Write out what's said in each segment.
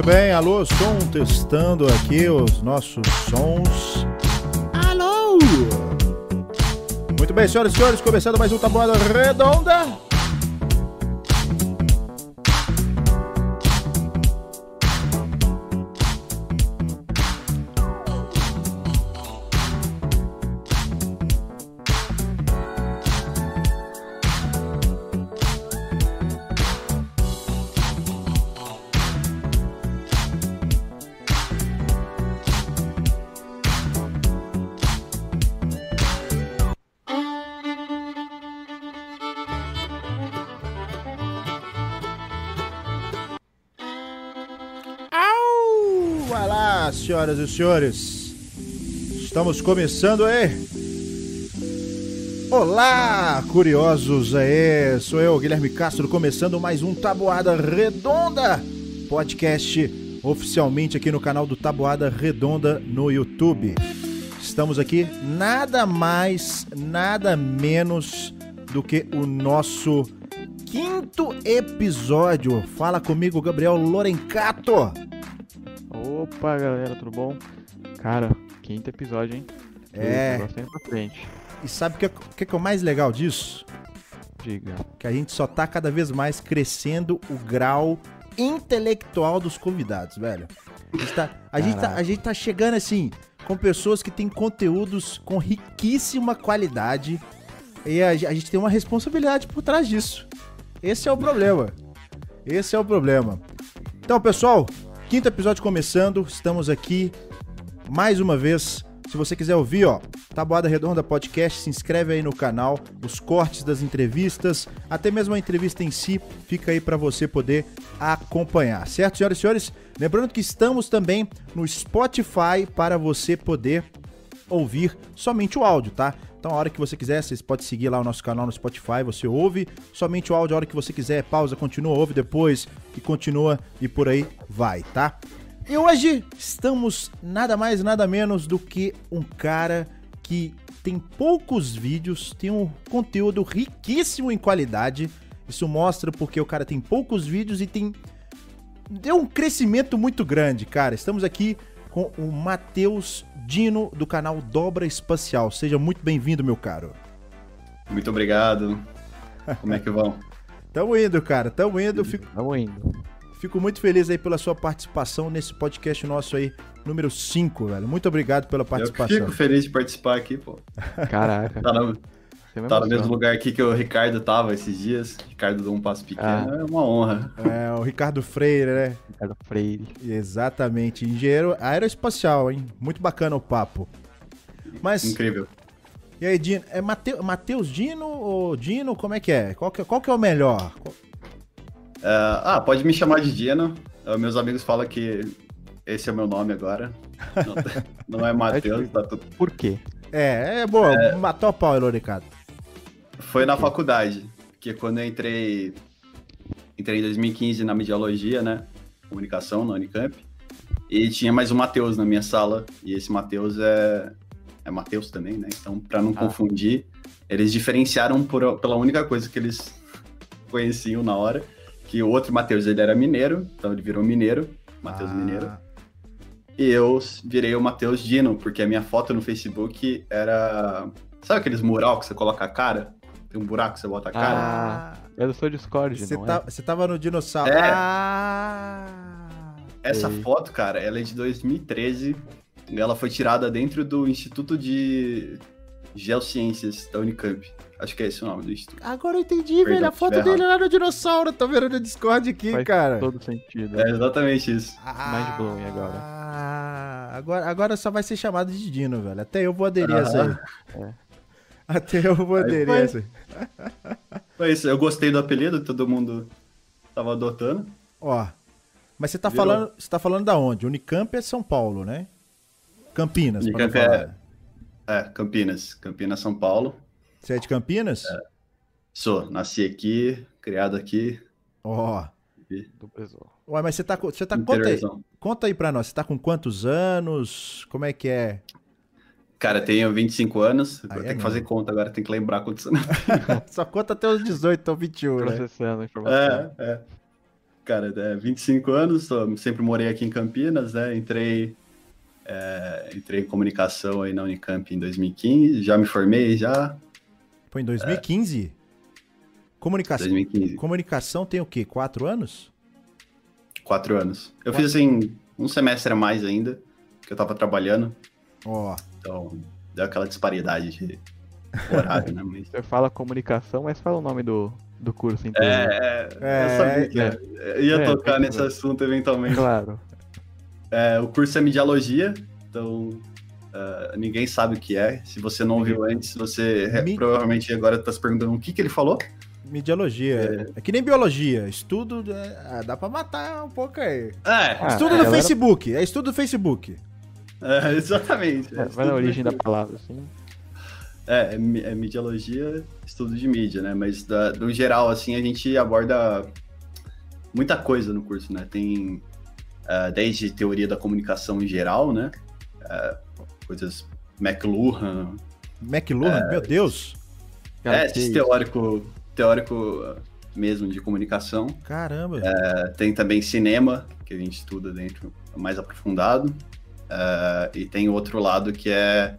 Muito bem, alô, som testando aqui os nossos sons. Alô! Muito bem, senhoras e senhores, começando mais um Tabuada Redonda. Senhoras e senhores. Estamos começando aí. Olá, curiosos aí. Sou eu, Guilherme Castro, começando mais um Tabuada Redonda podcast oficialmente aqui no canal do Tabuada Redonda no YouTube. Estamos aqui nada mais, nada menos do que o nosso quinto episódio. Fala comigo, Gabriel Lorencato. Opa, galera, tudo bom? Cara, quinto episódio, hein? É. Bastante pra frente. E sabe o que, que, que é o mais legal disso? Diga. Que a gente só tá cada vez mais crescendo o grau intelectual dos convidados, velho. A gente tá, a gente tá, a gente tá chegando assim com pessoas que têm conteúdos com riquíssima qualidade e a, a gente tem uma responsabilidade por trás disso. Esse é o problema. Esse é o problema. Então, pessoal, quinto episódio começando, estamos aqui mais uma vez. Se você quiser ouvir, ó, Tabuada Redonda Podcast, se inscreve aí no canal, os cortes das entrevistas, até mesmo a entrevista em si, fica aí para você poder acompanhar, certo, senhoras e senhores? Lembrando que estamos também no Spotify para você poder ouvir somente o áudio, tá? Então, a hora que você quiser, você pode seguir lá o nosso canal no Spotify, você ouve somente o áudio, a hora que você quiser, pausa, continua, ouve depois e continua e por aí vai, tá? E hoje estamos nada mais, nada menos do que um cara que tem poucos vídeos, tem um conteúdo riquíssimo em qualidade. Isso mostra porque o cara tem poucos vídeos e tem deu um crescimento muito grande, cara. Estamos aqui com o Matheus Dino do canal Dobra Espacial. Seja muito bem-vindo, meu caro. Muito obrigado. Como é que vão? Tamo indo, cara. Tamo indo. Fico, Tamo indo. fico muito feliz aí pela sua participação nesse podcast nosso aí, número 5, velho. Muito obrigado pela Eu participação. fico feliz de participar aqui, pô. Caraca. Tá no, você tá no mesmo lugar aqui que o Ricardo tava esses dias. Ricardo do Um Passo Pequeno. Ah. É uma honra. É, o Ricardo Freire, né? Ricardo Freire. Exatamente. Engenheiro aeroespacial, hein? Muito bacana o papo. Mas, Incrível. e aí, Dino? É Mate- Matheus Dino ou Dino? Como é que é? Qual que, qual que é o melhor? Qual- É, ah, pode me chamar de Dino. É, Meus amigos falam que esse é o meu nome agora. Não, não é Matheus, tá tudo. Por quê? É, é boa. Matou a pau, Ricardo. Foi na faculdade, porque quando eu entrei, entrei em 2015 na mediologia, né, comunicação na Unicamp, e tinha mais um Matheus na minha sala, e esse Matheus é, é Matheus também, né, então para não Ah. confundir, eles diferenciaram por, pela única coisa que eles conheciam na hora, que o outro Matheus, ele era mineiro, então ele virou mineiro, Matheus Ah, Mineiro, e eu virei o Matheus Dino, porque a minha foto no Facebook era. Sabe aqueles mural que você coloca a cara? Tem um buraco que você bota a cara? Ah, é do seu Discord, Você não tá- é? você tava no dinossauro. É. Ah! Essa Ei. foto, cara, ela é de 2013. E ela foi tirada dentro do Instituto de Geociências da Unicamp. Acho que é esse o nome do instituto. Agora eu entendi, Perdão, velho. A foto dele lá no dinossauro. Tô vendo no Discord aqui, Faz cara. todo sentido. É exatamente isso. Ah, blowing agora. agora. Agora só vai ser chamado de Dino, velho. Até eu vou aderir a essa aí. É. Até eu vou aderir foi. Foi isso. Eu gostei do apelido, todo mundo tava adotando. Ó. Mas você tá Virou. falando. Você tá falando da onde? Unicamp é São Paulo, né? Campinas, Unicamp é- falar. É, Campinas. Campinas, São Paulo. Você é de Campinas? Sou. Nasci aqui, criado aqui. Ó. Ué, mas você tá, com- você tá conta aí, conta aí pra nós. Você tá com quantos anos? Como é que é? Cara, tenho 25 anos. Ah, Agora é tem que fazer conta, agora tem que lembrar quantos anos. Só conta até os 18 ou 21, né? Processando a informação. É, é. cara, é, 25 anos, tô, sempre morei aqui em Campinas, né? Entrei, é, entrei em comunicação aí na Unicamp em 2015, já me formei já. Foi em 2015? Comunicação, 2015. comunicação tem o quê? Quatro anos? Quatro anos. Eu Quatro. fiz assim, um semestre a mais ainda, que eu tava trabalhando, Ó, então deu aquela disparidade de horário, né? Mas... Você fala comunicação, mas fala o nome do, do curso inteiro. É, é, É, eu sabia que é. eu ia É, tocar nesse assunto eventualmente. Claro. É, o curso é mediologia, então ah, ninguém sabe o que é. Se você não ouviu antes, você provavelmente agora está se perguntando o que, que ele falou. mediologia. É. que nem biologia. Estudo. é, ah, dá pra matar um pouco aí. É, Ah, estudo é, do Facebook. É estudo do Facebook. É, exatamente. É, vai na origem da palavra, assim. É, é, mi- é mediologia, estudo de mídia, né? Mas da- no geral, assim, a gente aborda muita coisa no curso, né? Tem ah, desde teoria da comunicação em geral, né? Ah, coisas McLuhan, McLuhan, meu Deus. Cara, é, teórico, teórico mesmo de comunicação. Caramba. Tem também cinema, que a gente estuda dentro mais aprofundado. Ah, e tem outro lado que é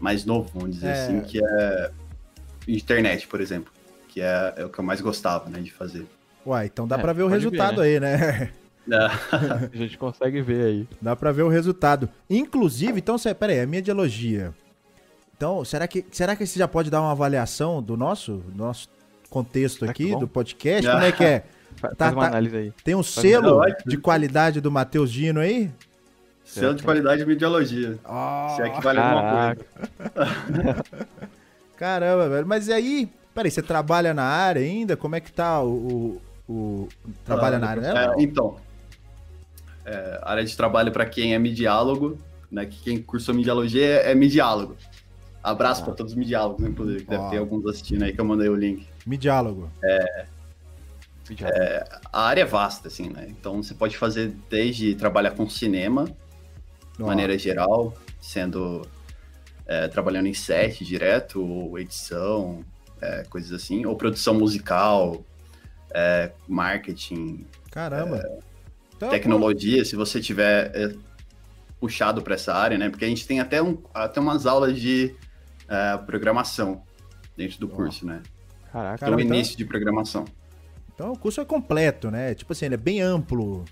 mais novo, vamos dizer É. assim, que é internet, por exemplo. Que é, é o que eu mais gostava, né, de fazer. Uai, então dá É, pra ver o pode ver, resultado aí, né? Ah, A gente consegue ver aí. Dá pra ver o resultado. Inclusive, então, peraí, é mediologia. Então, será que, será que você já pode dar uma avaliação do nosso, do nosso contexto Será aqui, do podcast? Como é que é? Tá, Faz uma tá. análise aí. Tem um selo de qualidade do Matheus Dino aí? Selo de qualidade de mediologia. Se é que vale alguma coisa. Caraca. Caramba, velho. Mas e aí? Peraí, você trabalha na área ainda? Como é que tá o. o, o- trabalha na área? É, É, então, é, área de trabalho para quem é mediálogo, né? Que quem cursou mediologia é, é mediálogo. Abraço Ah. para todos os mediálogos, inclusive, que deve ter alguns assistindo aí que eu mandei o link. Me diálogo. Já- A área é vasta, assim, né? Então você pode fazer desde trabalhar com cinema, de maneira geral, sendo é, trabalhando em set direto, ou edição, é, coisas assim, ou produção musical, é, marketing, Caramba. Então, tecnologia, se você tiver é, puxado para essa área, né? Porque a gente tem até, um, até umas aulas de é, programação dentro do Ó. curso, né? Caraca. Então, então- início de programação. Então o curso é completo, né? Tipo assim, ele é bem amplo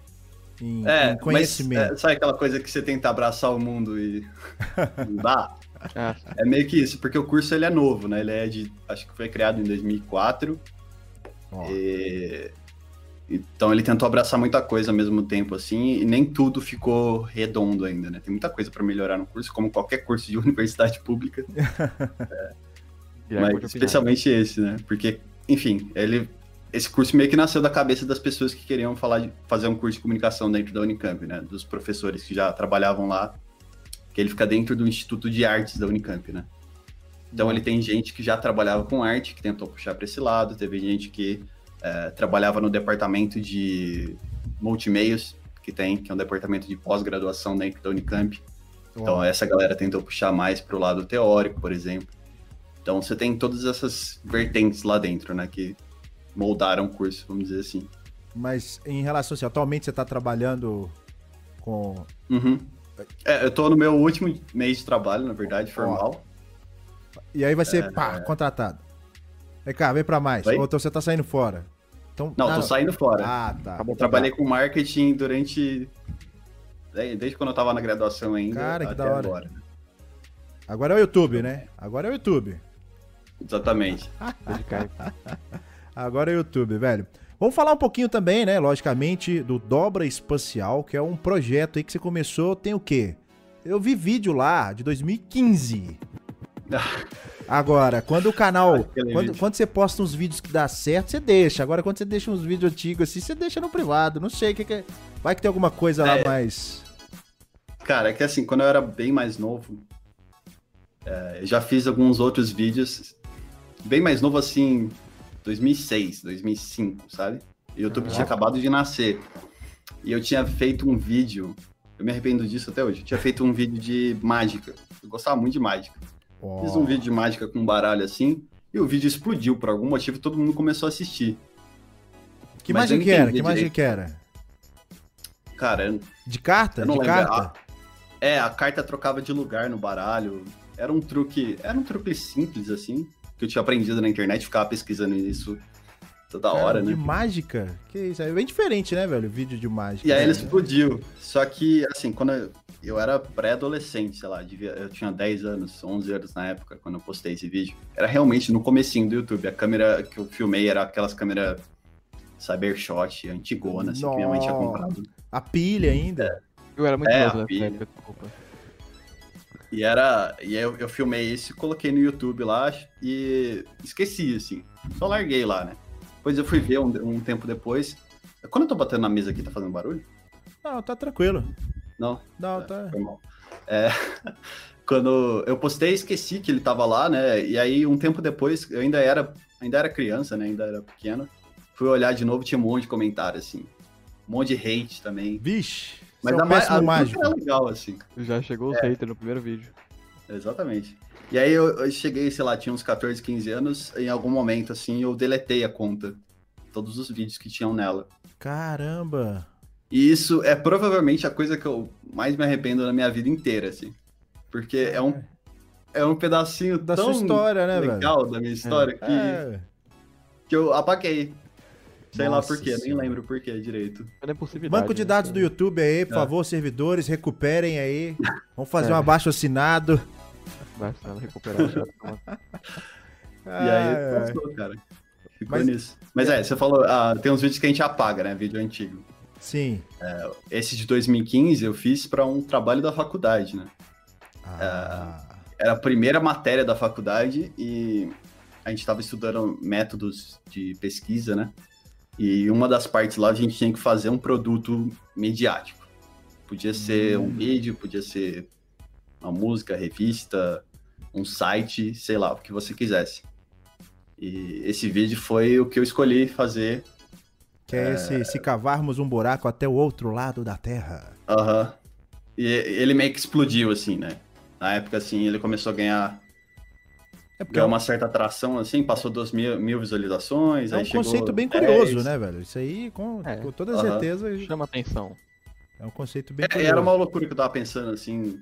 em, É, em conhecimento. mas é, sabe aquela coisa que você tenta abraçar o mundo e não dá? Ah, É meio que isso, porque o curso ele é novo, né? Ele é de, acho que foi criado em 2004. Ó, e- então ele tentou abraçar muita coisa ao mesmo tempo, assim, e nem tudo ficou redondo ainda, né? Tem muita coisa para melhorar no curso, como qualquer curso de universidade pública, virar mas especialmente esse, né? Porque, enfim, ele esse curso meio que nasceu da cabeça das pessoas que queriam falar de, fazer um curso de comunicação dentro da Unicamp, né? Dos professores que já trabalhavam lá, que ele fica dentro do Instituto de Artes da Unicamp, né? Então ele tem gente que já trabalhava com arte, que tentou puxar para esse lado, teve gente que eh, trabalhava no departamento de multimeios, que tem, que é um departamento de pós-graduação dentro da Unicamp. Então ó. essa galera tentou puxar mais para o lado teórico, por exemplo. Então você tem todas essas vertentes lá dentro, né, que moldaram o curso, vamos dizer assim. Mas em relação assim, atualmente você tá trabalhando com. Uhum. É, eu tô no meu último mês de trabalho, na verdade, formal. E aí vai ser, pá, contratado. Vem cá, vem pra mais. Ou então você tá saindo fora. Então, Não, ah, tô saindo fora. Ah, tá. Acabou trabalhei com marketing durante. é, Desde quando eu tava na graduação ainda. Cara, que até da hora. agora. Agora é o YouTube, né? Agora é o YouTube. Exatamente. Agora é o YouTube, velho. Vamos falar um pouquinho também, né, logicamente, do Dobra Espacial, que é um projeto aí que você começou, tem o quê? Eu vi vídeo lá de 2015. Agora, quando o canal. Quando, quando você posta uns vídeos que dá certo, você deixa. Agora, quando você deixa uns vídeos antigos assim, você deixa no privado. Não sei o que, que é. Vai que tem alguma coisa lá É. mais. Cara, é que assim, quando eu era bem mais novo, é, eu já fiz alguns outros vídeos, bem mais novo assim, 2006, 2005, sabe? E o YouTube tinha acabado de nascer. E eu tinha feito um vídeo, eu me arrependo disso até hoje, eu tinha feito um vídeo de mágica. Eu gostava muito de mágica. Ó, Fiz um vídeo de mágica com baralho assim, e o vídeo explodiu por algum motivo, todo mundo começou a assistir. Que Mas mágica que era? Que mágica que era? Cara, De carta? De lembro. carta? é, a carta trocava de lugar no baralho. Era um truque, era um truque simples, assim, que eu tinha aprendido na internet, ficava pesquisando isso toda Cara, hora, De né? mágica? Que isso? É bem diferente, né, velho? Vídeo de mágica. E aí ele né? explodiu. Só que, assim, quando eu, eu era pré-adolescente, sei lá, devia- eu tinha 10 anos, 11 anos na época, quando eu postei esse vídeo. Era realmente no comecinho do YouTube. A câmera que eu filmei era aquelas câmeras Cybershot, antigona, assim, que minha mãe tinha Nossa. comprado. A pilha ainda. Eu era muito É, novo época, desculpa. E era. E eu, eu filmei isso coloquei no YouTube lá e esqueci, assim. Só larguei lá, né? Depois eu fui ver um, um tempo depois. Quando eu tô batendo na mesa aqui, tá fazendo barulho? Não, tá tranquilo. Não? Não, tá. Foi mal. É, quando eu postei, esqueci que ele tava lá, né? E aí, um tempo depois, eu ainda era, ainda era criança, né? Ainda era pequeno. Fui olhar de novo, tinha um monte de comentário, assim. Um monte de hate também. Vixe. Mas Mas é a, péssimo a mágico. era legal, assim. Já chegou os É. haters no primeiro vídeo. Exatamente. E aí eu, eu cheguei, sei lá, tinha uns 14, 15 anos, em algum momento, assim, eu deletei a conta. Todos os vídeos que tinham nela. Caramba. E isso é provavelmente a coisa que eu mais me arrependo na minha vida inteira, assim. Porque é um, é um pedacinho Da tão sua história, né, velho? legal da minha história que, É. que eu apaguei. Sei lá Nossa por quê, nem lembro por quê direito. Impossibilidade. Banco de né, dados do cara? YouTube aí, por É. favor, servidores, recuperem aí. Vamos fazer É. um abaixo assinado. Basta ela recuperar toma. E aí passou, cara. Ficou Mas- nisso. Mas é, você falou, ah, tem uns vídeos que a gente apaga, né? Vídeo antigo. Sim. Esse de 2015 eu fiz para um trabalho da faculdade, né? Ah, Era a primeira matéria da faculdade e a gente estava estudando métodos de pesquisa, né? E uma das partes lá a gente tinha que fazer um produto mediático. Podia ser um vídeo, podia ser uma música, revista, um site, sei lá, o que você quisesse. E esse vídeo foi o que eu escolhi fazer. que é esse, se cavarmos um buraco até o outro lado da Terra. Aham. E ele meio que explodiu, assim, né? Na época, assim, ele começou a ganhar É porque é Deu um, uma certa atração, assim, passou duas mil, mil visualizações. é aí um chegou conceito bem 10. curioso, né, velho? Isso aí, com, É. com toda certeza, Chama atenção. é um conceito bem É, curioso. era uma loucura que eu tava pensando, assim.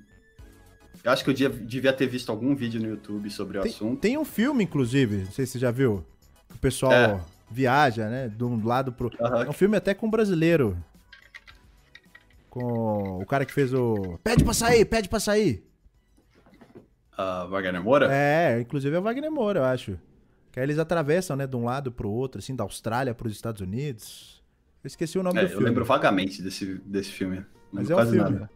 Eu acho que eu devia, devia ter visto algum vídeo no YouTube sobre o Tem, assunto. tem um filme, inclusive, não sei se você já viu, que o pessoal É. viaja, né, de um lado pro... É Aham. um filme até com um brasileiro. Com o cara que fez o... Pede pra sair, pede pra sair. A Wagner Moura? É, inclusive é o Wagner Moura, eu acho. Que aí eles atravessam, né, de um lado pro outro, assim, da Austrália pros Estados Unidos. Eu esqueci o nome É, do eu filme. lembro vagamente desse, desse filme. Não Mas é um quase filme. nada.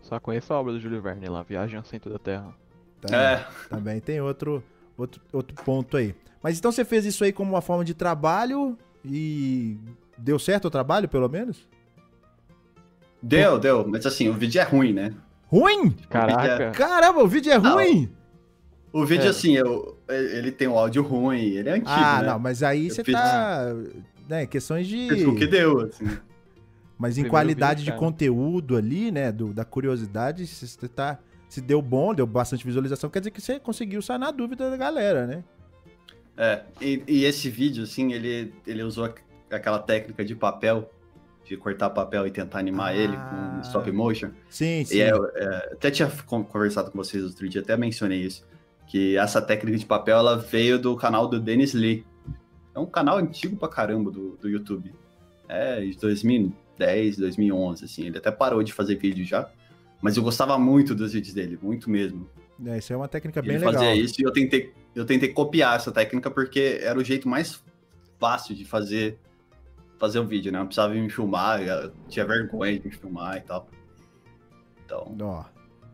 Só conheço a obra do Júlio Verne lá, Viagem ao Centro da Terra. Tá, É, Também tem outro, outro, outro ponto aí. Mas então você fez isso aí como uma forma de trabalho e deu certo o trabalho, pelo menos? deu, deu. Mas assim, o vídeo é ruim, né? Ruim? Caraca, Caramba, o vídeo é Não. ruim? O vídeo, É. assim, eu, ele tem um áudio ruim, ele é antigo, ah, né? não, mas aí Eu você tá... Né, questões de... Fiz O que deu, assim. Mas em Primeiro qualidade vídeo, de conteúdo ali, né, do, da curiosidade, se você tá... Se deu bom, deu bastante visualização, quer dizer que você conseguiu sanar a dúvida da galera, né? É, e, e esse vídeo, assim, ele, ele usou aqu- aquela técnica de papel, de cortar papel e tentar animar Ah. ele com stop motion. Sim, sim. E é, é, até tinha con- conversado com vocês outro dia, até mencionei isso, que essa técnica de papel, ela veio do canal do Dennis Lee. É um canal antigo pra caramba do, do YouTube. É, de 2010, 2011, assim. Ele até parou de fazer vídeo já, mas eu gostava muito dos vídeos dele, muito mesmo. É, isso é uma técnica bem Ele legal. fazia isso e eu tentei, eu tentei copiar essa técnica porque era o jeito mais fácil de fazer fazer o vídeo, né? Não precisava me filmar, eu tinha vergonha de me filmar e tal. Então, Ó.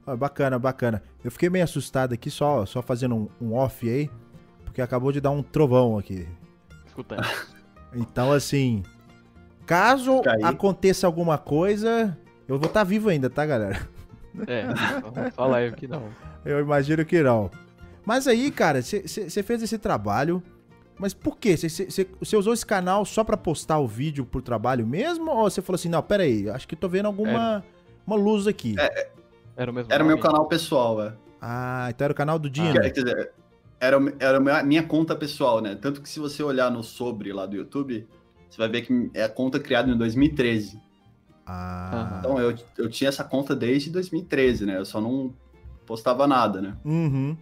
Ó, bacana, bacana. Eu fiquei meio assustado aqui, só, só fazendo um, um off aí, porque acabou de dar um trovão aqui. escutando. Então, assim, caso Caí. aconteça alguma coisa, eu vou estar vivo ainda, tá, galera? É, só- só que não. Eu imagino que não. Mas aí, cara, você fez esse trabalho, mas por quê? Você usou esse canal só pra postar o vídeo pro trabalho mesmo? Ou você falou assim, não, pera aí, acho que tô vendo alguma uma luz aqui. Era o mesmo era o meu canal pessoal, velho. Ah, então era o canal do Dino. Quer quer dizer, era, era a minha- minha conta pessoal, né? Tanto que se você olhar no sobre lá do YouTube, você vai ver que é a conta criada em 2013. Ah. Então eu, eu tinha essa conta desde 2013, né? Eu só não postava nada, né? Uhum.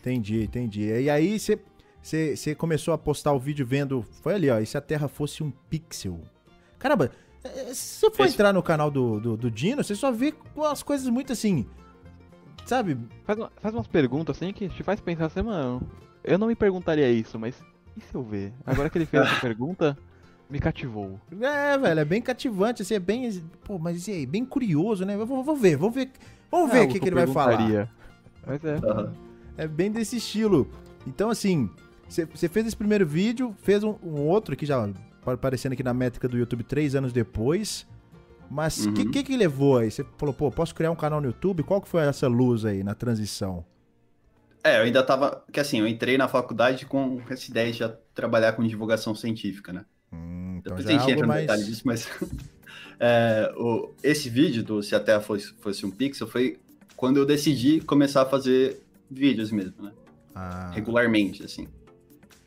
Entendi, entendi. E aí você- você começou a postar o vídeo vendo. Foi ali, ó. E se a Terra fosse um pixel? Caramba, eh, se você for Esse- entrar no canal do, do, do Dino, você só vê umas coisas muito assim. Sabe? Faz, uma- faz umas perguntas assim que te faz pensar assim, mano. Eu não me perguntaria isso, mas e se eu ver? Agora que ele fez essa pergunta, me cativou. É, velho, é bem cativante, assim, é bem. Pô, mas e aí? Bem curioso, né? Vou, vou ver, vamos ver. Vamos ver É o que, que ele vai falar. Mas é. Aham. É bem desse estilo. Então, assim, você fez esse primeiro vídeo, fez um, um outro aqui já aparecendo aqui na métrica do YouTube três anos depois. Mas o Uhum. que, que que levou aí? Você falou, pô, posso criar um canal no YouTube? Qual que foi essa luz aí na transição? É, eu ainda tava. Que assim, eu entrei na faculdade com essa ideia de já trabalhar com divulgação científica, né? Hum, então Depois já a gente entra no mais... detalhe disso, mas. é, o, esse vídeo do Se a Terra fosse, fosse um Pixel foi quando eu decidi começar a fazer vídeos mesmo, né? Ah, Regularmente, assim.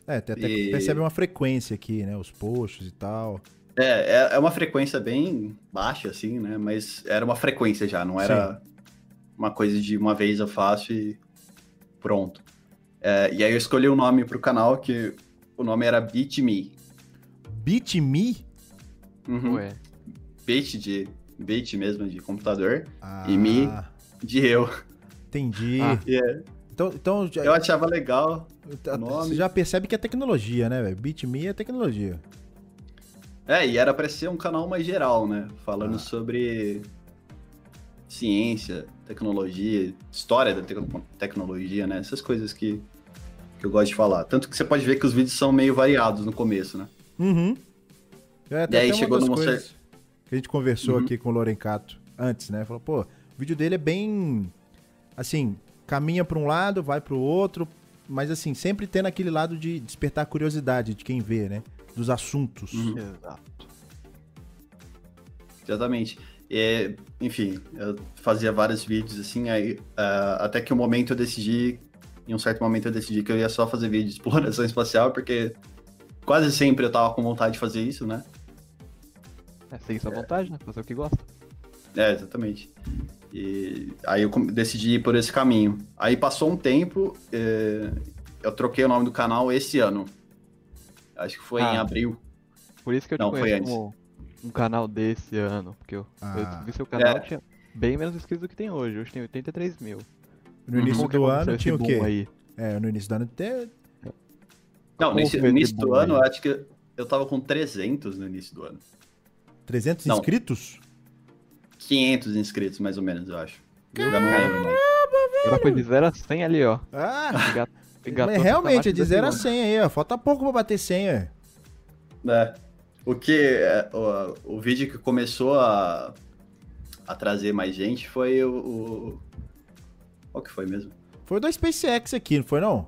É, tem até que E- percebe uma frequência aqui, né? Os posts e tal. É, é, é uma frequência bem baixa, assim, né? Mas era uma frequência já, não era uma coisa de uma vez eu faço e pronto. É, e aí eu escolhi o nome pro canal, que o nome era Beat Me. Beat Me? Uhum. Ué. Beat de beat mesmo, de computador, Ah, E Me? de eu. Entendi. Ah. É, Então, então eu achava legal. Tá- nome. você já percebe que é tecnologia, né, velho? Beat Me é tecnologia. É, e era pra ser um canal mais geral, né? Falando Ah. sobre ciência, tecnologia, história da tec- tecnologia, né? Essas coisas que, que eu gosto de falar. Tanto que você pode ver que os vídeos são meio variados no começo, né? Uhum. É, E aí chegou das num coisas que a gente conversou Uhum. aqui com o Lorencato antes, né? Falou, pô, o vídeo dele é bem assim, caminha pra um lado, vai pro outro, mas assim, sempre tendo aquele lado de despertar a curiosidade de quem vê, né? Dos assuntos. Uhum. Exato. Exatamente. E, enfim, eu fazia vários vídeos assim, aí ah, até que um momento eu decidi, em um certo momento eu decidi que eu ia só fazer vídeo de exploração espacial, porque quase sempre eu tava com vontade de fazer isso, né? É, seguir sua vontade, né? Fazer o que gosta. É, exatamente. E aí eu decidi ir por esse caminho. Aí passou um tempo, eh, eu troquei o nome do canal esse ano. Acho que foi em Ah. abril. Por isso que eu te Não, conheço antes. como um canal desse ano. Porque eu, Ah. eu vi seu canal É. tinha bem menos inscritos do que tem hoje. Hoje tem 83 mil. No início do ano tinha o quê? Aí? É, no início do ano até Não, no início do ano, aí? acho que eu tava com 300 no início do ano. 300 Não. inscritos? 500 inscritos, mais ou menos, eu acho. Lembro mais. Agora foi de 0 a 100 ali, ó. Ah, Enga- engatou mas realmente é de máquina 0 a desse 100 aí, ó. Falta pouco pra bater 100, é. É. O que é, o, o vídeo que começou a, a trazer mais gente foi o, o- Qual que foi mesmo? Foi o da SpaceX aqui, não foi não?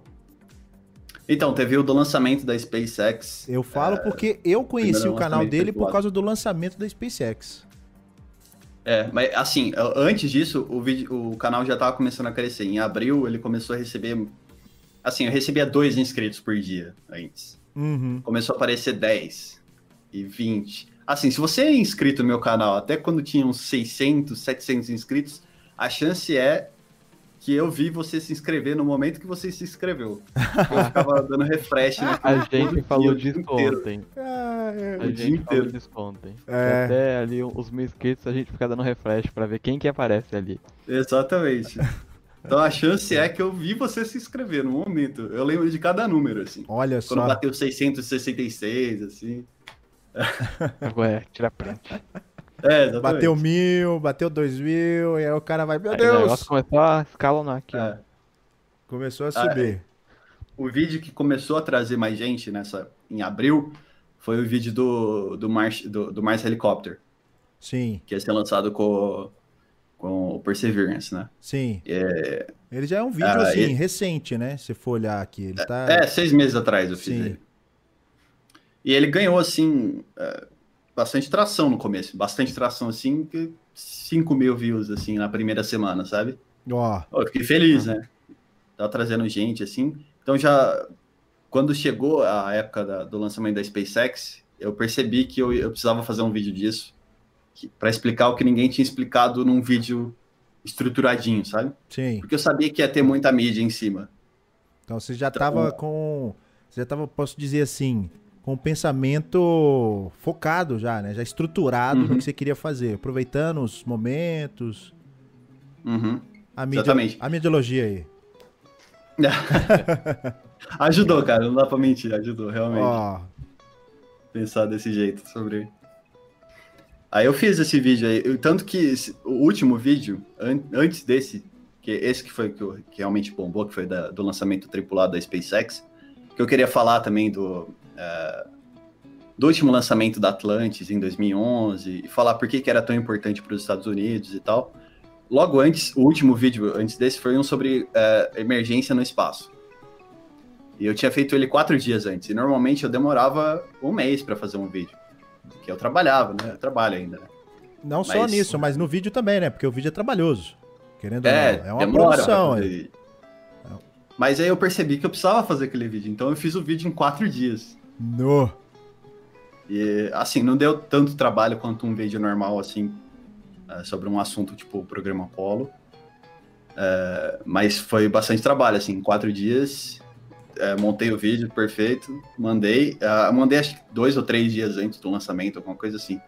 Então, teve o do lançamento da SpaceX. Eu falo porque eu conheci o canal dele por causa do lançamento da SpaceX. É, mas assim, antes disso, o, vídeo, o canal já tava começando a crescer. Em abril, ele começou a receber. Assim, eu recebia dois inscritos por dia antes. Uhum. Começou a aparecer 10 e 20. Assim, se você é inscrito no meu canal até quando tinha uns 600, 700 inscritos, a chance é que eu vi você se inscrever no momento que você se inscreveu. Eu ficava dando refresh, né? A gente falou disso inteiro. ontem. Ah, é. A O dia gente falou inteiro. disso ontem. É. Até ali os mil inscritos a gente fica dando refresh pra ver quem que aparece ali. Exatamente. Então a chance é que eu vi você se inscrever no momento. Eu lembro de cada número, assim. Olha Quando só. bateu 666, assim. Ué, tira print. É, exatamente. Bateu mil, bateu dois mil, e aí o cara vai, meu Aí o Deus! negócio começou a escalonar aqui. É. Começou a Ah, subir. O vídeo que começou a trazer mais gente nessa em abril foi o vídeo do, do, Mars, do, do Mars Helicopter, Sim, que ia ser lançado com, com o Perseverance, né? sim. É, Ele já é um vídeo, Ah, assim, ele- recente, né? Se for olhar aqui. Ele tá. é, seis meses atrás eu fiz Sim. ele. E ele ganhou, assim, é, bastante tração no começo. Bastante tração, assim, que 5 mil views, assim, na primeira semana, sabe? Ó, Eu fiquei feliz, né? Tava trazendo gente, assim. Então já quando chegou a época da, do lançamento da SpaceX, eu percebi que eu, eu precisava fazer um vídeo disso para explicar o que ninguém tinha explicado num vídeo estruturadinho, sabe? Sim. Porque eu sabia que ia ter muita mídia em cima. Então você já estava então, com. Você já estava, posso dizer assim, com o pensamento focado já, né? Já estruturado uhum. no que você queria fazer, aproveitando os momentos. Uhum. A mídia, Exatamente. A mediologia aí. ajudou, cara, não dá pra mentir, ajudou, realmente. Pensar desse jeito sobre. Aí eu fiz esse vídeo aí, tanto que esse, o último vídeo, an antes desse, que esse que foi que, que realmente bombou, que foi da, do lançamento tripulado da SpaceX, que eu queria falar também do, do último lançamento da Atlantis em 2011, e falar por que, que era tão importante para os Estados Unidos e tal. Logo antes, o último vídeo antes desse foi um sobre uh, emergência no espaço. E eu tinha feito ele quatro dias antes, e normalmente eu demorava um mês para fazer um vídeo que eu trabalhava, né? Eu trabalho ainda, né? Não mas... só nisso, mas no vídeo também, né? Porque o vídeo é trabalhoso. Querendo é, ou não. É uma produção. É. Mas aí eu percebi que eu precisava fazer aquele vídeo, então eu fiz o vídeo em quatro dias. No. E assim, não deu tanto trabalho quanto um vídeo normal, assim, é, sobre um assunto tipo o programa Apollo. É, mas foi bastante trabalho, assim, quatro dias é, montei o vídeo perfeito, mandei. Uh, mandei acho que dois ou três dias antes do lançamento, alguma coisa assim.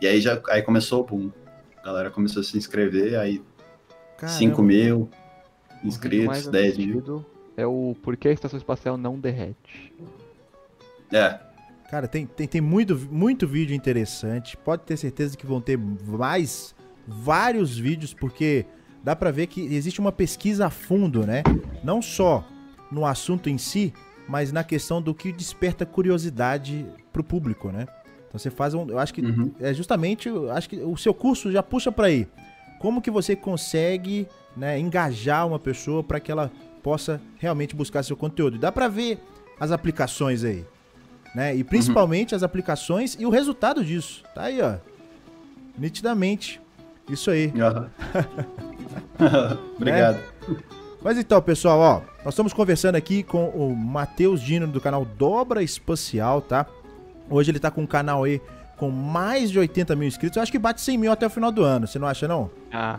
E aí já aí começou o boom. A galera começou a se inscrever, aí Caramba. 5 mil inscritos, 10 mil. É o Por que a estação espacial não derrete. É. Cara, tem, tem, tem muito, muito vídeo interessante. Pode ter certeza que vão ter mais vários vídeos, porque dá para ver que existe uma pesquisa a fundo, né? Não só no assunto em si, mas na questão do que desperta curiosidade pro público, né? Então você faz um, eu acho que uhum. é justamente, eu acho que o seu curso já puxa para aí. Como que você consegue, né, engajar uma pessoa para que ela possa realmente buscar seu conteúdo? Dá para ver as aplicações aí, né? E principalmente uhum. as aplicações e o resultado disso. Tá aí, ó. Nitidamente. Isso aí. Uhum. Obrigado. Né? Mas então, pessoal, ó, nós estamos conversando aqui com o Matheus Dino do canal Dobra Espacial, tá? Hoje ele tá com um canal aí com mais de 80 mil inscritos. Eu acho que bate 100 mil até o final do ano, você não acha, não? Ah.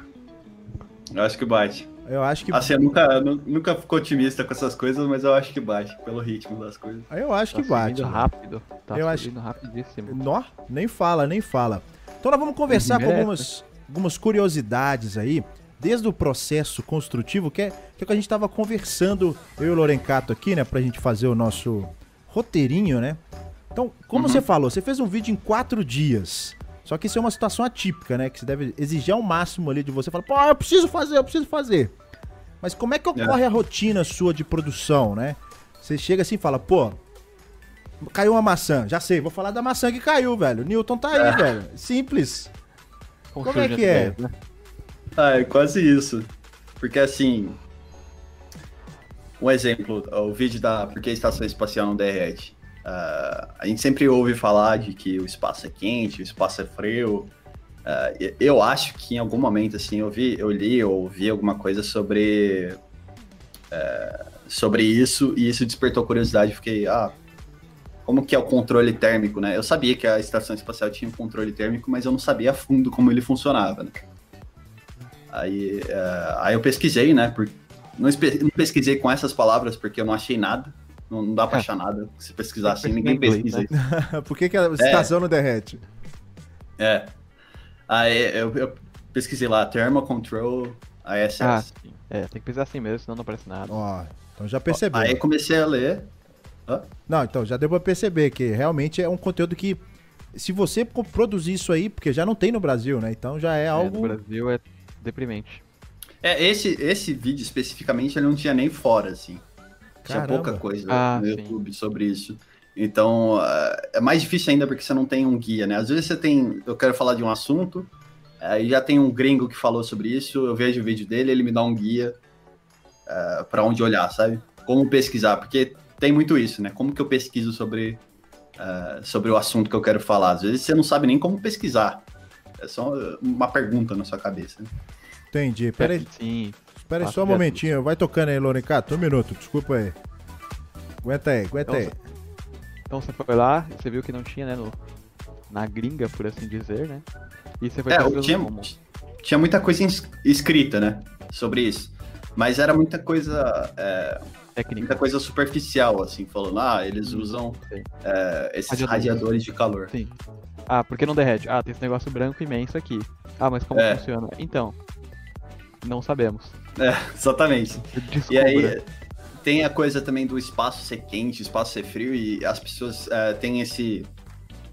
Eu acho que bate. Eu acho que. Assim, eu nunca, nunca fico otimista com essas coisas, mas eu acho que bate, pelo ritmo das coisas. Eu acho tá que bate. rápido. Tá eu acho rapidíssimo. Nó, nem fala, nem fala. Então nós vamos conversar com algumas, algumas curiosidades aí desde o processo construtivo, que é, que é o que a gente estava conversando, eu e o Lorencato aqui, né, pra gente fazer o nosso roteirinho, né? Então, como uhum. você falou, você fez um vídeo em quatro dias. Só que isso é uma situação atípica, né? Que você deve exigir ao máximo ali de você. Falar, pô, eu preciso fazer, eu preciso fazer. Mas como é que ocorre é. a rotina sua de produção, né? Você chega assim e fala, pô, caiu uma maçã. Já sei, vou falar da maçã que caiu, velho. Newton tá aí, é. velho. Simples. Como, como é que é? Né? Ah, é quase isso. Porque assim. Um exemplo, o vídeo da Por que a Estação Espacial não derrete? Uh, a gente sempre ouve falar de que o espaço é quente, o espaço é frio. Uh, eu acho que em algum momento, assim, eu, vi, eu li ou ouvi alguma coisa sobre, uh, sobre isso e isso despertou curiosidade. Fiquei, ah, como que é o controle térmico, né? Eu sabia que a estação espacial tinha um controle térmico, mas eu não sabia a fundo como ele funcionava, né? Aí, aí eu pesquisei, né? Por, não, não, pesquisei com essas palavras porque eu não achei nada. Não, não dá pra é. achar nada. Se pesquisar assim, ninguém pesquisa isso. Né? Por que, que a estação é. não derrete? É. Aí eu, eu pesquisei lá, Thermal Control ISS. Ah, sim. É, tem que pesquisar assim mesmo, senão não aparece nada. Ó, então já percebeu. Aí comecei a ler. Hã? Não, então já deu pra perceber que realmente é um conteúdo que se você produzir isso aí, porque já não tem no Brasil, né? Então já é algo. É, no Brasil é deprimente. É, esse, esse vídeo especificamente ele não tinha nem fora, assim. Tinha pouca coisa ah, no YouTube sim. sobre isso. Então, uh, é mais difícil ainda porque você não tem um guia, né? Às vezes você tem. Eu quero falar de um assunto, aí já tem um gringo que falou sobre isso, eu vejo o vídeo dele, ele me dá um guia uh, para onde olhar, sabe? Como pesquisar, porque tem muito isso, né? Como que eu pesquiso sobre, uh, sobre o assunto que eu quero falar? Às vezes você não sabe nem como pesquisar. É só uma pergunta na sua cabeça. Né? Entendi. Pera aí. Sim. Espera aí só um momentinho. Vai tocando aí, Lorencato. Um minuto. Desculpa aí. Aguenta aí, aguenta Então, aí. Então você foi lá, você viu que não tinha, né, no, na gringa, por assim dizer, né? E você foi É, tinha, como? tinha muita coisa escrita, né? Sobre isso. Mas era muita coisa. é, técnica. muita coisa superficial, assim, falando, ah, eles usam Sei. é, esses Radiadores. radiadores de calor. Sim. Ah, por que não derrete? Ah, tem esse negócio branco imenso aqui. Ah, mas como É. funciona? Então, não sabemos. É, exatamente. Descubra. E aí tem a coisa também do espaço ser quente, espaço ser frio, e as pessoas é, têm esse,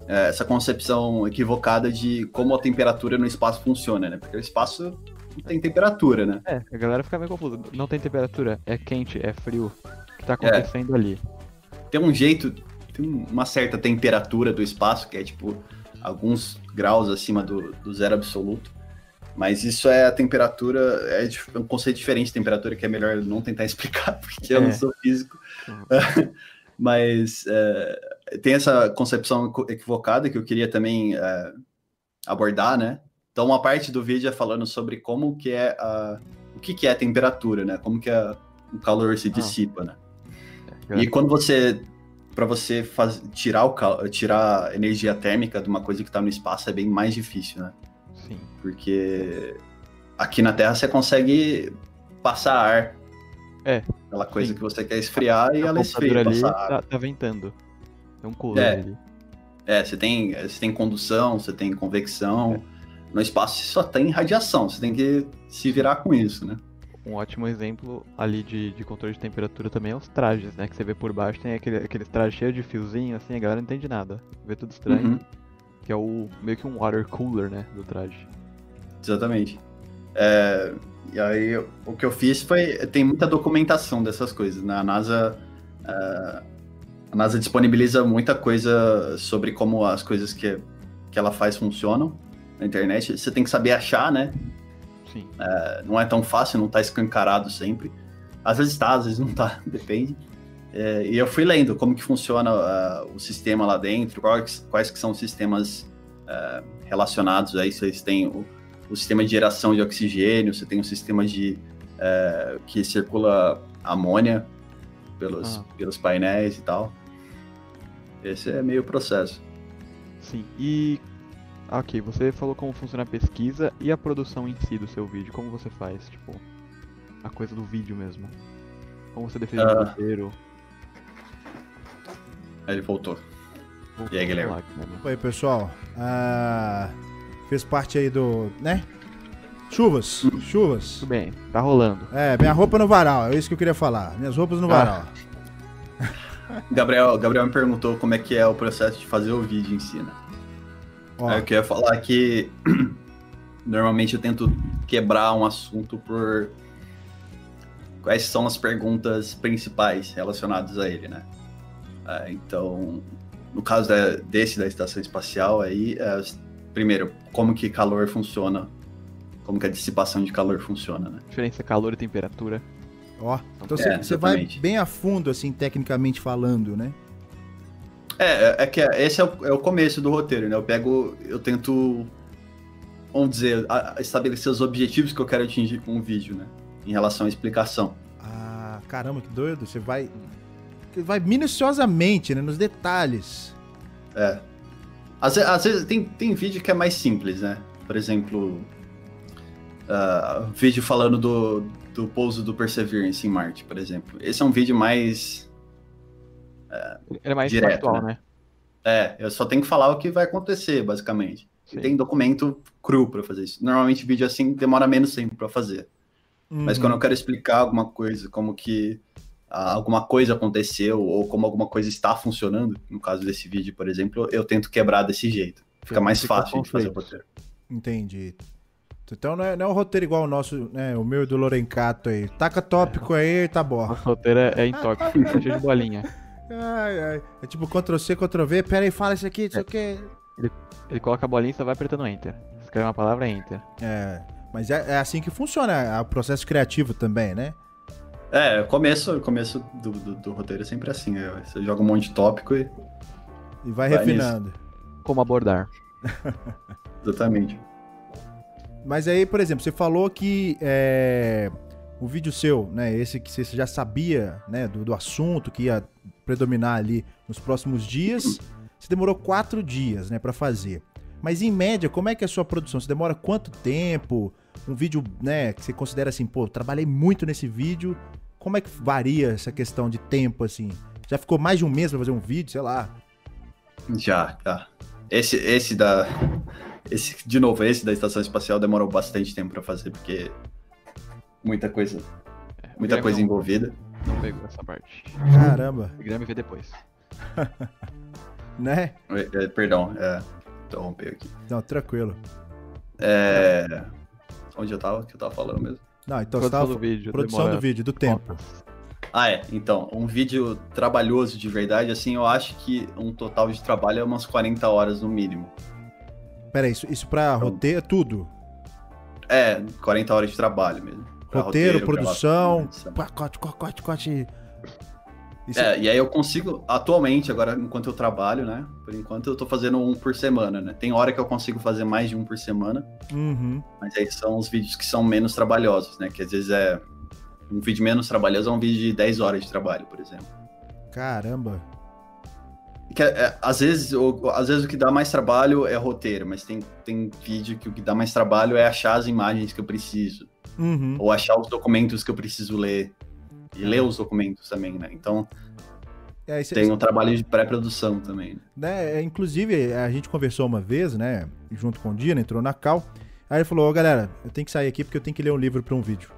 é, essa concepção equivocada de como a temperatura no espaço funciona, né? Porque o espaço não tem temperatura, né? É, a galera fica meio confusa. Não tem temperatura, é quente, é frio. O que tá É. acontecendo ali? Tem um jeito, tem uma certa temperatura do espaço, que é tipo alguns graus acima do, do zero absoluto. Mas isso é a temperatura, é dif- um conceito diferente de temperatura que é melhor não tentar explicar, porque eu não É. sou físico. Uhum. Mas é, tem essa concepção equ- equivocada que eu queria também é, abordar, né? Então, uma parte do vídeo é falando sobre como que é a, o que, que é a temperatura, né? Como que a- o calor se Ah. dissipa, né? É, E quando você para você faz, tirar o tirar energia térmica de uma coisa que está no espaço é bem mais difícil, né? Sim. Porque aqui na Terra você consegue passar ar. É, Aquela coisa sim. que você quer esfriar e A ela esfria, ali tá, tá ventando. Tem um cooler É. ali. É, você tem, você tem condução, você tem convecção. No espaço você só tem radiação, você tem que se virar com isso, né? Um ótimo exemplo ali de, de controle de temperatura também é os trajes, né? Que você vê por baixo, tem aquele, aqueles trajes cheios de fiozinho, assim, a galera não entende nada. Vê tudo estranho. Uhum, Que é o meio que um water cooler, né? Do traje. exatamente. É, e aí o que eu fiz foi. Tem muita documentação dessas coisas. Né? A NASA. é, a NASA disponibiliza muita coisa sobre como as coisas que, que ela faz funcionam na internet. Você tem que saber achar, né? Sim. não é tão fácil, não tá escancarado sempre. Às vezes tá, às vezes não tá, depende. É, e eu fui lendo como que funciona ah, o sistema lá dentro, quais, quais que são os sistemas ah, relacionados aí. Vocês têm o, o sistema de geração de oxigênio, você tem o sistema de eh, que circula amônia pelos, Ah. pelos painéis e tal. Esse é meio processo. Sim. E. Ok, você falou como funciona a pesquisa e a produção em si do seu vídeo. Como você faz? Tipo, a coisa do vídeo mesmo. Como você define o roteiro? Aí ele voltou. Vou- E aí, Guilherme? Oi, pessoal. Ah, fez parte aí do. né? Chuvas. Chuvas. Tudo bem, tá rolando. É, minha roupa no varal, é isso que eu queria falar. Minhas roupas no Ah. varal. Gabriel, Gabriel me perguntou como é que é o processo de fazer o vídeo em si, né? Ó, eu queria falar que normalmente eu tento quebrar um assunto por quais são as perguntas principais relacionadas a ele, né? Ah, então, no caso da- desse da estação espacial aí, é, primeiro, como que calor funciona, como que a dissipação de calor funciona, né? Diferença calor e temperatura. ó. Então É, você vai bem a fundo, assim, tecnicamente falando, né? É, é- é que esse é o, é o começo do roteiro, né? Eu pego, eu tento, vamos dizer, a- a estabelecer os objetivos que eu quero atingir com o vídeo, né? Em relação à explicação. Ah, caramba, que doido. Você vai. Vai minuciosamente, né? Nos detalhes. É. Às, às vezes tem, tem vídeo que é mais simples, né? Por exemplo, ah, vídeo falando do, do pouso do Perseverance em Marte, por exemplo. Esse é um vídeo mais. Ele é mais Direto, factual, né? né? É, eu só tenho que falar o que vai acontecer, basicamente. E tem documento cru pra fazer isso. Normalmente vídeo assim demora menos tempo pra fazer. Mas Uhum. quando eu quero explicar alguma coisa, como que alguma coisa aconteceu ou como alguma coisa está funcionando, no caso desse vídeo, por exemplo, eu tento quebrar desse jeito. Fica mais Fica fácil de fazer o roteiro. Entendi. Então não é, não é um roteiro igual o nosso, né? O meu e do Lorencato aí. Taca tópico aí, tá bom. Nosso roteiro é, é em tá cheio de bolinha. Ai, ai. É tipo Ctrl C, Ctrl V. Pera aí, fala isso aqui, isso aqui. Ele coloca a bolinha e só vai apertando Enter. Escreve uma palavra Enter. É. Mas é, é assim que funciona é o processo criativo também, né? É, o começo, começo do, do, do roteiro é sempre assim. é, Você joga um monte de tópico e. E vai, Vai refinando. Como abordar? Exatamente. Mas aí, por exemplo, você falou que é, o vídeo seu, né? Esse que você já sabia, né? Do, do assunto, que ia predominar ali nos próximos dias. Você demorou quatro dias, né, para fazer. Mas em média, como é que é a sua produção? Você demora quanto tempo? Um vídeo, né, que você considera assim, pô, trabalhei muito nesse vídeo. Como é que varia essa questão de tempo, assim? Já ficou mais de um mês pra fazer um vídeo, sei lá? Já, já. Esse, esse da. Esse, de novo, esse da estação espacial demorou bastante tempo para fazer, porque muita coisa. É, muita coisa não, envolvida. Não pegou essa parte. Caramba. O Guilherme vê depois. né? É, perdão, é, interromper aqui. Não, tranquilo. É. Onde eu tava? que eu tava falando mesmo? Não, então produção você tava... do vídeo. Produção do vídeo, do tempo. Ah, é. Então, um vídeo trabalhoso de verdade, assim, eu acho que um total de trabalho é umas 40 horas no mínimo. Pera, isso, isso pra então, roteiro, tudo? É, 40 horas de trabalho mesmo. Roteiro, roteiro produção, pacote, pacote, pacote. Isso... É, e aí eu consigo, atualmente, agora, enquanto eu trabalho, né? Por enquanto eu tô fazendo um por semana, né? Tem hora que eu consigo fazer mais de um por semana. Uhum. Mas aí são os vídeos que são menos trabalhosos, né? Que às vezes é. Um vídeo menos trabalhoso é um vídeo de 10 horas de trabalho, por exemplo. Caramba. Que, é, é, às, vezes, o, às vezes o que dá mais trabalho é roteiro, mas tem, tem vídeo que o que dá mais trabalho é achar as imagens que eu preciso. Uhum. Ou achar os documentos que eu preciso ler. E ler os documentos também, né? Então. É, esse, tem um trabalho de pré-produção também. Né? É, inclusive, a gente conversou uma vez, né? Junto com o Dina, entrou na Cal. Aí ele falou: Ó, oh, galera, eu tenho que sair aqui porque eu tenho que ler um livro para um vídeo.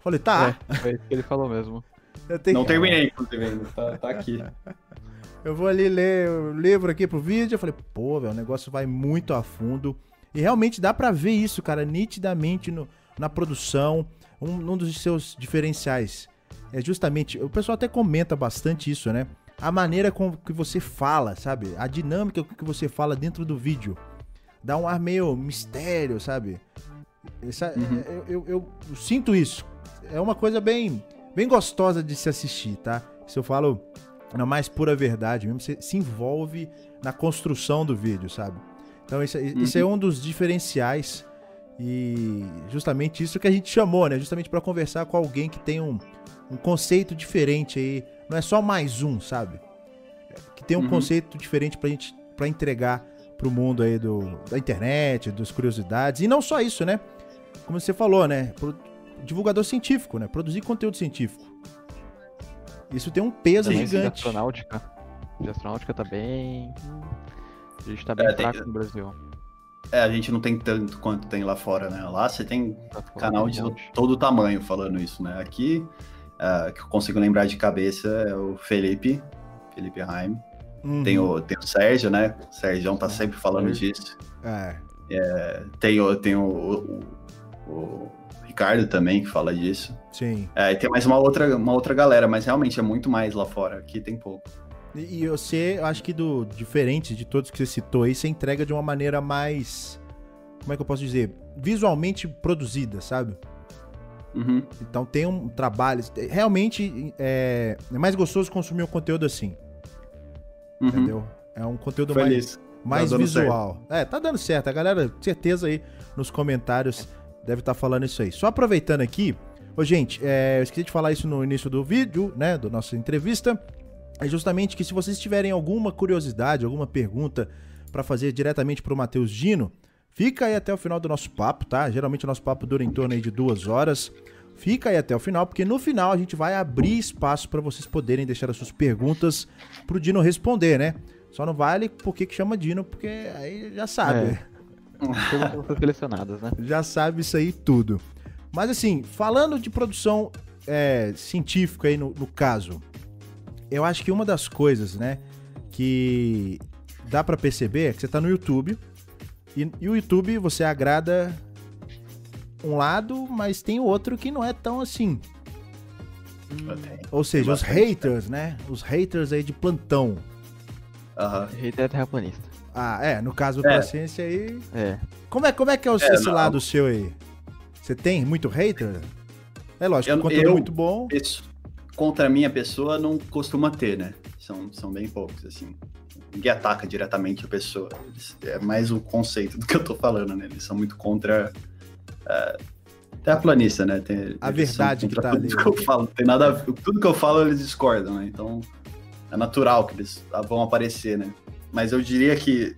falei: tá. É, foi isso que ele falou mesmo. Tenho... Não terminei, inclusive, ainda. Tá, tá aqui. eu vou ali ler o livro aqui pro vídeo. Eu falei, pô, velho, o negócio vai muito a fundo. E realmente dá para ver isso, cara, nitidamente no, na produção. Um, um dos seus diferenciais é justamente. O pessoal até comenta bastante isso, né? A maneira com que você fala, sabe? A dinâmica que você fala dentro do vídeo. Dá um ar meio mistério, sabe? Essa, uhum. eu, eu, eu, eu sinto isso. É uma coisa bem, bem gostosa de se assistir, tá? Se eu falo na mais pura verdade mesmo, você se envolve na construção do vídeo, sabe? Então isso, uhum. isso é um dos diferenciais e justamente isso que a gente chamou, né? Justamente para conversar com alguém que tem um, um conceito diferente aí, não é só mais um, sabe? Que tem um uhum. conceito diferente pra gente para entregar pro mundo aí do, da internet, das curiosidades. E não só isso, né? Como você falou, né? Divulgador científico, né? Produzir conteúdo científico. Isso tem um peso Também gigante. De astronáutica. De astronáutica tá bem. A gente tá bem é, fraco tem... no Brasil. É, a gente não tem tanto quanto tem lá fora, né? Lá você tem tá canal de todo tamanho falando isso, né? Aqui, uh, que eu consigo lembrar de cabeça é o Felipe, Felipe Heim. Uhum. Tem, o, tem o Sérgio, né? O Sérgio tá sempre falando disso. É. é tem o, tem o, o, o Ricardo também, que fala disso. Sim. É, e tem mais uma outra, uma outra galera, mas realmente é muito mais lá fora. Aqui tem pouco. E, e você, acho que do diferente de todos que você citou aí, você entrega de uma maneira mais. Como é que eu posso dizer? Visualmente produzida, sabe? Uhum. Então tem um trabalho. Realmente é, é mais gostoso consumir um conteúdo assim. Uhum. Entendeu? É um conteúdo mais, mais tá visual. Certo. É, tá dando certo. A galera, certeza aí nos comentários deve estar tá falando isso aí. Só aproveitando aqui, ô gente, é, eu esqueci de falar isso no início do vídeo, né, do nossa entrevista. É justamente que se vocês tiverem alguma curiosidade, alguma pergunta para fazer diretamente para o Matheus Dino, fica aí até o final do nosso papo, tá? Geralmente o nosso papo dura em torno aí de duas horas. Fica aí até o final, porque no final a gente vai abrir espaço para vocês poderem deixar as suas perguntas pro Dino responder, né? Só não vale porque que chama Dino, porque aí já sabe. É. Todas selecionadas, né? Já sabe isso aí tudo. Mas assim, falando de produção é, científica aí no, no caso, eu acho que uma das coisas, né, que dá para perceber é que você tá no YouTube e, e, o YouTube você agrada um lado, mas tem o outro que não é tão assim. Ou seja, os haters, né? Os haters aí de plantão. Uhum. Hater é terraplanista. Ah, é, no caso do é. paciência aí. É. Como é, como é que é, o, é esse não. lado seu aí? Você tem muito hater? É lógico, eu, conteúdo eu, muito bom. Isso, contra a minha pessoa não costuma ter, né? São, são bem poucos, assim. Ninguém ataca diretamente a pessoa. é mais o conceito do que eu tô falando, né? Eles são muito contra. Uh, até a planista, né? Tem, a verdade que tá ali. Que eu falo. Tem nada, tudo que eu falo eles discordam, né? Então é natural que eles vão aparecer, né? Mas eu diria que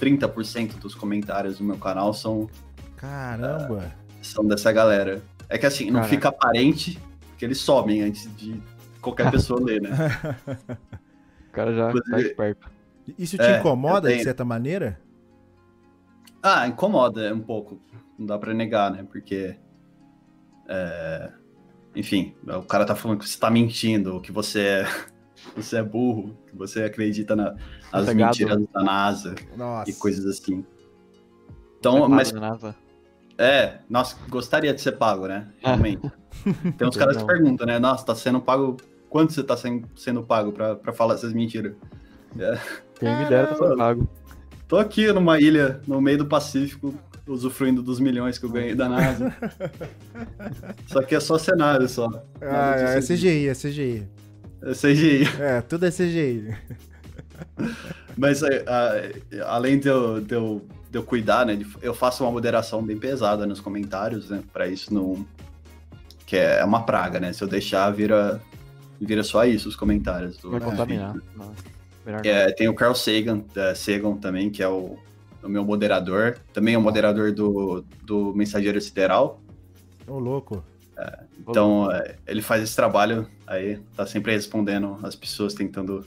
30% dos comentários do meu canal são. Caramba! Uh, são dessa galera. É que assim, não Caraca. fica aparente que eles somem antes de qualquer pessoa ler, né? O cara já tá esperto. Isso te é, incomoda de certa maneira? Ah, incomoda um pouco. Não dá pra negar, né? Porque. É... Enfim, o cara tá falando que você tá mentindo, que você é, você é burro, que você acredita na, nas tá mentiras da NASA Nossa. e coisas assim. Então, mas. NASA. É, nossa, gostaria de ser pago, né? Realmente. Tem uns caras que perguntam, né? Nossa, tá sendo pago. Quanto você tá sendo pago pra, pra falar essas mentiras? É. Quem me dera tá pago. Tô aqui numa ilha no meio do Pacífico, usufruindo dos milhões que eu ganhei da NASA. Isso aqui é só cenário só. Ah, é, é CGI, é CGI. É CGI. É, tudo é CGI. Mas é, a, além de eu, de, eu, de eu cuidar, né? Eu faço uma moderação bem pesada nos comentários, né? Pra isso não. Que é uma praga, né? Se eu deixar, vira, vira só isso os comentários. Do, Vai contaminar. É, tem o Carl Sagan, Sagan também, que é o, o meu moderador. Também é o moderador do, do Mensageiro Sideral. Ô, louco. É, então, é, ele faz esse trabalho aí, tá sempre respondendo as pessoas, tentando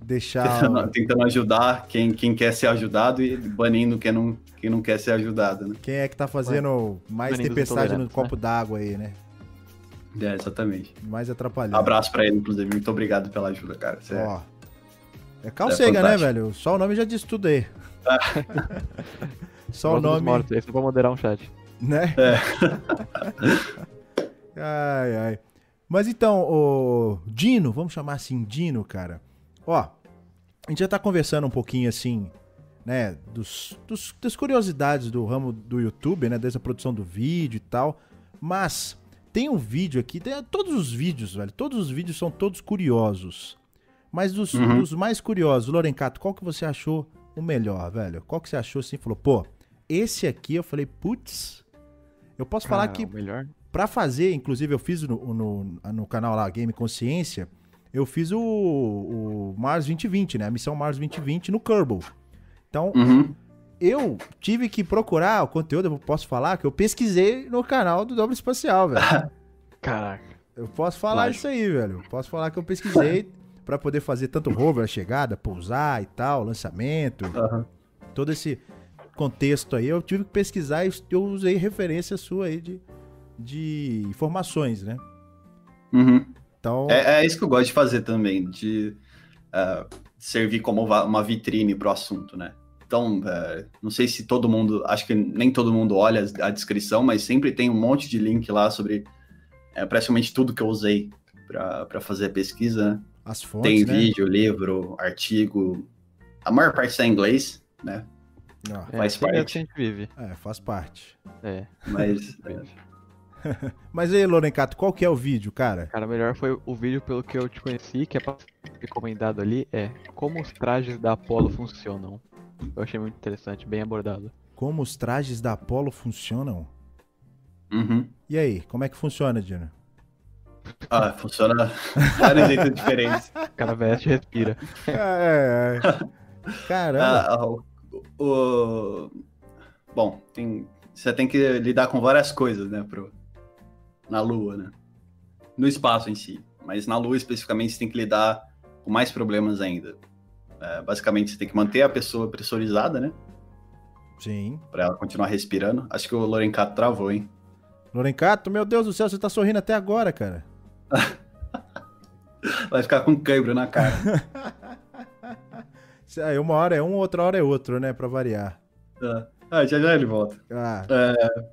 deixar tentando, tentando, ajudar quem, quem quer ser ajudado e banindo quem não, quem não quer ser ajudado, né? Quem é que tá fazendo mais tempestade no copo né? d'água aí, né? É, exatamente. Mais atrapalhando. Abraço pra ele, inclusive. Muito obrigado pela ajuda, cara. Você Ó, é, é calcega, é né, velho? Só o nome já diz tudo aí. Só o nome. Mortos, aí só pra moderar um chat. Né? É. ai, ai. Mas então, o Dino, vamos chamar assim Dino, cara. Ó, a gente já tá conversando um pouquinho assim, né, dos, dos, das curiosidades do ramo do YouTube, né, desde a produção do vídeo e tal. Mas tem um vídeo aqui, tem todos os vídeos, velho, todos os vídeos são todos curiosos. Mas dos, uhum. dos mais curiosos, Lorencato, qual que você achou o melhor, velho? Qual que você achou assim? Falou, pô, esse aqui eu falei, putz, eu posso falar que. melhor. Pra fazer, inclusive eu fiz no, no, no canal lá, Game Consciência, eu fiz o, o Mars 2020, né? A missão Mars 2020 no Kerbal. Então, uhum. eu tive que procurar o conteúdo, eu posso falar, que eu pesquisei no canal do Dobro Espacial, velho. Caraca. Eu posso falar Lógico. isso aí, velho. Posso falar que eu pesquisei para poder fazer tanto rover, a chegada, pousar e tal, lançamento. Uhum. Todo esse contexto aí, eu tive que pesquisar e eu usei referência sua aí de, de informações, né? Uhum. Então... É, é, isso que eu gosto de fazer também, de uh, servir como uma vitrine para o assunto, né? Então, uh, não sei se todo mundo, acho que nem todo mundo olha a descrição, mas sempre tem um monte de link lá sobre uh, praticamente tudo que eu usei para fazer a pesquisa, né? As fontes, Tem né? vídeo, livro, artigo. A maior parte está em inglês, né? Ah, faz é, parte. É a gente vive. É, faz parte. É. Mas. Mas aí, Lorencato, qual que é o vídeo, cara? Cara, melhor foi o vídeo pelo que eu te conheci, que é recomendado ali, é Como os trajes da Apollo funcionam. Eu achei muito interessante, bem abordado. Como os trajes da Apollo funcionam? Uhum. E aí, como é que funciona, Dino? Ah, funciona vários jeitos diferentes. O cara veste e respira. É, é. Caramba. Ah, o, o, Bom, tem... você tem que lidar com várias coisas, né, pro... na Lua, né? No espaço em si. Mas na Lua, especificamente, você tem que lidar com mais problemas ainda. É, basicamente, você tem que manter a pessoa pressurizada, né? Sim. Pra ela continuar respirando. Acho que o Lorencato travou, hein? Lorencato, meu Deus do céu, você tá sorrindo até agora, cara. Vai ficar com cãibra na cara. Aí uma hora é um, outra hora é outro, né? Pra variar. É. Ah, já já ele volta. Ah. É...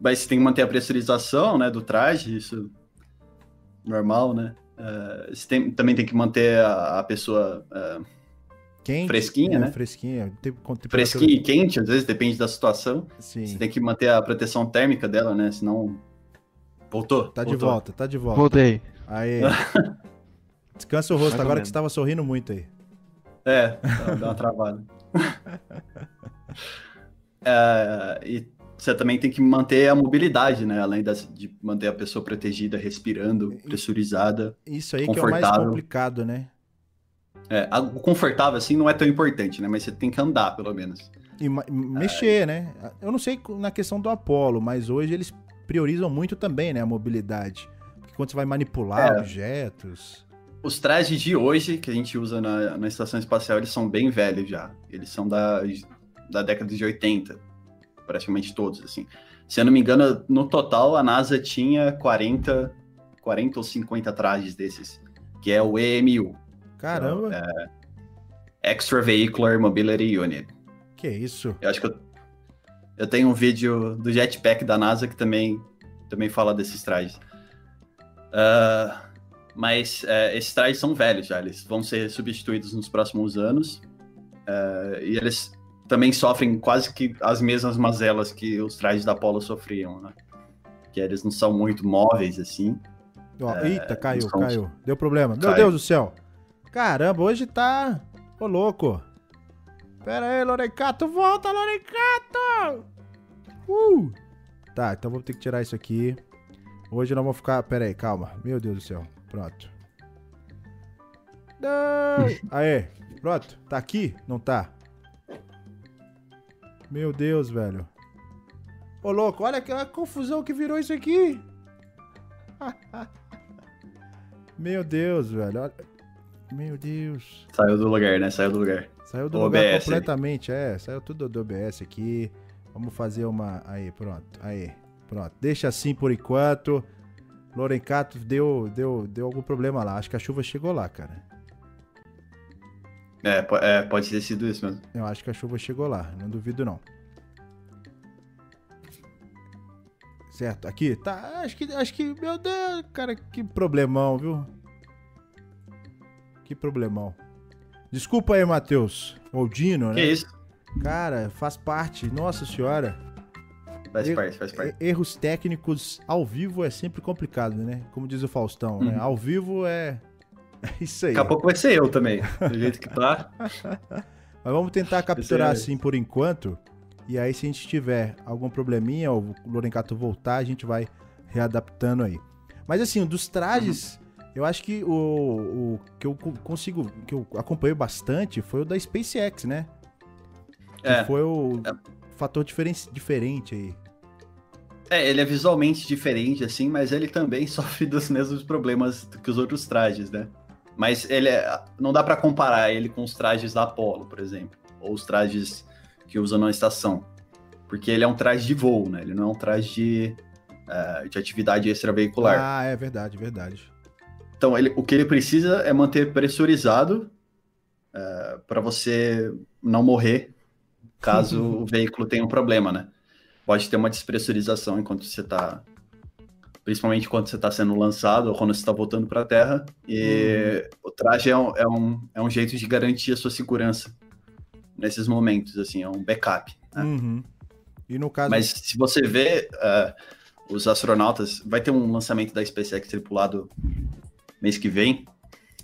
Mas você tem que manter a pressurização né, do traje, isso normal, né? É... Você tem... também tem que manter a, a pessoa é... quente, fresquinha, é, né? Fresquinha. Fresquinha e quente, às vezes, depende da situação. Sim. Você tem que manter a proteção térmica dela, né? Senão Voltou? Tá voltou. de volta, tá de volta. Voltei. Aí. Descansa o rosto, agora que você tava sorrindo muito aí. É, dá uma travada. é, e você também tem que manter a mobilidade, né? Além das, de manter a pessoa protegida, respirando, pressurizada. Isso aí que é o mais complicado, né? É, o confortável, assim, não é tão importante, né? Mas você tem que andar, pelo menos. E mexer, é. né? Eu não sei na questão do Apollo, mas hoje eles priorizam muito também, né? A mobilidade. Porque quando você vai manipular é. objetos. Os trajes de hoje que a gente usa na, na estação espacial, eles são bem velhos já. Eles são da, da década de 80. Praticamente todos, assim. Se eu não me engano, no total a NASA tinha 40, 40 ou 50 trajes desses. Que é o EMU, Caramba. É, Extravehicular Mobility Unit. Que isso? Eu acho que eu, eu tenho um vídeo do jetpack da NASA que também, também fala desses trajes. Uh, mas uh, esses trajes são velhos já, eles vão ser substituídos nos próximos anos. Uh, e eles também sofrem quase que as mesmas mazelas que os trajes da Apollo sofriam, né? Que eles não são muito móveis, assim. Ó, eita, caiu, são... caiu. Deu problema. Meu Deus do céu. Caramba, hoje tá. Ô, louco. Pera aí, Lorencato, volta, Lorencato! Uh! Tá, então vou ter que tirar isso aqui. Hoje nós vamos ficar. Pera aí, calma. Meu Deus do céu. Pronto. Não! Aê, pronto. Tá aqui? Não tá? Meu Deus, velho. Ô, louco, olha a confusão que virou isso aqui. Meu Deus, velho. Olha... Meu Deus. Saiu do lugar, né? Saiu do lugar. Saiu do o lugar OBS completamente, é. Saiu tudo do OBS aqui. Vamos fazer uma. Aí, pronto. Aí, pronto. Deixa assim por enquanto. Lorencato deu, deu, deu algum problema lá. Acho que a chuva chegou lá, cara. É, é, pode ter sido isso mesmo. Eu acho que a chuva chegou lá, não duvido não. Certo, aqui, tá, acho que, acho que, meu Deus, cara, que problemão, viu? Que problemão. Desculpa aí, Matheus. Ou Dino, né? Que isso? Cara, faz parte. Nossa senhora. Faz parte, faz parte. Erros técnicos ao vivo é sempre complicado, né? Como diz o Faustão, né? uhum. né? Ao vivo é... é isso aí. Daqui a pouco vai ser eu também, do jeito que tá. Mas vamos tentar capturar assim por enquanto. E aí, se a gente tiver algum probleminha, ou o Lorencato voltar, a gente vai readaptando aí. Mas assim, dos trajes, uhum. Eu acho que o, o que eu consigo, que eu acompanho bastante foi o da SpaceX, né? Que é. foi o é. fator diferente, diferente aí. É, ele é visualmente diferente, assim, mas ele também sofre dos mesmos problemas que os outros trajes, né? Mas ele é, não dá para comparar ele com os trajes da Apollo, por exemplo, ou os trajes que usam na estação, porque ele é um traje de voo, né? Ele não é um traje de, uh, de atividade extraveicular. Ah, é verdade, verdade. Então, ele, o que ele precisa é manter pressurizado uh, para você não morrer caso o veículo tenha um problema, né? Pode ter uma despressurização enquanto você está, principalmente quando você está sendo lançado ou quando você está voltando para a Terra. E uhum. o traje é um, é, um, é um jeito de garantir a sua segurança nesses momentos, assim, é um backup. Né? Uhum. E no caso... Mas se você vê uh, os astronautas, vai ter um lançamento da SpaceX tripulado mês que vem,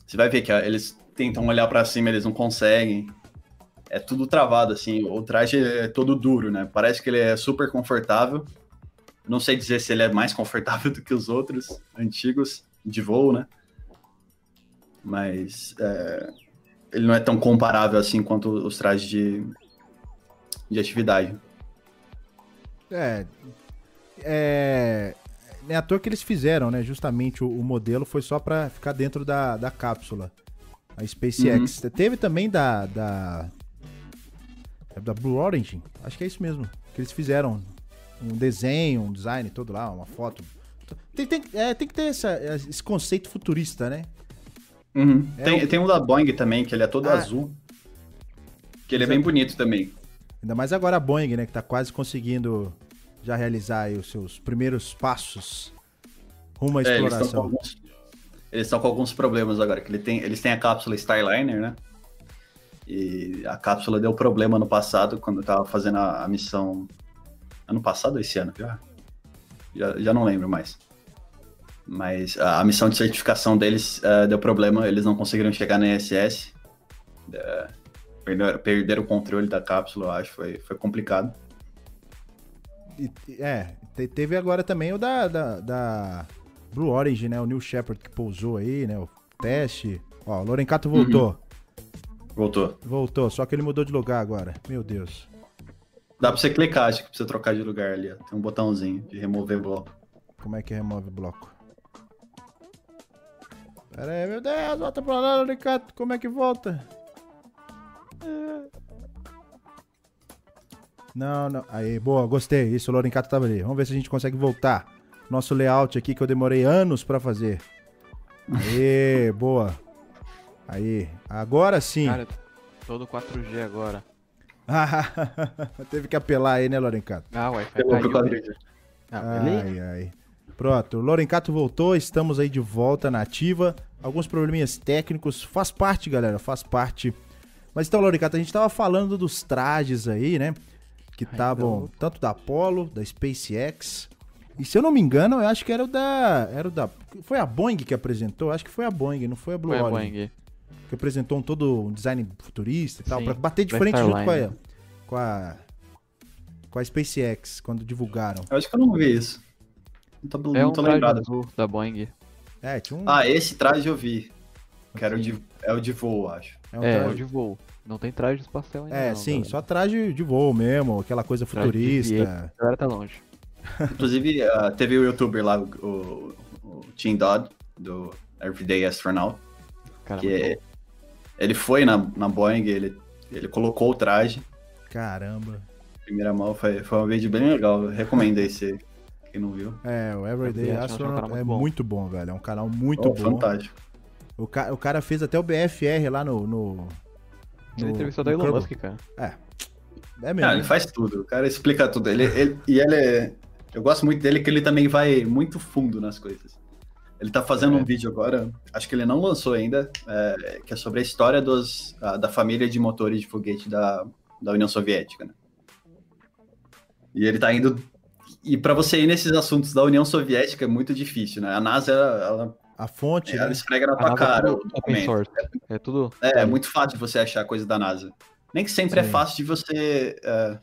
você vai ver que eles tentam olhar para cima, eles não conseguem. É tudo travado, assim. O traje é todo duro, né? Parece que ele é super confortável. Não sei dizer se ele é mais confortável do que os outros antigos de voo, né? Mas é, ele não é tão comparável assim quanto os trajes de, de atividade. É, é, é à toa que eles fizeram, né? Justamente o, o modelo foi só para ficar dentro da, da cápsula. A SpaceX. Uhum. Teve também da, da. Da Blue Origin. Acho que é isso mesmo. Que eles fizeram um desenho, um design todo lá, uma foto. Tem, tem, é, tem que ter essa, esse conceito futurista, né? Uhum. É tem, o... tem um da Boeing também, que ele é todo ah. azul. Que ele é bem bonito também. Ainda mais agora a Boeing, né? Que tá quase conseguindo já realizar os seus primeiros passos rumo à é, exploração. Eles estão com, com, alguns problemas agora, que ele tem, eles têm a cápsula Starliner, né? E a cápsula deu problema no passado, quando eu tava fazendo a, a missão. Ano passado ou esse ano? Já, já, já não lembro mais. Mas a, a missão de certificação deles uh, deu problema, eles não conseguiram chegar na ISS. Uh, é, perderam, perderam o controle da cápsula, eu acho, foi, foi complicado é, teve agora também o da, da, da, Blue Origin, né? O New Shepard que pousou aí, né? O teste. Ó, o Lorencato voltou. Uhum. Voltou. Voltou, só que ele mudou de lugar agora. Meu Deus. Dá pra você clicar, acho que pra você trocar de lugar ali, ó. Tem um botãozinho de remover bloco. Como é que remove bloco? Pera aí, meu Deus, volta pra lá, Loricato. Como é que volta? Não, não. Aí, boa, gostei. Isso, o Lorencato tava ali. Vamos ver se a gente consegue voltar. Nosso layout aqui que eu demorei anos pra fazer. Aí, boa. Aí, agora sim. Cara, todo 4G agora. Teve que apelar aí, né, Lorencato? Ah, Wi-Fi Pegou pro. Ah. Ai, ai. Pronto, o Lorencato voltou, estamos aí de volta na ativa. Alguns probleminhas técnicos, faz parte, galera, faz parte. Mas então, Lorencato, a gente tava falando dos trajes aí, né? Que estavam tanto da Apollo, da SpaceX. E se eu não me engano, eu acho que era o da. Era o da. Foi a Boeing que apresentou? Acho que foi a Boeing, não foi a Blue Foi a Origin. Boeing. Que apresentou um todo um design futurista e tal, Sim, pra bater de frente junto com a, com a. Com a SpaceX, quando divulgaram. Eu acho que eu não vi isso. Não tô, É não um tô traje lembrado. da Boeing. É, tinha um. Ah, esse traje eu vi. Que era o de, é o de voo, acho. é um É, traje- o de voo. Não tem traje espacial ainda É, não, sim, galera. só traje de voo mesmo, aquela coisa Traje futurista. A galera tá longe. Inclusive, ah, teve o youtuber lá, o, o, Tim Dodd, do Everyday Astronaut, Cara, que é- ele foi na, na Boeing, ele, ele colocou o traje, Caramba. primeira mão, foi, foi um vídeo bem legal, eu recomendo aí se quem não viu. É, o Everyday que é um Astronaut é muito bom. muito bom, velho. É um canal muito Oh, bom. fantástico. O, ca- o cara fez até o BFR lá no. no, Ele entrevistou da Elon. Musk, cara. É mesmo. Ah, ele faz tudo, o cara explica tudo. Ele, ele- e ele é, Eu gosto muito dele que ele também vai muito fundo nas coisas. Ele tá fazendo É. um vídeo agora, acho que ele não lançou ainda, é, que é sobre a história dos, a- da família de motores de foguete da, da União Soviética, né? E ele tá indo. E para você ir nesses assuntos da União Soviética é muito difícil, né? A NASA, ela, ela, A fonte, ela né? esfrega na tua é cara open source. É tudo. É, é muito fácil de você achar coisa da NASA. Nem que sempre é Sim. fácil de você é,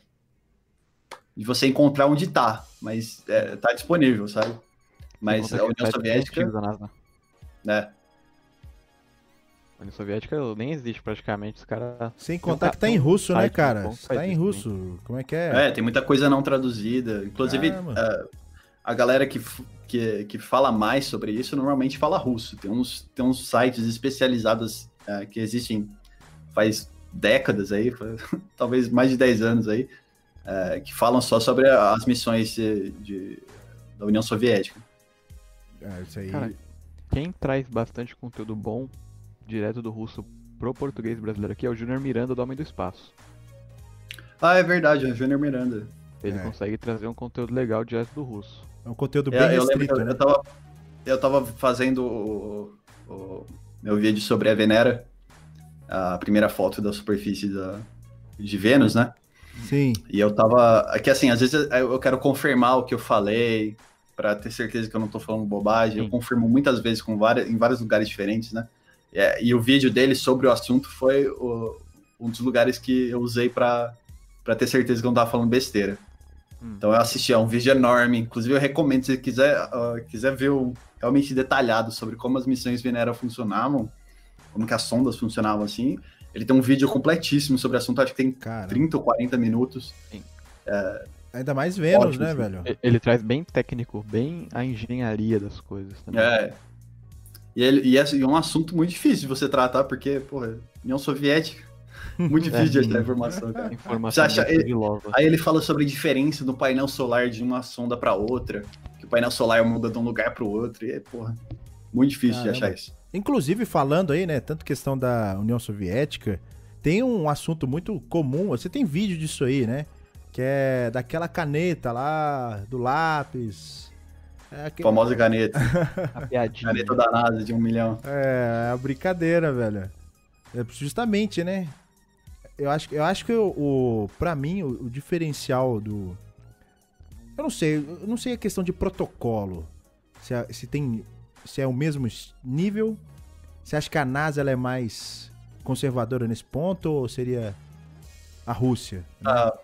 de você encontrar onde tá, mas é, tá disponível, sabe? Mas Conta a União Soviética, da NASA. né? A União Soviética nem existe praticamente. Os caras. Sem contar que tá em russo, né, cara? Tá em russo. Como é que é? É, tem muita coisa não traduzida. Inclusive, é, a galera que, que, que fala mais sobre isso normalmente fala russo. Tem uns, tem uns sites especializados é, que existem faz décadas aí, talvez mais de 10 anos aí, é, que falam só sobre as missões de, de- da União Soviética. É, isso aí. Cara, Quem traz bastante conteúdo bom direto do russo pro português brasileiro aqui é o Júnior Miranda do Homem do Espaço. Ah, é verdade, é o Júnior Miranda. Ele É. consegue trazer um conteúdo legal direto do russo. É um conteúdo bem Eu, eu lembro que restrito, eu, né? eu tava, eu tava fazendo o, o meu vídeo sobre a Venera, a primeira foto da superfície da, de Vênus, né? Sim. E eu tava. É que assim, às vezes eu eu quero confirmar o que eu falei, pra ter certeza que eu não tô falando bobagem. Eu Sim. confirmo muitas vezes com várias, em vários lugares diferentes, né? É, e o vídeo dele sobre o assunto foi o- um dos lugares que eu usei pra ter certeza que eu não tava falando besteira. Hum. Então eu assisti, é um vídeo enorme. Inclusive, eu recomendo, se você quiser, ah, quiser ver o, realmente detalhado sobre como as missões Venera funcionavam, como que as sondas funcionavam assim. Ele tem um vídeo completíssimo sobre o assunto, acho que tem Cara. 30 ou 40 minutos. Ainda mais Vênus, Ótimo, né, sim. velho? E- Ele traz bem técnico, bem a engenharia das coisas também. É. E, ele, e é e é um assunto muito difícil de você tratar, porque, porra, União Soviética, muito difícil de achar informação, cara. Informação Você acha- sigilosa. Aí ele fala sobre a diferença do painel solar de uma sonda para outra, que o painel solar muda de um lugar para o outro, e é, porra, muito difícil Caramba. de achar isso. Inclusive, falando aí, né, tanto questão da União Soviética, tem um assunto muito comum, você tem vídeo disso aí, né? Que é daquela caneta lá, do lápis. É, aquele- Famosa caneta, A piadinha. caneta da NASA de um milhão. é a brincadeira, velho. É justamente, né? Eu acho, eu acho que o, o para mim o, o diferencial do eu não sei, eu não sei a questão de protocolo. Se, é- se tem se é o mesmo nível? Você acha que a NASA ela é mais conservadora nesse ponto ou seria a Rússia? Ah,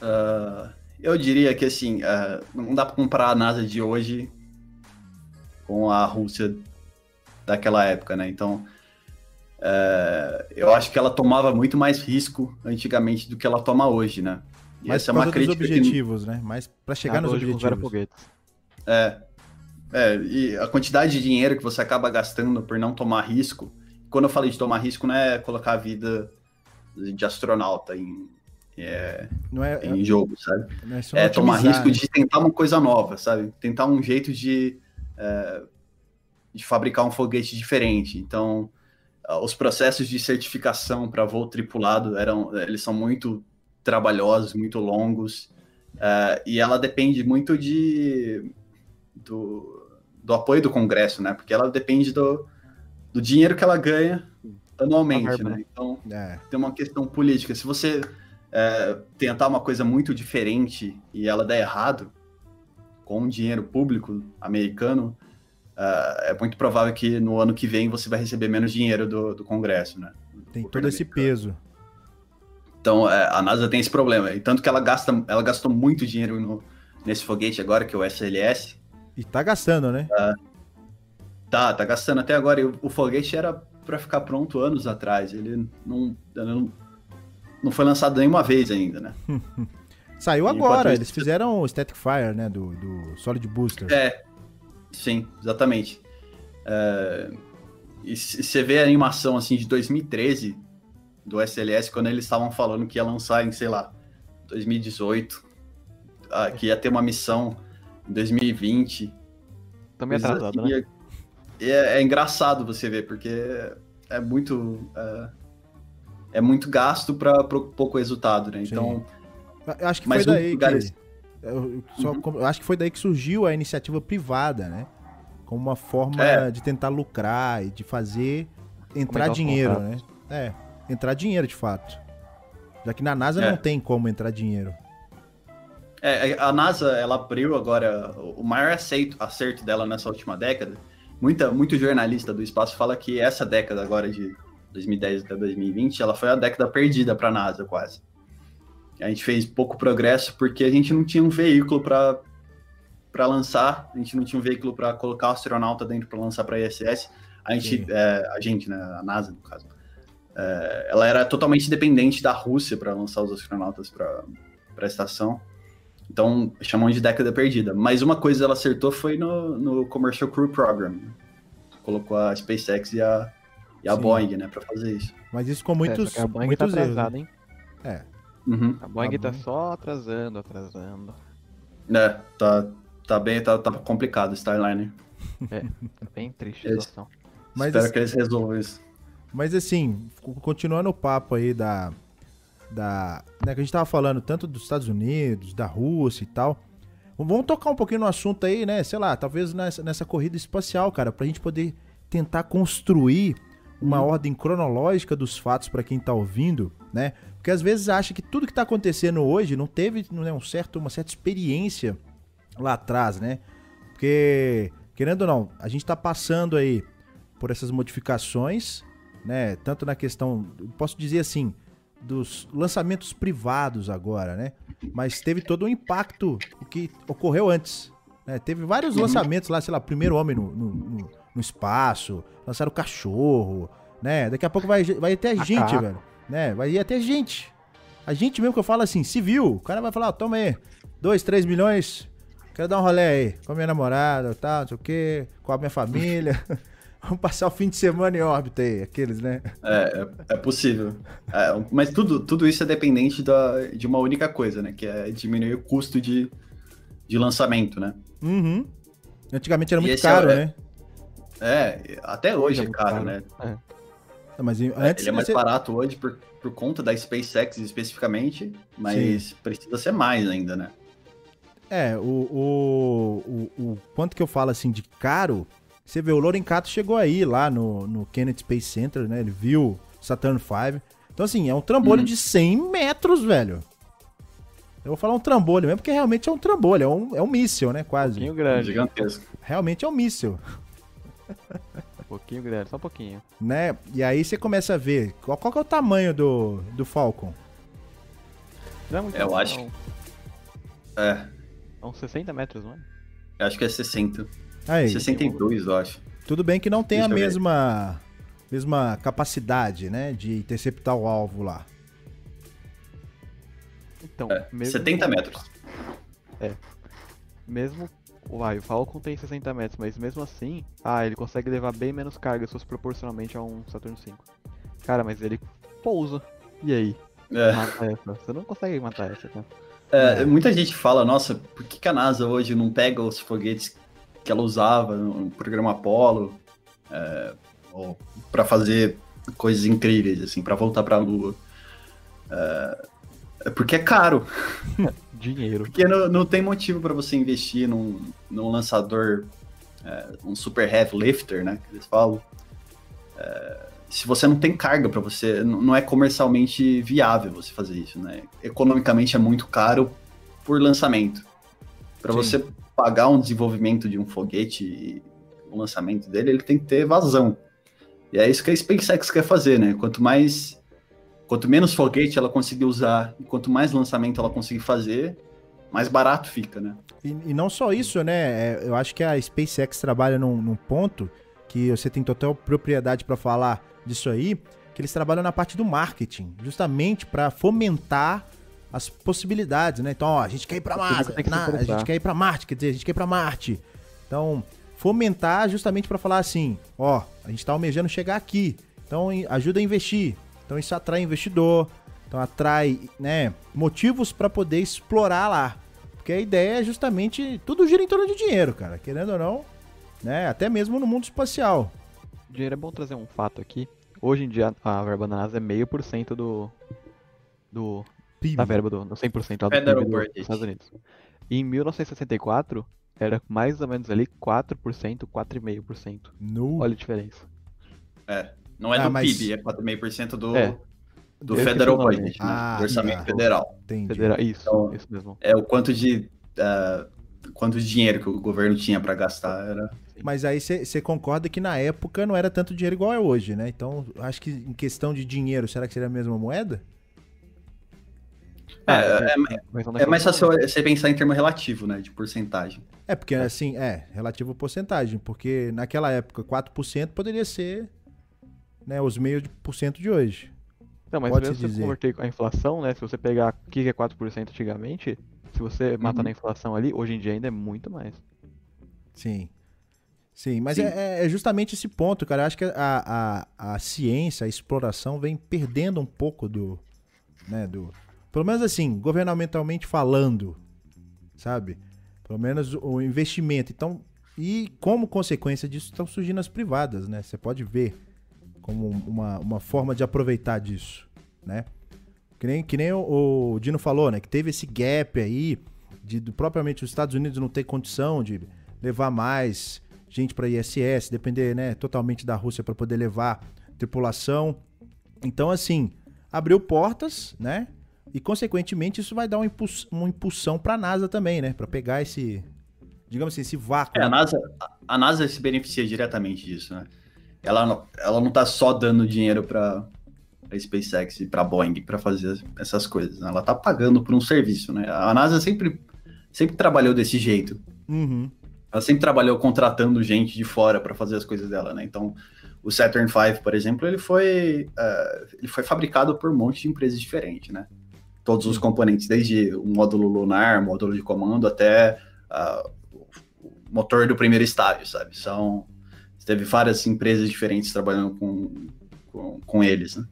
ah, eu diria que assim, ah, não dá para comparar a NASA de hoje com a Rússia daquela época, né? Então, é, eu acho que ela tomava muito mais risco antigamente do que ela toma hoje, né? E Mas essa é uma crítica dos objetivos, que... né? Mas para chegar ah, nos objetivos. É, é, e a quantidade de dinheiro que você acaba gastando por não tomar risco. Quando eu falei de tomar risco, não é colocar a vida de astronauta em, é, não é, em jogo, sabe? É, é tomar risco de tentar uma coisa nova, sabe? Tentar um jeito de, é, de fabricar um foguete diferente. Então, os processos de certificação para voo tripulado eram, eles são muito trabalhosos, muito longos, uh, e ela depende muito de do, do apoio do Congresso, né? Porque ela depende do, do dinheiro que ela ganha anualmente, né? Então é. tem uma questão política. Se você é, tentar uma coisa muito diferente e ela der errado com o dinheiro público americano, é, é muito provável que no ano que vem você vai receber menos dinheiro do, do Congresso, né? Tem todo esse peso. Então é, a NASA tem esse problema. E tanto que ela gasta, ela gastou muito dinheiro no, nesse foguete agora, que é o SLS. E tá gastando, né? Uh, tá, tá gastando até agora. E o, o foguete era para ficar pronto anos atrás. Ele não, não, não foi lançado nenhuma vez ainda, né? Saiu agora, eles fizeram o Static Fire, né? Do, do Solid Booster. É, sim, exatamente. É, e você vê a animação assim de 2013 do SLS, quando eles estavam falando que ia lançar em, sei lá, 2018, ah, que ia ter uma missão 2020. Também atrasado, né? É, é, engraçado você ver, porque é muito. É, é muito gasto para pouco resultado, né? Então. Eu acho que foi daí lugares... que. Eu, só, uhum. eu acho que foi daí que surgiu a iniciativa privada, né? Como uma forma é. de tentar lucrar e de fazer entrar dinheiro, né? É, entrar dinheiro de fato. Já que na NASA é. não tem como entrar dinheiro. É, é, a NASA, ela abriu agora o maior acerto, acerto dela nessa última década. Muita, muito jornalista do espaço fala que essa década agora de 2010 até 2020, ela foi a década perdida para a NASA quase. A gente fez pouco progresso porque a gente não tinha um veículo para para lançar, a gente não tinha um veículo para colocar o astronauta dentro para lançar para a ISS. A gente, é, a gente, né, a NASA no caso, é, ela era totalmente dependente da Rússia para lançar os astronautas para a estação. Então, chamam de década perdida. Mas uma coisa ela acertou foi no, no Commercial Crew Program. Colocou a SpaceX e a, e a Boeing, né, para fazer isso. Mas isso com muitos, é, a Boeing muitos tá atrasada, hein? É. Uhum. A Boeing a tá Boeing... só atrasando, atrasando. É, tá, tá bem, tá, tá complicado o Starliner. É, tá bem triste a situação. Mas Espero assim, que eles resolvam isso. Mas assim, continuando o papo aí da, da, né, que a gente tava falando tanto dos Estados Unidos, da Rússia e tal. Vamos tocar um pouquinho no assunto aí, né? Sei lá, talvez nessa, nessa corrida espacial, cara, pra gente poder tentar construir uma hum. ordem cronológica dos fatos para quem tá ouvindo, né? Porque às vezes acha que tudo que tá acontecendo hoje não teve né, um certo, uma certa experiência lá atrás, né? Porque, querendo ou não, a gente tá passando aí por essas modificações, né? Tanto na questão, posso dizer assim, dos lançamentos privados agora, né? Mas teve todo um impacto que ocorreu antes. Né? Teve vários uhum. lançamentos lá, sei lá, primeiro homem no, no, no, no espaço, lançaram o cachorro, né? Daqui a pouco vai, vai ter a gente, velho. Né? Vai ir até gente. A gente mesmo que eu falo assim, civil, o cara vai falar, oh, toma aí, 2, 3 milhões, quero dar um rolê aí, com a minha namorada, tal, não sei o quê, com a minha família. Vamos passar o fim de semana em órbita aí, aqueles, né? É, é, é possível. É, mas tudo, tudo isso é dependente da, de uma única coisa, né? Que é diminuir o custo de, de lançamento, né? Uhum. Antigamente era muito caro, é, né? É, até hoje é, caro, caro, né? É. Mas antes Ele é mais você... barato hoje por, por conta da SpaceX especificamente, mas Sim. precisa ser mais ainda, né? É, o, o, o, o quanto que eu falo assim de caro você vê, o Lorencato chegou aí lá no, no Kennedy Space Center, né? Ele viu Saturn V. Então, assim, é um trambolho hum. de 100 metros, velho. Eu vou falar um trambolho mesmo, porque realmente é um trambolho, é um, é um míssil, né? Quase. Um grande. Gigantesco. Realmente é um míssil. Um pouquinho grande, só um pouquinho. Né? E aí você começa a ver qual, qual é o tamanho do, do Falcon. Não é muito Eu acho. Não. É. São 60 metros, não é? Eu acho que é 60. Aí, 62, eu acho. Tudo bem que não tem Deixa a mesma mesma capacidade, né, de interceptar o alvo lá. Então, é, mesmo... 70 metros. É. Mesmo Uai, o Falcon tem 60 metros, mas mesmo assim, ah, ele consegue levar bem menos carga se fosse proporcionalmente a um Saturno 5. Cara, mas ele pousa. E aí? É. Mata essa. Você não consegue matar essa, cara. É, muita gente fala, nossa, por que, que, a NASA hoje não pega os foguetes que ela usava no programa Apollo é, para fazer coisas incríveis, assim, para voltar para a Lua? É, é porque é caro. Dinheiro. Porque não, não tem motivo para você investir num, num lançador, é, um super heavy lifter, né? Que eles falam. É, se você não tem carga para você, não é comercialmente viável você fazer isso, né? Economicamente é muito caro por lançamento. Para você pagar um desenvolvimento de um foguete, o lançamento dele, ele tem que ter vazão. E é isso que a SpaceX quer fazer, né? Quanto mais Quanto menos foguete ela conseguir usar e quanto mais lançamento ela conseguir fazer, mais barato fica, né? E, e não só isso, né? É, eu acho que a SpaceX trabalha num, num ponto que você tem total propriedade para falar disso aí, que eles trabalham na parte do marketing, justamente para fomentar as possibilidades, né? Então, ó, a gente quer ir para Marte, a gente quer ir para Marte, quer dizer, a gente quer ir para Marte. Então, fomentar justamente para falar assim, ó, a gente está almejando chegar aqui. Então, ajuda a investir. Então isso atrai investidor, então atrai, né, motivos para poder explorar lá. Porque a ideia é justamente tudo gira em torno de dinheiro, cara, querendo ou não, né, até mesmo no mundo espacial. Dinheiro é bom trazer um fato aqui. Hoje em dia a verba da NASA é meio por cento do do PIB. da verba do, do 100% do PIB dos Estados Unidos. E em 1964 era mais ou menos ali 4%, 4,5%. No... Olha a diferença. É. Não é ah, do mas... PIB, é 4,5% do, é. do Federal Budget, né? ah, do orçamento tá. federal. Federal. Isso, então, isso mesmo. É o quanto de, uh, quanto de dinheiro que o governo tinha para gastar. Era... Mas aí você concorda que na época não era tanto dinheiro igual é hoje, né? Então, acho que em questão de dinheiro, será que seria a mesma moeda? É, é, é, é mais fácil você pensar em termo relativo, né? De porcentagem. É, porque assim, é, relativo porcentagem, porque naquela época 4% poderia ser né, os meios por cento de hoje. Não, mas Pode mesmo se você converter a inflação, né? Se você pegar o que é 4% antigamente, se você uhum. matar na inflação ali, hoje em dia ainda é muito mais. Sim. Sim, mas Sim. É, é, justamente esse ponto, cara. Eu acho que a, a, a ciência, a exploração vem perdendo um pouco do. Né, do. Pelo menos assim, governamentalmente falando, sabe? Pelo menos o investimento. Então, e como consequência disso estão surgindo as privadas, né? Você pode ver como uma, uma forma de aproveitar disso, né? Que nem, que nem o, Dino falou, né? Que teve esse gap aí de, de propriamente os Estados Unidos não ter condição de levar mais gente para ISS, depender, né, totalmente da Rússia para poder levar tripulação. Então, assim, abriu portas, né? E consequentemente isso vai dar uma, impuls uma impulsão para a NASA também, né? Para pegar esse, digamos assim, esse vácuo. É, a NASA, a NASA se beneficia diretamente disso, né? Ela não, ela não tá só dando dinheiro para a SpaceX e para Boeing para fazer essas coisas. Né? Ela tá pagando por um serviço, né? A NASA sempre, sempre trabalhou desse jeito. Uhum. Ela sempre trabalhou contratando gente de fora para fazer as coisas dela, né? Então, o Saturn V, por exemplo, ele foi, uh, ele foi fabricado por um monte de empresas diferentes, né? Todos os componentes, desde o módulo lunar, módulo de comando, até uh, o motor do primeiro estágio, sabe? São teve várias empresas diferentes trabalhando com, com, com eles, né?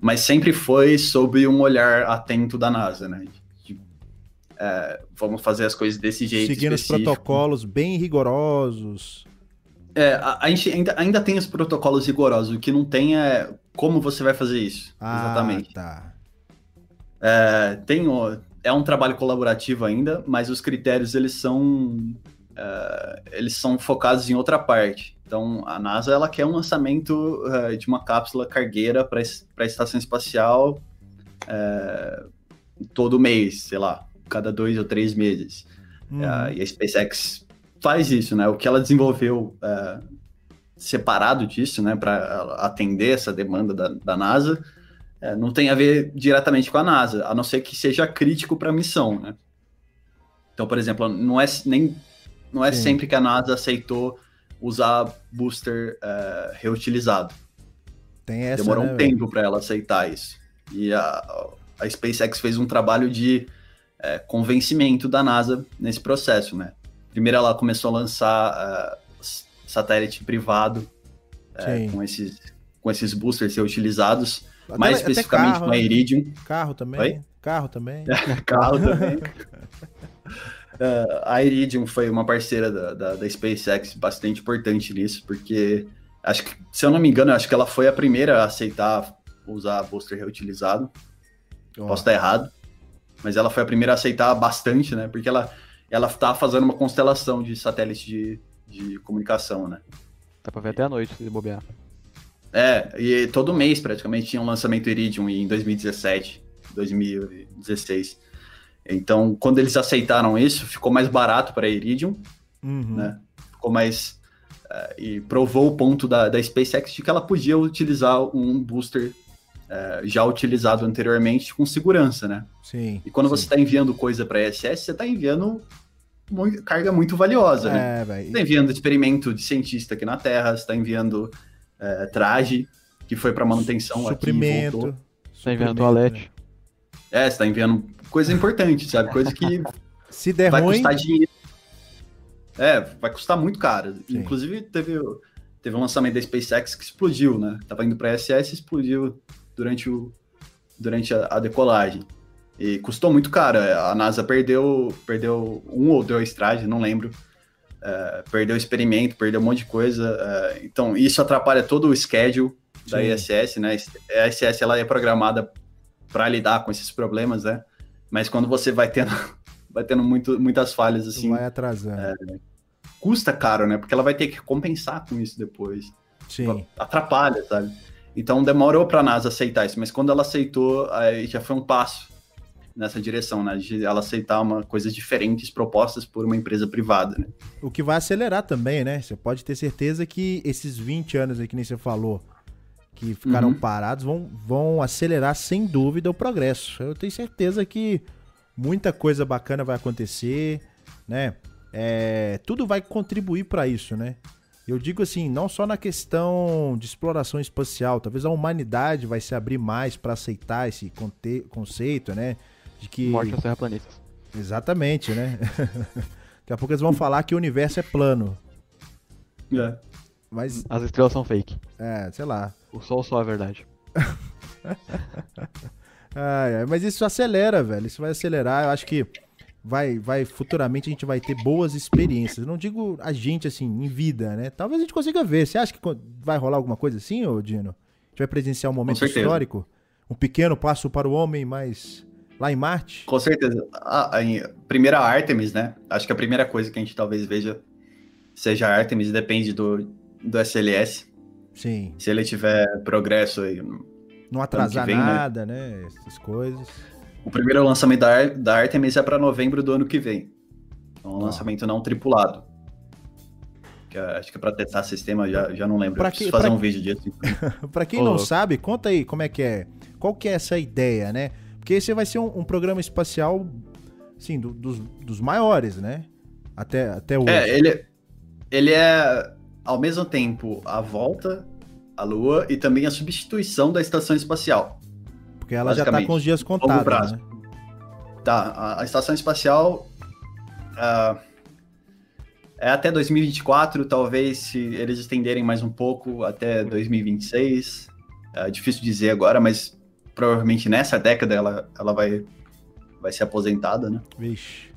Mas sempre foi sob um olhar atento da NASA, né? De, é, vamos fazer as coisas desse jeito Seguindo específico. os protocolos bem rigorosos. É, a, a, gente ainda, ainda tem os protocolos rigorosos, o que não tem é como você vai fazer isso, ah, exatamente. tá. É, tem, é um trabalho colaborativo ainda, mas os critérios, eles são... Uh, eles são focados em outra parte. Então, a NASA ela quer um lançamento uh, de uma cápsula cargueira para a estação espacial uh, todo mês, sei lá, cada dois ou três meses. Uh, e a SpaceX faz isso, né? O que ela desenvolveu separado disso, né, para atender essa demanda da, da NASA, não tem a ver diretamente com a NASA, a não ser que seja crítico para a missão, né? Então, por exemplo, não é nem não é sempre que a NASA aceitou usar booster uh, reutilizado. Tem essa, Demorou né, um tempo para ela aceitar isso. E a, a SpaceX fez um trabalho de é, convencimento da NASA nesse processo, né? Primeiro ela começou a lançar uh, satélite privado é, com, esses, com esses boosters ser utilizados, até, mais especificamente carro, com a né? Iridium. Carro também. Oi? Carro também. carro também. Uh, a Iridium foi uma parceira da, da, da, SpaceX bastante importante nisso, porque acho que, se eu não me engano, acho que ela foi a primeira a aceitar usar booster reutilizado. Oh. Posso estar errado, mas ela foi a primeira a aceitar bastante, né? Porque ela ela tá fazendo uma constelação de satélites de, de comunicação, né? Dá pra ver até a noite se bobear. É, e todo mês praticamente tinha um lançamento Iridium em 2017, 2016. Então, quando eles aceitaram isso, ficou mais barato para a Iridium, uhum. né? Ficou mais. Uh, e provou o ponto da, da SpaceX de que ela podia utilizar um booster uh, já utilizado anteriormente com segurança, né? Sim. E quando sim. você está enviando coisa para a ISS, você está enviando muito, carga muito valiosa, né? é, né? Você está enviando experimento de cientista aqui na Terra, você está enviando uh, traje que foi para manutenção suprimento, aqui. Você está enviando toalete. É, você está enviando coisa importante, sabe? Coisa que Se der vai ruim... custar dinheiro. É, vai custar muito caro. Sim. Inclusive, teve, teve um lançamento da SpaceX que explodiu, né? Tava indo para SS e explodiu durante, o, durante a, a, decolagem. E custou muito caro. A NASA perdeu, perdeu um ou dois trajes, não lembro. É, perdeu experimento, perdeu um monte de coisa. É, então, isso atrapalha todo o schedule Sim. da ISS, né? A ISS ela é programada para lidar com esses problemas, né? Mas quando você vai tendo, vai tendo muito, muitas falhas assim. Vai atrasando. É, custa caro, né? Porque ela vai ter que compensar com isso depois. Sim. Atrapalha, sabe? Então demorou para a NASA aceitar isso, mas quando ela aceitou, aí já foi um passo nessa direção, né? De ela aceitar uma coisas diferentes propostas por uma empresa privada, né? O que vai acelerar também, né? Você pode ter certeza que esses 20 anos aí que nem você falou, que ficaram uhum. parados vão, vão acelerar sem dúvida o progresso. Eu tenho certeza que muita coisa bacana vai acontecer, né? É, tudo vai contribuir para isso, né? Eu digo assim, não só na questão de exploração espacial, talvez a humanidade vai se abrir mais para aceitar esse conte conceito, né? De que morte aos terraplanistas. Exatamente, né? Daqui a pouco eles vão falar que o universo é plano. É. Mas as estrelas são fake. É, sei lá. O sol só é verdade. ai, ai, mas isso acelera, velho. Isso vai acelerar. Eu acho que vai, vai futuramente a gente vai ter boas experiências. Eu não digo a gente assim, em vida, né? Talvez a gente consiga ver. Você acha que vai rolar alguma coisa assim, ô Dino? A gente vai presenciar um momento histórico? Um pequeno passo para o homem, mas lá em Marte? Com certeza. A, a, a, primeira Artemis, né? Acho que a primeira coisa que a gente talvez veja seja a Artemis, depende do, do SLS. Sim. Se ele tiver progresso aí. Não atrasar vem, né? nada, né? né? Essas coisas. O primeiro lançamento da, da Artemis é para novembro do ano que vem. É um oh. lançamento não tripulado. Que é, acho que é para testar sistema, já, já não lembro. Pra que, fazer um vídeo disso. para quem oh. não sabe, conta aí como é que é. Qual que é essa ideia, né? Porque esse vai ser um, um programa espacial, sim, do, dos, dos maiores, né? Até, até hoje. É, ele, ele é ao mesmo tempo a volta à Lua e também a substituição da estação espacial. Porque ela já está com os dias contados. Né? Tá, a, a, estação espacial uh, é até 2024, talvez se eles estenderem mais um pouco até 2026. É difícil dizer agora, mas provavelmente nessa década ela, ela vai, vai ser aposentada, né? Vixe.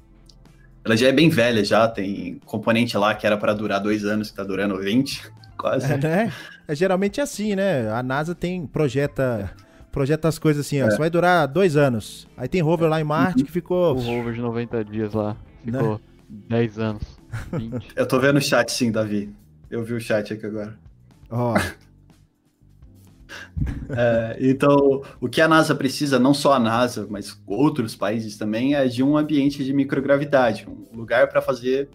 Ela já é bem velha, já tem componente lá que era para durar dois anos, que tá durando 20, quase. É, né? É geralmente assim, né? A NASA tem, projeta, projeta as coisas assim, ó, é. vai durar dois anos. Aí tem rover lá em Marte uhum. que ficou... O rover de 90 dias lá, ficou né? 10 anos, 20. Eu tô vendo o chat sim, Davi. Eu vi o chat aqui agora. Ó... Oh. É, então, o que a NASA precisa, não só a NASA, mas outros países também, é de um ambiente de microgravidade, um lugar para fazer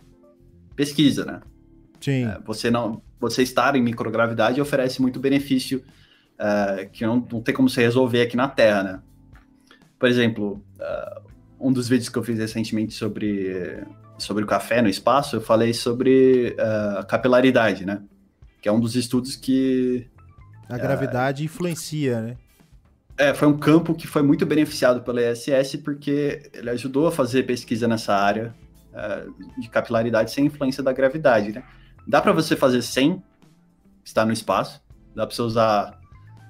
pesquisa, né? Sim. É, você não, você estar em microgravidade oferece muito benefício é, que não, não tem como se resolver aqui na Terra, né? Por exemplo, uh, um dos vídeos que eu fiz recentemente sobre sobre o café no espaço, eu falei sobre uh, a capilaridade, né? Que é um dos estudos que A gravidade é... influencia, né? É, foi um campo que foi muito beneficiado pela ISS porque ele ajudou a fazer pesquisa nessa área uh, de capilaridade sem influência da gravidade, né? Dá para você fazer sem estar no espaço, dá para você usar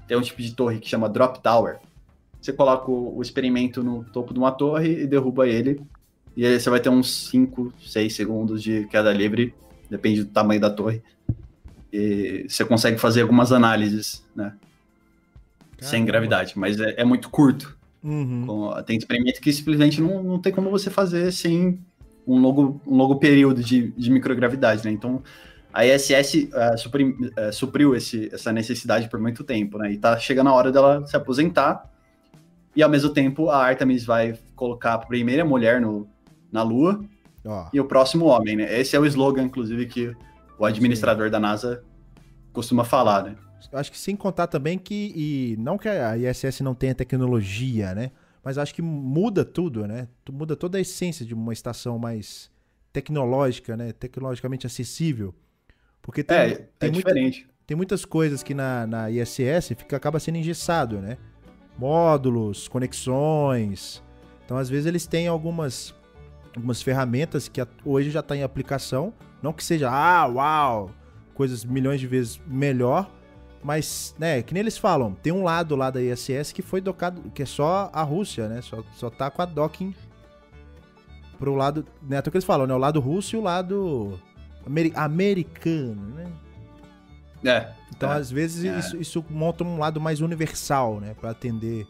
tem um tipo de torre que chama drop tower. Você coloca o, o experimento no topo de uma torre e derruba ele, e aí você vai ter uns 5, 6 segundos de queda livre, depende do tamanho da torre. E você consegue fazer algumas análises, né? sem gravidade, mas é, é muito curto. Uhum. Tem experimento que simplesmente não, não tem como você fazer sem um longo, um longo período de, de microgravidade, né? Então, a ISS uh, suprim, uh, supriu esse, essa necessidade por muito tempo, né? E tá chegando a hora dela se aposentar. E ao mesmo tempo, a Artemis vai colocar a primeira mulher no, na Lua oh. e o próximo homem, né? Esse é o slogan, inclusive, que o administrador Sim. da NASA costuma falar, né? acho que sem contar também que, e não que a ISS não tenha tecnologia, né? Mas acho que muda tudo, né? Muda toda a essência de uma estação mais tecnológica, né? Tecnologicamente acessível. Porque tem, é, tem, é muita, diferente. tem muitas coisas que na, na ISS fica, acaba sendo engessado, né? Módulos, conexões. Então, às vezes, eles têm algumas, algumas ferramentas que hoje já está em aplicação. Não que seja, ah, uau, coisas milhões de vezes melhor, mas, né, que nem eles falam, tem um lado lá da ISS que foi docado, que é só a Rússia, né? Só, só tá com a docking pro lado, né? Até que eles falam, né? O lado russo e o lado amer, americano, né? É. Então, é, às vezes, é. isso, isso, monta um lado mais universal, né? Pra atender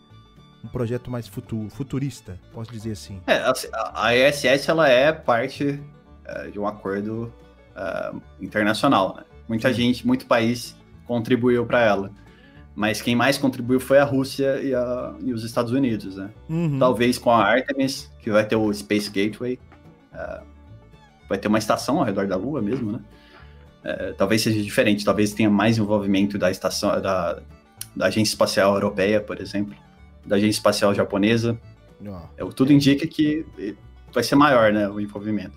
um projeto mais futuro, futurista, posso dizer assim. É, assim, a ISS, ela é parte é, de um acordo é, internacional, né? Muita gente, muito país contribuiu para ela. Mas quem mais contribuiu foi a Rússia e, a, e os Estados Unidos, né? Uhum. Talvez com a Artemis, que vai ter o Space Gateway, uh, vai ter uma estação ao redor da Lua mesmo, né? Uh, talvez seja diferente, talvez tenha mais envolvimento da estação, da, da Agência Espacial Europeia, por exemplo, da Agência Espacial Japonesa. Oh. tudo indica que vai ser maior, né, o envolvimento.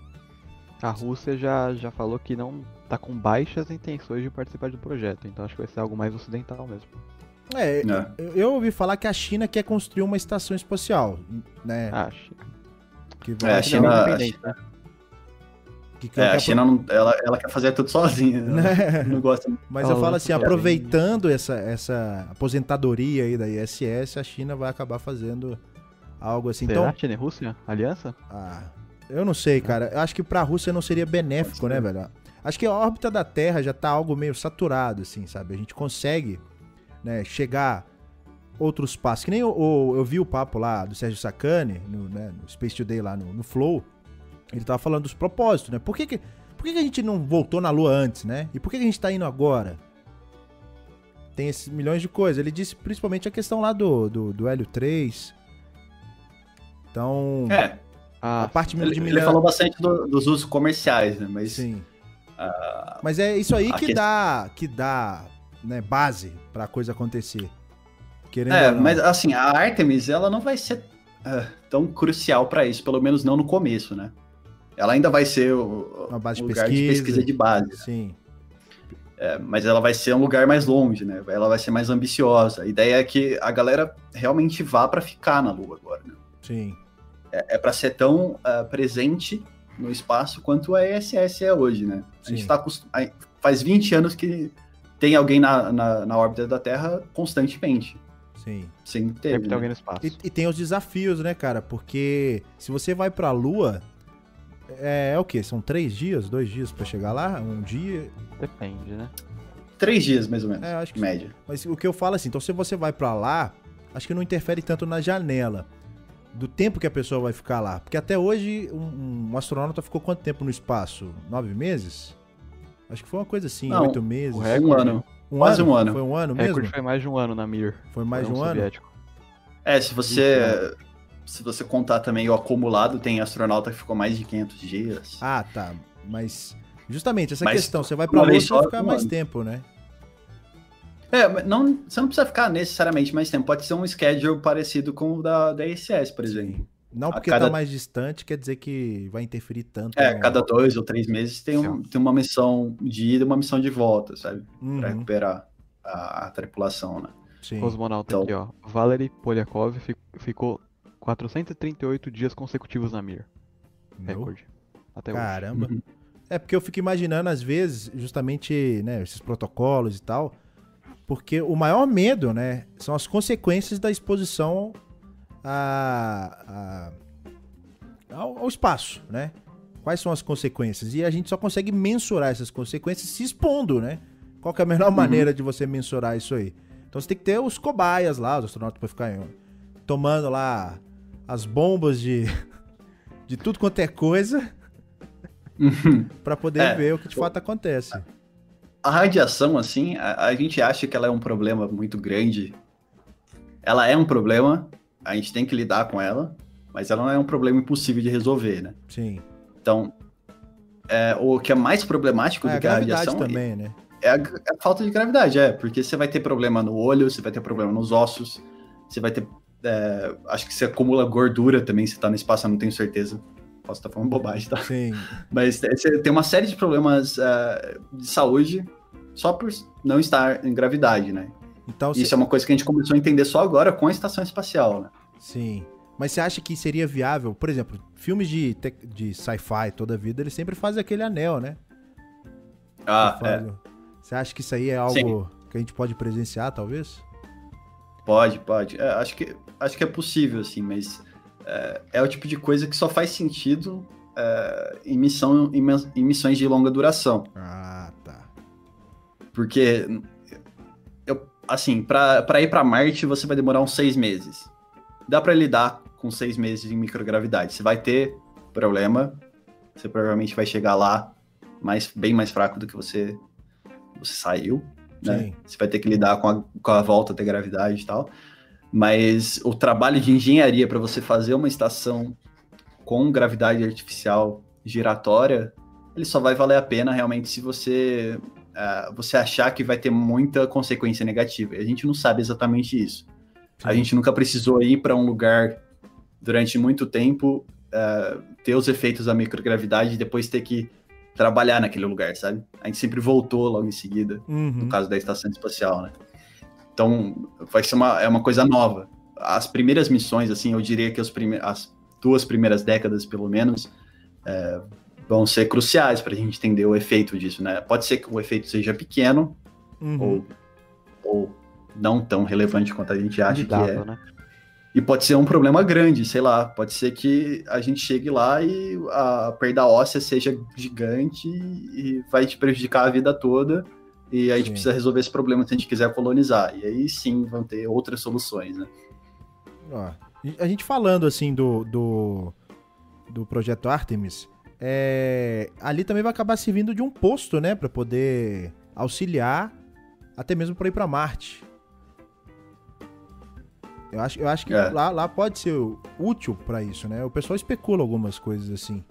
A Rússia já, já falou que não tá com baixas intenções de participar do projeto, então acho que vai ser algo mais ocidental mesmo. É, é. Eu, ouvi falar que a China quer construir uma estação espacial, né? Ah, a China. Que vai... É, a China, a China, né? que que é, a China não, ela, ela quer fazer tudo sozinha, né? não gosta. Mas eu falo assim, aproveitando essa, essa aposentadoria aí da ISS, a China vai acabar fazendo algo assim. Será então, China e Rússia? Aliança? Ah, eu não sei, cara. Eu acho que pra Rússia não seria benéfico, né, velho? Acho que a órbita da Terra já tá algo meio saturado, assim, sabe? A gente consegue né, chegar outros passos. Que nem eu, eu, eu, vi o papo lá do Sérgio Sacani, no, né, no Space Today lá no, no, Flow. Ele tava falando dos propósitos, né? Por que, que, por que, que a gente não voltou na Lua antes, né? E por que, que a gente tá indo agora? Tem esses milhões de coisas. Ele disse principalmente a questão lá do, do, do Hélio 3. Então. É. A, a parte ele, de ele falou bastante do, dos usos comerciais, né? Mas. Sim. Uh, Mas é isso aí que, dá, que dá né, base para a coisa acontecer. Querendo é, mas assim, a Artemis ela não vai ser uh, tão crucial para isso, pelo menos não no começo, né? Ela ainda vai ser o, Uma base um lugar pesquisa, de pesquisa de base. Sim. É, mas ela vai ser um lugar mais longe, né? Ela vai ser mais ambiciosa. A ideia é que a galera realmente vá para ficar na Lua agora, né? Sim. É, é para ser tão uh, presente no espaço quanto a ESS é hoje, né? A gente tá faz 20 anos que tem alguém na, na, na, órbita da Terra constantemente. Sim. Sem ter. Sempre né? tem alguém no espaço. E, e, tem os desafios, né, cara? Porque se você vai pra Lua, é, é o quê? São três dias, dois dias para chegar lá? Um dia? Depende, né? Três dias, mais ou menos. É, acho que média. Mas o que eu falo é assim, então se você vai para lá, acho que não interfere tanto na janela do tempo que a pessoa vai ficar lá. Porque até hoje, um, um astronauta ficou quanto tempo no espaço? Nove meses? Acho que foi uma coisa assim, Não, oito meses. O recorde, um ano. Um Quase ano? um ano. Foi um ano mesmo? O recorde foi mais de um ano na Mir. Foi mais de um, um ano? Soviético. É, se você... Se você contar também o acumulado, tem astronauta que ficou mais de 500 dias. Ah, tá. Mas justamente essa Mas, questão, você vai pra vai ficar mais tempo, né? É, não, você não precisa ficar necessariamente mais tempo. Pode ser um schedule parecido com o da, da ISS, por exemplo. Não porque cada... tá mais distante quer dizer que vai interferir tanto. É, no... cada dois ou três meses tem, um, tem uma missão de ida e uma missão de volta, sabe? Uhum. Pra recuperar a, a tripulação, né? Sim. Cosmonauta então... aqui, ó. Valery Polyakov ficou 438 dias consecutivos na Mir. Recorde. Até Caramba. Hoje. Uhum. É porque eu fico imaginando, às vezes, justamente, né, esses protocolos e tal, porque o maior medo, né, são as consequências da exposição a, a, ao, ao espaço, né? Quais são as consequências? E a gente só consegue mensurar essas consequências se expondo, né? Qual é a melhor uhum. maneira de você mensurar isso aí? Então você tem que ter os cobaias lá, os astronautas para ficar tomando lá as bombas de, de tudo quanto é coisa uhum. para poder é, ver o que de fato acontece. A radiação, assim, a, a, gente acha que ela é um problema muito grande. Ela é um problema, a gente tem que lidar com ela, mas ela não é um problema impossível de resolver, né? Sim. Então, é, o que é mais problemático é, do que a radiação também, né? é, a, é a falta de gravidade, é, porque você vai ter problema no olho, você vai ter problema nos ossos, você vai ter. É, acho que você acumula gordura também se tá no espaço, eu não tenho certeza. Posso estar falando bobagem, tá? Sim. Mas você tem uma série de problemas uh, de saúde só por não estar em gravidade, né? Então, Isso é uma coisa que a gente começou a entender só agora com a estação espacial, né? Sim. Mas você acha que seria viável, por exemplo, filmes de, de sci-fi toda a vida, eles sempre fazem aquele anel, né? Ah, é. Você acha que isso aí é algo Sim. que a gente pode presenciar, talvez? Pode, pode. É, acho, que, acho que é possível, assim, mas é, é o tipo de coisa que só faz sentido é, em, missão, em, em missões de longa duração. Ah, tá. Porque, eu, assim, para ir para Marte você vai demorar uns seis meses. Dá para lidar com seis meses em microgravidade. Você vai ter problema, você provavelmente vai chegar lá mais, bem mais fraco do que você, você saiu, né? Você vai ter que lidar com a, com a volta da gravidade e tal. Mas o trabalho de engenharia para você fazer uma estação com gravidade artificial giratória, ele só vai valer a pena realmente se você uh, você achar que vai ter muita consequência negativa. E a gente não sabe exatamente isso. Sim. A gente nunca precisou ir para um lugar durante muito tempo, uh, ter os efeitos da microgravidade e depois ter que trabalhar naquele lugar, sabe? A gente sempre voltou logo em seguida, uhum. no caso da estação espacial, né? Então, vai ser uma, é uma coisa nova. As primeiras missões, assim, eu diria que prime as duas primeiras décadas, pelo menos, é, vão ser cruciais para a gente entender o efeito disso, né? Pode ser que o efeito seja pequeno uhum. ou, ou não tão relevante quanto a gente acha que é. Né? E pode ser um problema grande, sei lá. Pode ser que a gente chegue lá e a perda óssea seja gigante e vai te prejudicar a vida toda. E a gente sim. precisa resolver esse problema se a gente quiser colonizar. E aí sim vão ter outras soluções, né? Ó, a gente falando assim do, do, do projeto Artemis, é, ali também vai acabar servindo de um posto, né? para poder auxiliar até mesmo para ir para Marte. Eu acho, eu acho que é. lá, lá pode ser útil para isso, né? O pessoal especula algumas coisas assim.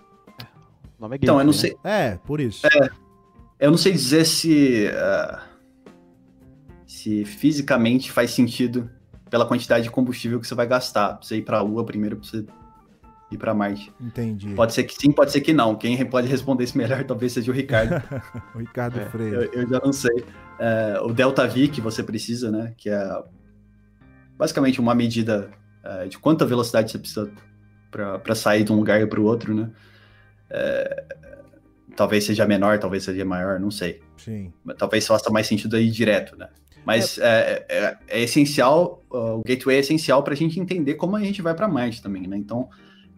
O nome é então, eu não né? sei. É, por isso. É, eu não sei dizer se. Uh, se fisicamente faz sentido pela quantidade de combustível que você vai gastar. Pra você ir pra Lua primeiro, pra você ir pra Marte. Entendi. Pode ser que sim, pode ser que não. Quem pode responder isso melhor talvez seja o Ricardo. o Ricardo é, Freire. Eu, eu, já não sei. É, o Delta V que você precisa, né? Que é basicamente uma medida é, de quanta velocidade você precisa para sair de um lugar para o outro, né? É, talvez seja menor, talvez seja maior, não sei. Sim. Talvez faça mais sentido aí direto, né? Mas é, é, é, é essencial, o gateway é essencial para a gente entender como a gente vai para Marte também, né? Então,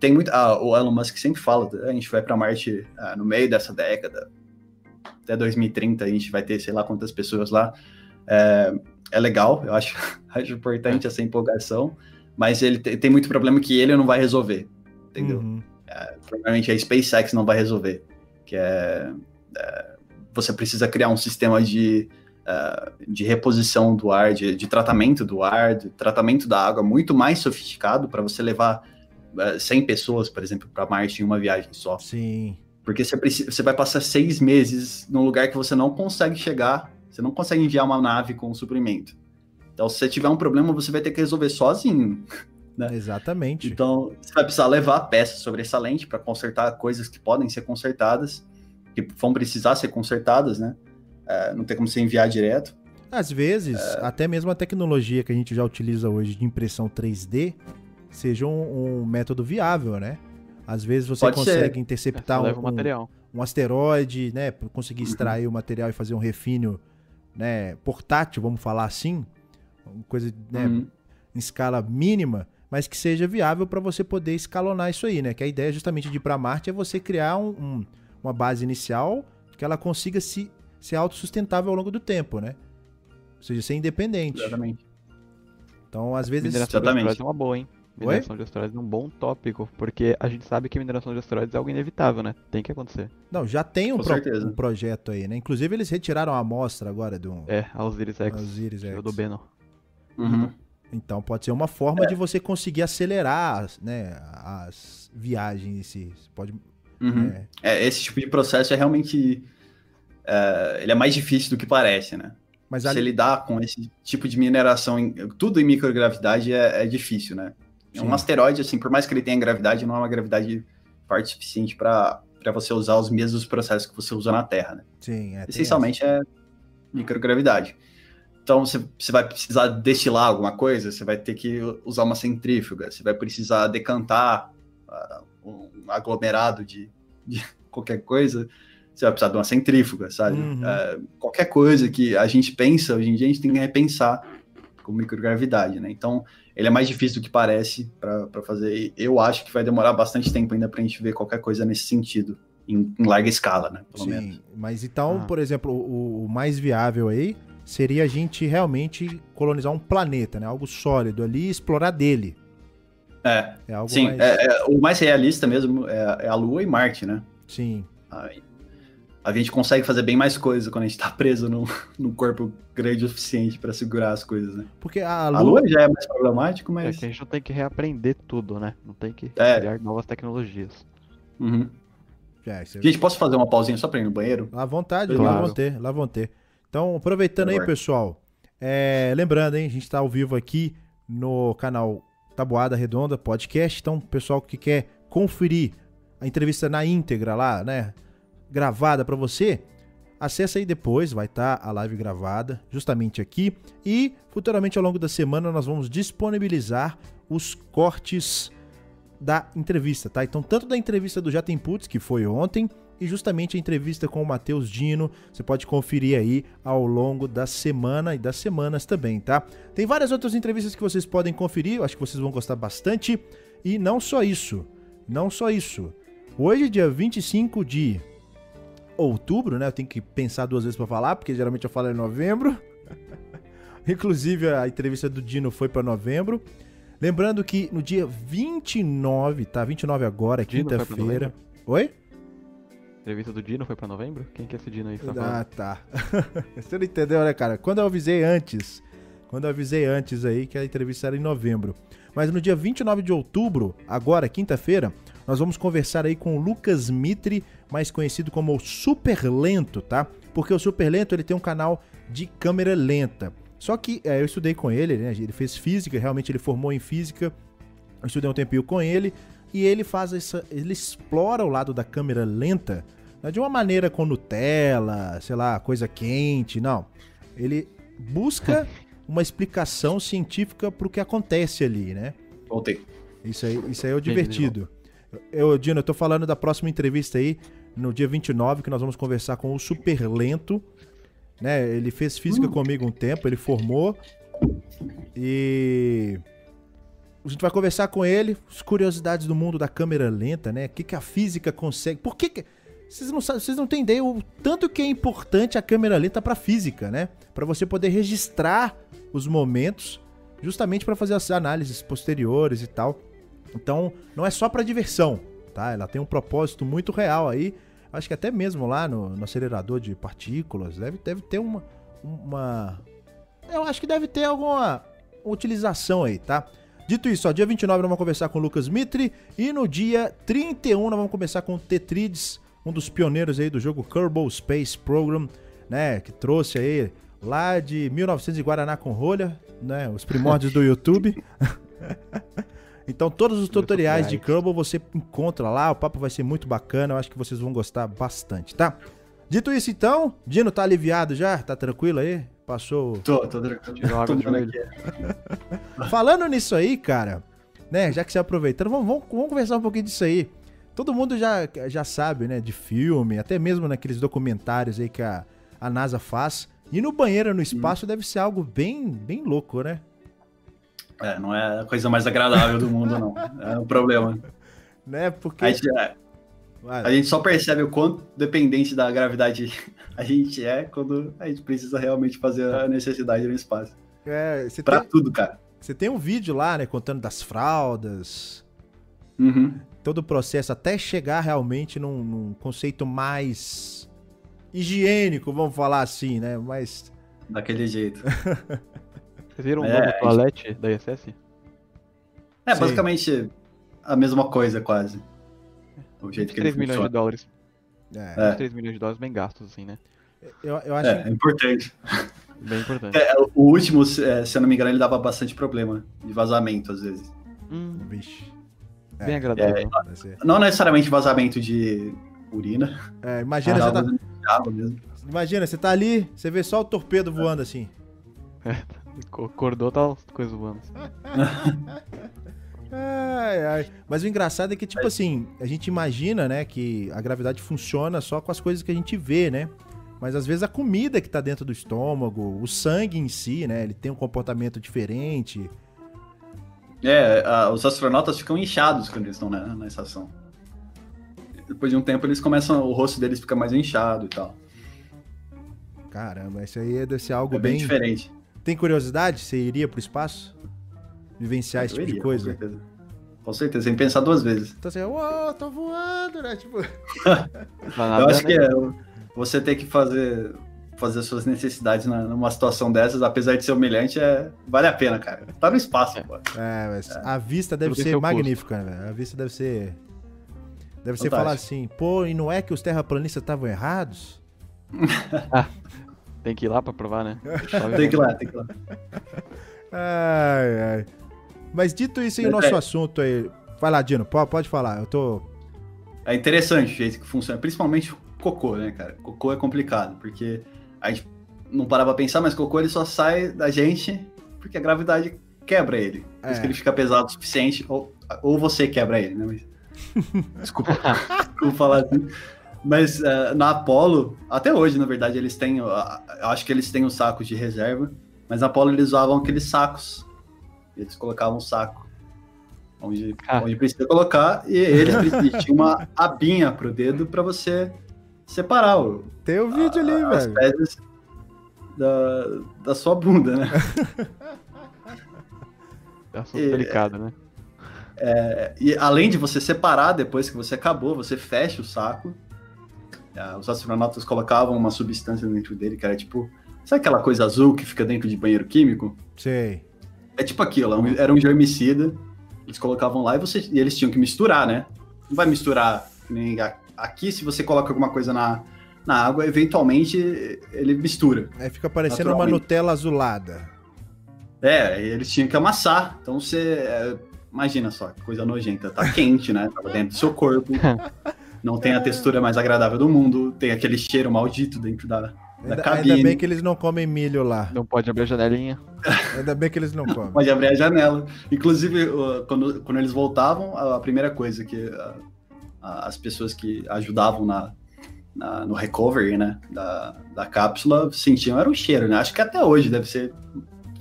tem muito. Ah, o Elon Musk sempre fala, a gente vai para Marte ah, no meio dessa década, até 2030 a gente vai ter sei lá quantas pessoas lá. É, é legal, eu acho, acho importante essa empolgação, mas ele tem muito problema que ele não vai resolver, entendeu? Uhum. É, provavelmente a SpaceX não vai resolver, que é, é você precisa criar um sistema de, uh, de reposição do ar, de, de, tratamento do ar, de tratamento da água muito mais sofisticado para você levar uh, é, 100 pessoas, por exemplo, para Marte em uma viagem só. Sim. Porque você, precisa, você vai passar seis meses num lugar que você não consegue chegar você não consegue enviar uma nave com suprimento. Então, se você tiver um problema, você vai ter que resolver sozinho. Né? Exatamente. Então, você vai precisar levar peças sobressalentes para consertar coisas que podem ser consertadas, que vão precisar ser consertadas, né? É, não tem como você enviar direto. Às vezes, é... até mesmo a tecnologia que a gente já utiliza hoje de impressão 3D seja um, um método viável, né? Às vezes você Pode consegue ser. interceptar um, material. um, asteroide, né? Conseguir uhum. extrair uhum. o material e fazer um refino né, portátil, vamos falar assim. Uma coisa né, uhum. em escala mínima, mas que seja viável para você poder escalonar isso aí, né? Que a ideia justamente de ir para Marte é você criar um, um, uma base inicial que ela consiga se, ser autossustentável ao longo do tempo, né? Ou seja, ser independente. Exatamente. Então, às vezes. Mineração de asteroides é uma boa, hein? Mineração Oi? de asteroides é um bom tópico, porque a gente sabe que mineração de asteroides é algo inevitável, né? Tem que acontecer. Não, já tem um, pro, um projeto aí, né? Inclusive, eles retiraram a amostra agora do. É, a Osiris X. Osiris X. do Beno. Uhum. Então pode ser uma forma é. de você conseguir acelerar né, as viagens. Você pode. Uhum. É... é... esse tipo de processo é realmente. É, ele é mais difícil do que parece, né? Mas Você ali... lidar com esse tipo de mineração, em, tudo em microgravidade é, é difícil, né? Sim. Um asteroide, assim, por mais que ele tenha gravidade, não é uma gravidade forte o suficiente para você usar os mesmos processos que você usa na Terra, né? Sim, é. Essencialmente é microgravidade. Então, você, vai precisar destilar alguma coisa, você vai ter que usar uma centrífuga, você vai precisar decantar uh, um aglomerado de, de qualquer coisa, você vai precisar de uma centrífuga, sabe? Uhum. Uh, qualquer coisa que a gente pensa, hoje em dia a gente tem que repensar com microgravidade, né? Então, ele é mais difícil do que parece para fazer. Eu acho que vai demorar bastante tempo ainda para a gente ver qualquer coisa nesse sentido, em, em larga escala, né? Pelo Sim, menos. Mas então, ah. por exemplo, o, o, mais viável aí seria a gente realmente colonizar um planeta, né? Algo sólido ali e explorar dele. É. é Sim, mais... É, é, o mais realista mesmo é, é, a Lua e Marte, né? Sim. Aí, a gente consegue fazer bem mais coisa quando a gente tá preso num, num corpo grande o suficiente para segurar as coisas, né? Porque a Lua... a Lua... já é mais problemático, mas. É que a gente não tem que reaprender tudo, né? Não tem que é. criar novas tecnologias. Uhum. É, Gente, posso fazer uma pausinha só pra ir no banheiro? À vontade, claro. lá vão ter, lá vão ter. Então, aproveitando aí, pessoal. É, lembrando, hein, a gente tá ao vivo aqui no canal Tabuada Redonda Podcast. Então, pessoal que quer conferir a entrevista na íntegra lá, né? gravada para você, acessa aí depois, vai estar tá a live gravada justamente aqui e futuramente ao longo da semana nós vamos disponibilizar os cortes da entrevista, tá? Então, tanto da entrevista do Jatem Putz, que foi ontem, e justamente a entrevista com o Matheus Dino, você pode conferir aí ao longo da semana e das semanas também, tá? Tem várias outras entrevistas que vocês podem conferir, eu acho que vocês vão gostar bastante. E não só isso, não só isso. Hoje, dia 25 de outubro, né? Eu tenho que pensar duas vezes para falar, porque geralmente eu falo em novembro. Inclusive a entrevista do Dino foi para novembro. Lembrando que no dia 29, tá? 29 agora, quinta-feira. Oi? Entrevista do Dino foi para novembro? Quem que é esse Dino aí? Tá ah, tá. Você não entendeu, né, cara? Quando eu avisei antes, quando eu avisei antes aí que a entrevista era em novembro. Mas no dia 29 de outubro, agora, quinta-feira, nós vamos conversar aí com o Lucas Mitre, mais conhecido como o Super Lento, tá? Porque o Super Lento ele tem um canal de câmera lenta. Só que é, eu estudei com ele, né? Ele fez física, realmente ele formou em física. Eu estudei um tempinho com ele e ele faz essa, ele explora o lado da câmera lenta né? de uma maneira com Nutella, sei lá, coisa quente, não. Ele busca uma explicação científica para o que acontece ali, né? Voltei. Isso aí, isso aí é o divertido. Eu, Dino, eu tô falando da próxima entrevista aí, no dia 29, que nós vamos conversar com o Super Lento. Né? Ele fez física uh. comigo um tempo, ele formou. E a gente vai conversar com ele, as curiosidades do mundo da câmera lenta, né? O que, que a física consegue. Por que. que... Vocês não, vocês não ideia o tanto que é importante a câmera lenta para física, né? Para você poder registrar os momentos, justamente para fazer as análises posteriores e tal. Então, não é só para diversão, tá? Ela tem um propósito muito real aí. Acho que até mesmo lá no, no acelerador de partículas deve, deve ter uma, uma. Eu acho que deve ter alguma utilização aí, tá? Dito isso, ó, dia 29 nós vamos conversar com o Lucas Mitre e no dia 31 nós vamos começar com o Tetrides, um dos pioneiros aí do jogo Kerbal Space Program, né, que trouxe aí lá de 1900 de Guaraná com rolha, né, os primórdios do YouTube. Então todos os tutoriais de Kerbal você encontra lá, o papo vai ser muito bacana, eu acho que vocês vão gostar bastante, tá? Dito isso então, Dino tá aliviado já? Tá tranquilo aí? Passou. Tô, tô, tô Falando nisso aí, cara, né? Já que você aproveitando, vamos, vamos, vamos conversar um pouquinho disso aí. Todo mundo já, já sabe, né? De filme, até mesmo naqueles documentários aí que a, a NASA faz. E no banheiro no espaço deve ser algo bem, bem louco, né? É, não é a coisa mais agradável do mundo, não. É um problema. Né? Porque. A gente, é, a gente só percebe o quanto dependente da gravidade a gente é quando a gente precisa realmente fazer a necessidade no espaço. É, pra tem, tudo, cara. Você tem um vídeo lá, né, contando das fraldas. Uhum. Todo o processo até chegar realmente num, num conceito mais higiênico, vamos falar assim, né? Mas. Daquele jeito. Vocês viram é, o novo toalete da ISS? É, Sim. basicamente a mesma coisa, quase. O jeito que 3 ele milhões funciona. de dólares. É. 3 milhões de dólares bem gastos, assim, né? Eu, eu acho é, é importante. Bem importante. É, o último, é, se eu não me engano, ele dava bastante problema de vazamento, às vezes. Hum. Vixe. Bem é, agradável. É, não necessariamente vazamento de urina. É, imagina, ah, você tá... Imagina, você tá ali, você vê só o torpedo voando assim. É, acordou, tá coisa voando. ai, ai. Mas o engraçado é que, tipo assim, a gente imagina, né, que a gravidade funciona só com as coisas que a gente vê, né? Mas às vezes a comida que tá dentro do estômago, o sangue em si, né, ele tem um comportamento diferente. É, a, os astronautas ficam inchados quando eles estão na, na estação. Depois de um tempo eles começam, o rosto deles fica mais inchado e tal. Caramba, isso aí deve ser algo é bem, bem diferente. Tem curiosidade? Você iria pro espaço? Vivenciar esse tipo iria, de coisa? Com certeza. Com certeza, sem pensar duas vezes. Então assim, uou, tô voando, né? Tipo. eu acho que é, você ter que fazer fazer suas necessidades numa situação dessas, apesar de ser humilhante, é, vale a pena, cara. Tá no espaço, é. pô. É, mas é. a vista deve Tudo ser magnífica, né? A vista deve ser. Deve Fantástico. ser falar assim, pô, e não é que os terraplanistas estavam errados? ah, tem que ir lá pra provar, né? tem que ir lá, tem que ir lá. Ai, ai. Mas dito isso o nosso é. assunto aí. Vai lá, Dino, pode, pode falar. Eu tô. É interessante o jeito que funciona, principalmente cocô, né, cara? Cocô é complicado, porque a gente não parava pra pensar, mas cocô ele só sai da gente porque a gravidade quebra ele. Por isso que é. ele fica pesado o suficiente, ou, ou você quebra ele, né? Mas... Desculpa, desculpa falar assim. Mas uh, na Apollo, até hoje, na verdade, eles têm. Uh, eu acho que eles têm os sacos de reserva, mas na Apollo eles usavam aqueles sacos. Eles colocavam um saco onde, ah. onde precisa colocar, e eles tinham uma abinha pro dedo para você separar o. Tem o um vídeo a, ali, as velho. pedras da, da sua bunda, né? É assunto e, delicado, né? É, e além de você separar depois que você acabou, você fecha o saco é, os astronautas colocavam uma substância dentro dele que era tipo. Sabe aquela coisa azul que fica dentro de banheiro químico? Sei. É tipo aquilo, era um germicida. Eles colocavam lá e, você, e eles tinham que misturar, né? Não vai misturar nem aqui, se você coloca alguma coisa na, na água, eventualmente ele mistura. Aí fica parecendo uma Nutella azulada. É, eles tinham que amassar. Então você. É, imagina só, que coisa nojenta. Tá quente, né? Tava dentro do seu corpo. não tem a textura mais agradável do mundo, tem aquele cheiro maldito dentro da, da ainda, cabine. Ainda bem que eles não comem milho lá. Não pode abrir a janelinha. Ainda bem que eles não comem. pode abrir a janela. Inclusive, quando, quando eles voltavam, a primeira coisa que as pessoas que ajudavam na, na, no recovery, né, da, da cápsula sentiam era o cheiro, né? Acho que até hoje deve ser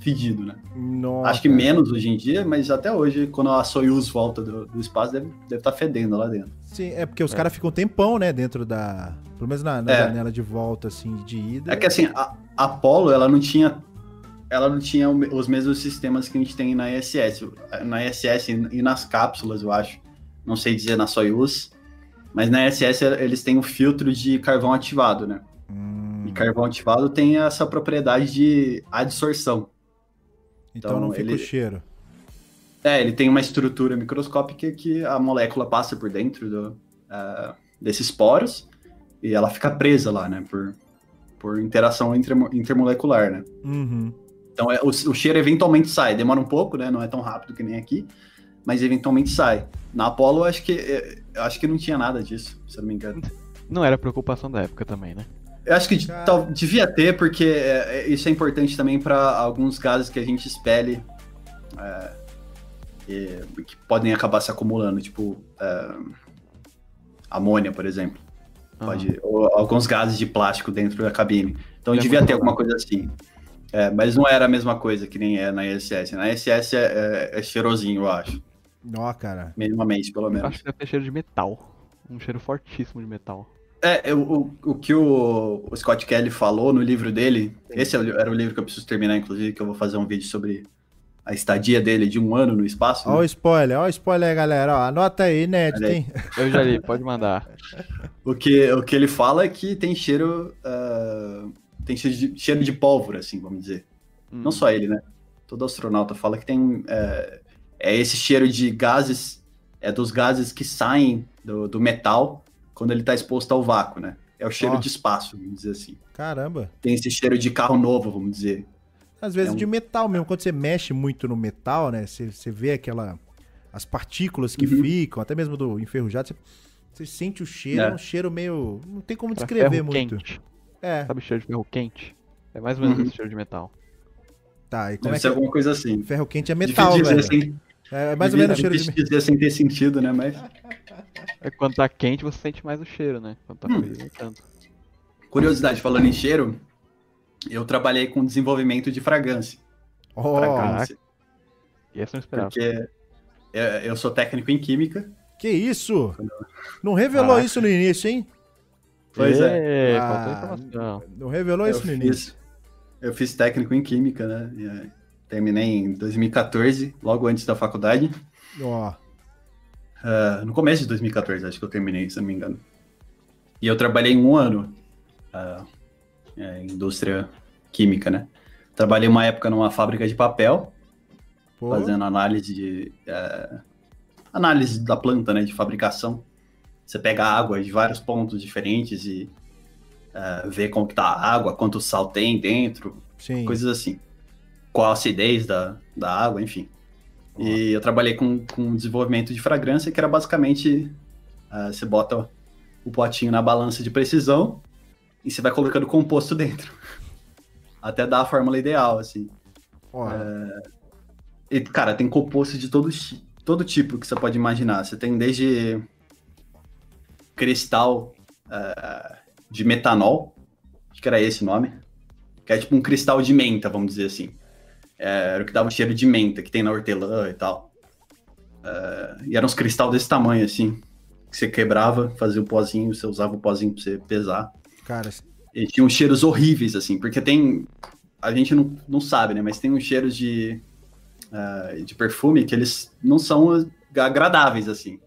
fedido, né? Nossa. Acho que menos hoje em dia, mas até hoje, quando a Soyuz volta do, do espaço, deve estar deve tá fedendo lá dentro. Sim, é porque os é. caras ficam um tempão, né, dentro da. Pelo menos na, na é. janela de volta, assim, de ida. É que assim, a Apollo, ela não tinha. Ela não tinha os mesmos sistemas que a gente tem na ISS. Na ISS e nas cápsulas, eu acho. Não sei dizer na Soyuz. Mas na ISS eles têm um filtro de carvão ativado, né? Hum. E carvão ativado tem essa propriedade de adsorção. Então, então não fica ele... o cheiro. É, ele tem uma estrutura microscópica que a molécula passa por dentro do, uh, desses poros e ela fica presa lá, né? Por, por interação intermolecular, né? Uhum. Então é, o, o, cheiro eventualmente sai, demora um pouco, né? Não é tão rápido que nem aqui, mas eventualmente sai. Na Apollo, acho que eu acho que não tinha nada disso, se eu não me engano. Não era preocupação da época também, né? Eu acho que tal, devia ter, porque é, isso é importante também para alguns gases que a gente expele é, e, que podem acabar se acumulando, tipo é, amônia, por exemplo. Pode, ou alguns gases de plástico dentro da cabine. Então é devia ter alguma coisa assim. É, mas não era a mesma coisa que nem é na ISS. Na ISS é, é, é cheirosinho, eu acho. Ó, cara. Minimamente, pelo menos. acho que deve ter cheiro de metal. Um cheiro fortíssimo de metal. É, o, o que o, o, Scott Kelly falou no livro dele, Sim. esse é era o livro que eu preciso terminar, inclusive, que eu vou fazer um vídeo sobre a estadia dele de um ano no espaço. Né? Ó o spoiler, ó o spoiler, galera. Ó, anota aí, inédito, hein? Eu já li, pode mandar. o, que, o que ele fala é que tem cheiro. Uh, tem cheiro de, cheiro de pólvora, assim, vamos dizer. Hum. Não só ele, né? Todo astronauta fala que tem. É, é esse cheiro de gases, é dos gases que saem do, do metal quando ele está exposto ao vácuo, né? É o cheiro oh. de espaço, vamos dizer assim. Caramba. Tem esse cheiro de carro novo, vamos dizer. Às vezes é um... de metal mesmo. Quando você mexe muito no metal, né? Você, você vê aquela. As partículas que uhum. ficam, até mesmo do enferrujado, você, você sente o cheiro, é. um cheiro meio. Não tem como descrever muito. Quente. É. Sabe o cheiro de ferro quente? É mais ou menos uhum. esse cheiro de metal. Tá, e como Deve é ser que... alguma coisa assim. Ferro quente é metal, velho. Assim, é mais ou menos o cheiro de... dizer sem ter sentido, né? Mas... É quando tá quente, você sente mais o cheiro, né? Quando tá hum. frio, nem tanto. Curiosidade, falando em cheiro, eu trabalhei com desenvolvimento de fragrância. Oh, fragrância. E essa não esperava. Porque eu sou técnico em química. Que isso? Não revelou Caraca. isso no início, hein? Pois é. é. Ah, não revelou eu isso no fiz, início. Eu fiz técnico em química, né? Terminei em 2014, logo antes da faculdade. Ó. Oh. Uh, no começo de 2014, acho que eu terminei, se não me engano. E eu trabalhei um ano uh, em indústria química, né? Trabalhei uma época numa fábrica de papel, Pô. fazendo análise de uh, análise da planta, né, de fabricação. Você pega água de vários pontos diferentes e uh, vê como que tá a água, quanto sal tem dentro, Sim. coisas assim. Qual a acidez da, da água, enfim. E eu trabalhei com, com desenvolvimento de fragrância, que era basicamente uh, você bota o potinho na balança de precisão e você vai colocando composto dentro. Até dar a fórmula ideal, assim. Uh, e, cara, tem composto de todo, todo tipo que você pode imaginar. Você tem desde cristal uh, de metanol, acho que era esse o nome, que é tipo um cristal de menta, vamos dizer assim. É, era o que dava um cheiro de menta que tem na hortelã e tal. Uh, e eram uns cristal desse tamanho, assim. Que você quebrava, fazia o pozinho, você usava o pozinho pra você pesar. Cara. E tinha uns cheiros horríveis, assim, porque tem. A gente não, não sabe, né? Mas tem uns cheiros de. Uh, de perfume que eles não são agradáveis, assim.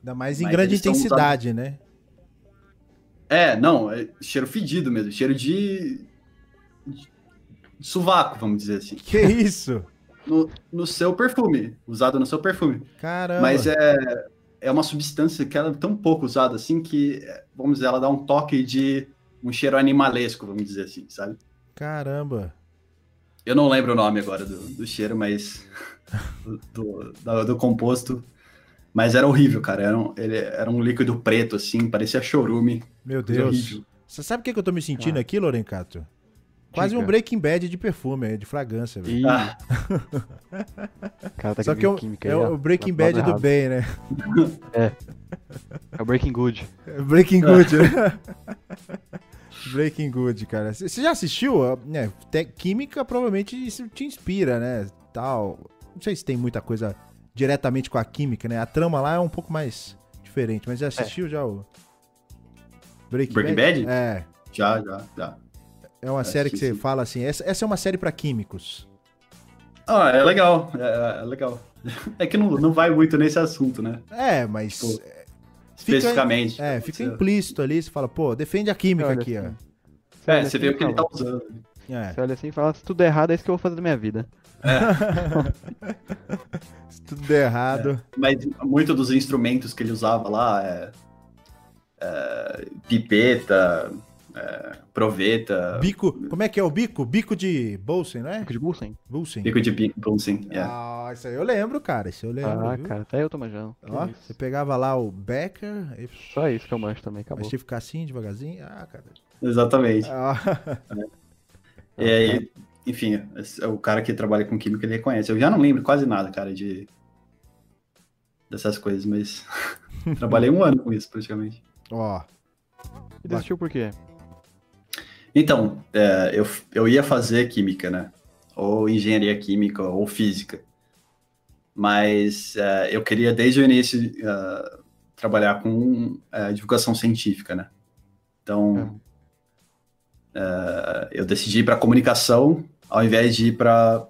Ainda mais em mas grande intensidade, usados... né? É, não, é cheiro fedido mesmo, cheiro de, sovaco, vamos dizer assim. Que isso? No, no seu perfume, usado no seu perfume. Caramba. Mas é, é uma substância que ela é tão pouco usada assim que, vamos dizer, ela dá um toque de um cheiro animalesco, vamos dizer assim, sabe? Caramba. Eu não lembro o nome agora do, do cheiro, mas. do, do, do, composto. Mas era horrível, cara. Era um, ele, era um líquido preto, assim, parecia chorume. Meu Deus. Você sabe o que, que eu tô me sentindo ah. aqui, Lorencato? Quase um Breaking Bad de perfume, de fragrância, velho. Ah. Cara, tá Só que é, química é o Breaking Bad do bem, né? É. É o Breaking Good. Breaking Good, né? Breaking Good, cara. Você já assistiu? É, te, química provavelmente isso te inspira, né? Tal. Não sei se tem muita coisa diretamente com a química, né? A trama lá é um pouco mais diferente, mas já assistiu é. já o Breaking, Breaking Bad? Bad? É. Já, já, já. É uma série que você fala assim, essa, essa é uma série para químicos. Ah, é legal, é, é, legal. É que não, não vai muito nesse assunto, né? É, mas... Pô, é, especificamente. Fica, é, fica implícito ali, você fala, pô, defende a química olha, aqui, ó. É, você vê o que ele tá usando. É. Você olha assim e fala, se tudo der errado, é isso que eu vou fazer da minha vida. É. se tudo der errado... É. Mas muito dos instrumentos que ele usava lá, é, é pipeta é, proveta. Bico, como é que é o bico? Bico de Bolsen, né? Bico de Bolsen. Bolsen. Bico de Bolsen, é. Ah, isso aí eu lembro, cara, isso eu lembro. Ah, viu? cara, até eu tô manjando. Ó, você pegava lá o Becker... E... Só isso que eu manjo também, acabou. Mas tinha que ficar assim, devagarzinho. Ah, cara... Exatamente. Ah. É. E aí, enfim, o cara que trabalha com química, ele reconhece. Eu já não lembro quase nada, cara, de dessas coisas, mas trabalhei um ano com isso, praticamente. Ó. Oh. E desistiu por quê? Então, é, eu, eu ia fazer química, né? Ou engenharia química, ou física. Mas é, eu queria, desde o início, uh, trabalhar com uh, divulgação científica, né? Então, uh, eu decidi ir para comunicação ao invés de ir para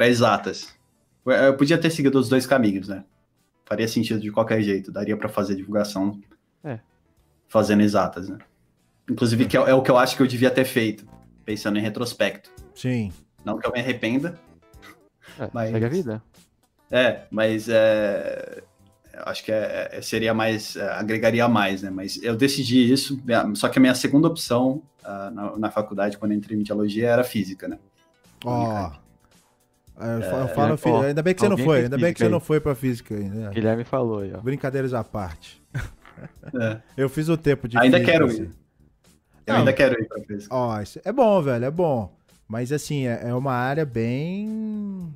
exatas. Eu podia ter seguido os dois caminhos, né? Faria sentido de qualquer jeito, daria para fazer divulgação é. fazendo exatas, né? Inclusive, que é, é, o que eu acho que eu devia ter feito, pensando em retrospecto. Sim. Não que eu me arrependa. É, mas... Segue a vida. É, mas é, acho que é, é, seria mais, é, agregaria mais, né? Mas eu decidi isso, só que a minha segunda opção uh, na, na, faculdade, quando entrei em mediologia, era física, né? Ó. Oh. Eu falo, oh, ainda bem que você não foi, ainda bem que você não foi pra física ainda. Guilherme falou aí, ó. Brincadeiras à parte. É. Eu fiz o tempo de Ainda física, quero assim. ir. Eu não, ainda quero ir pra física. Ó, é bom, velho, é bom. Mas assim, é, é uma área bem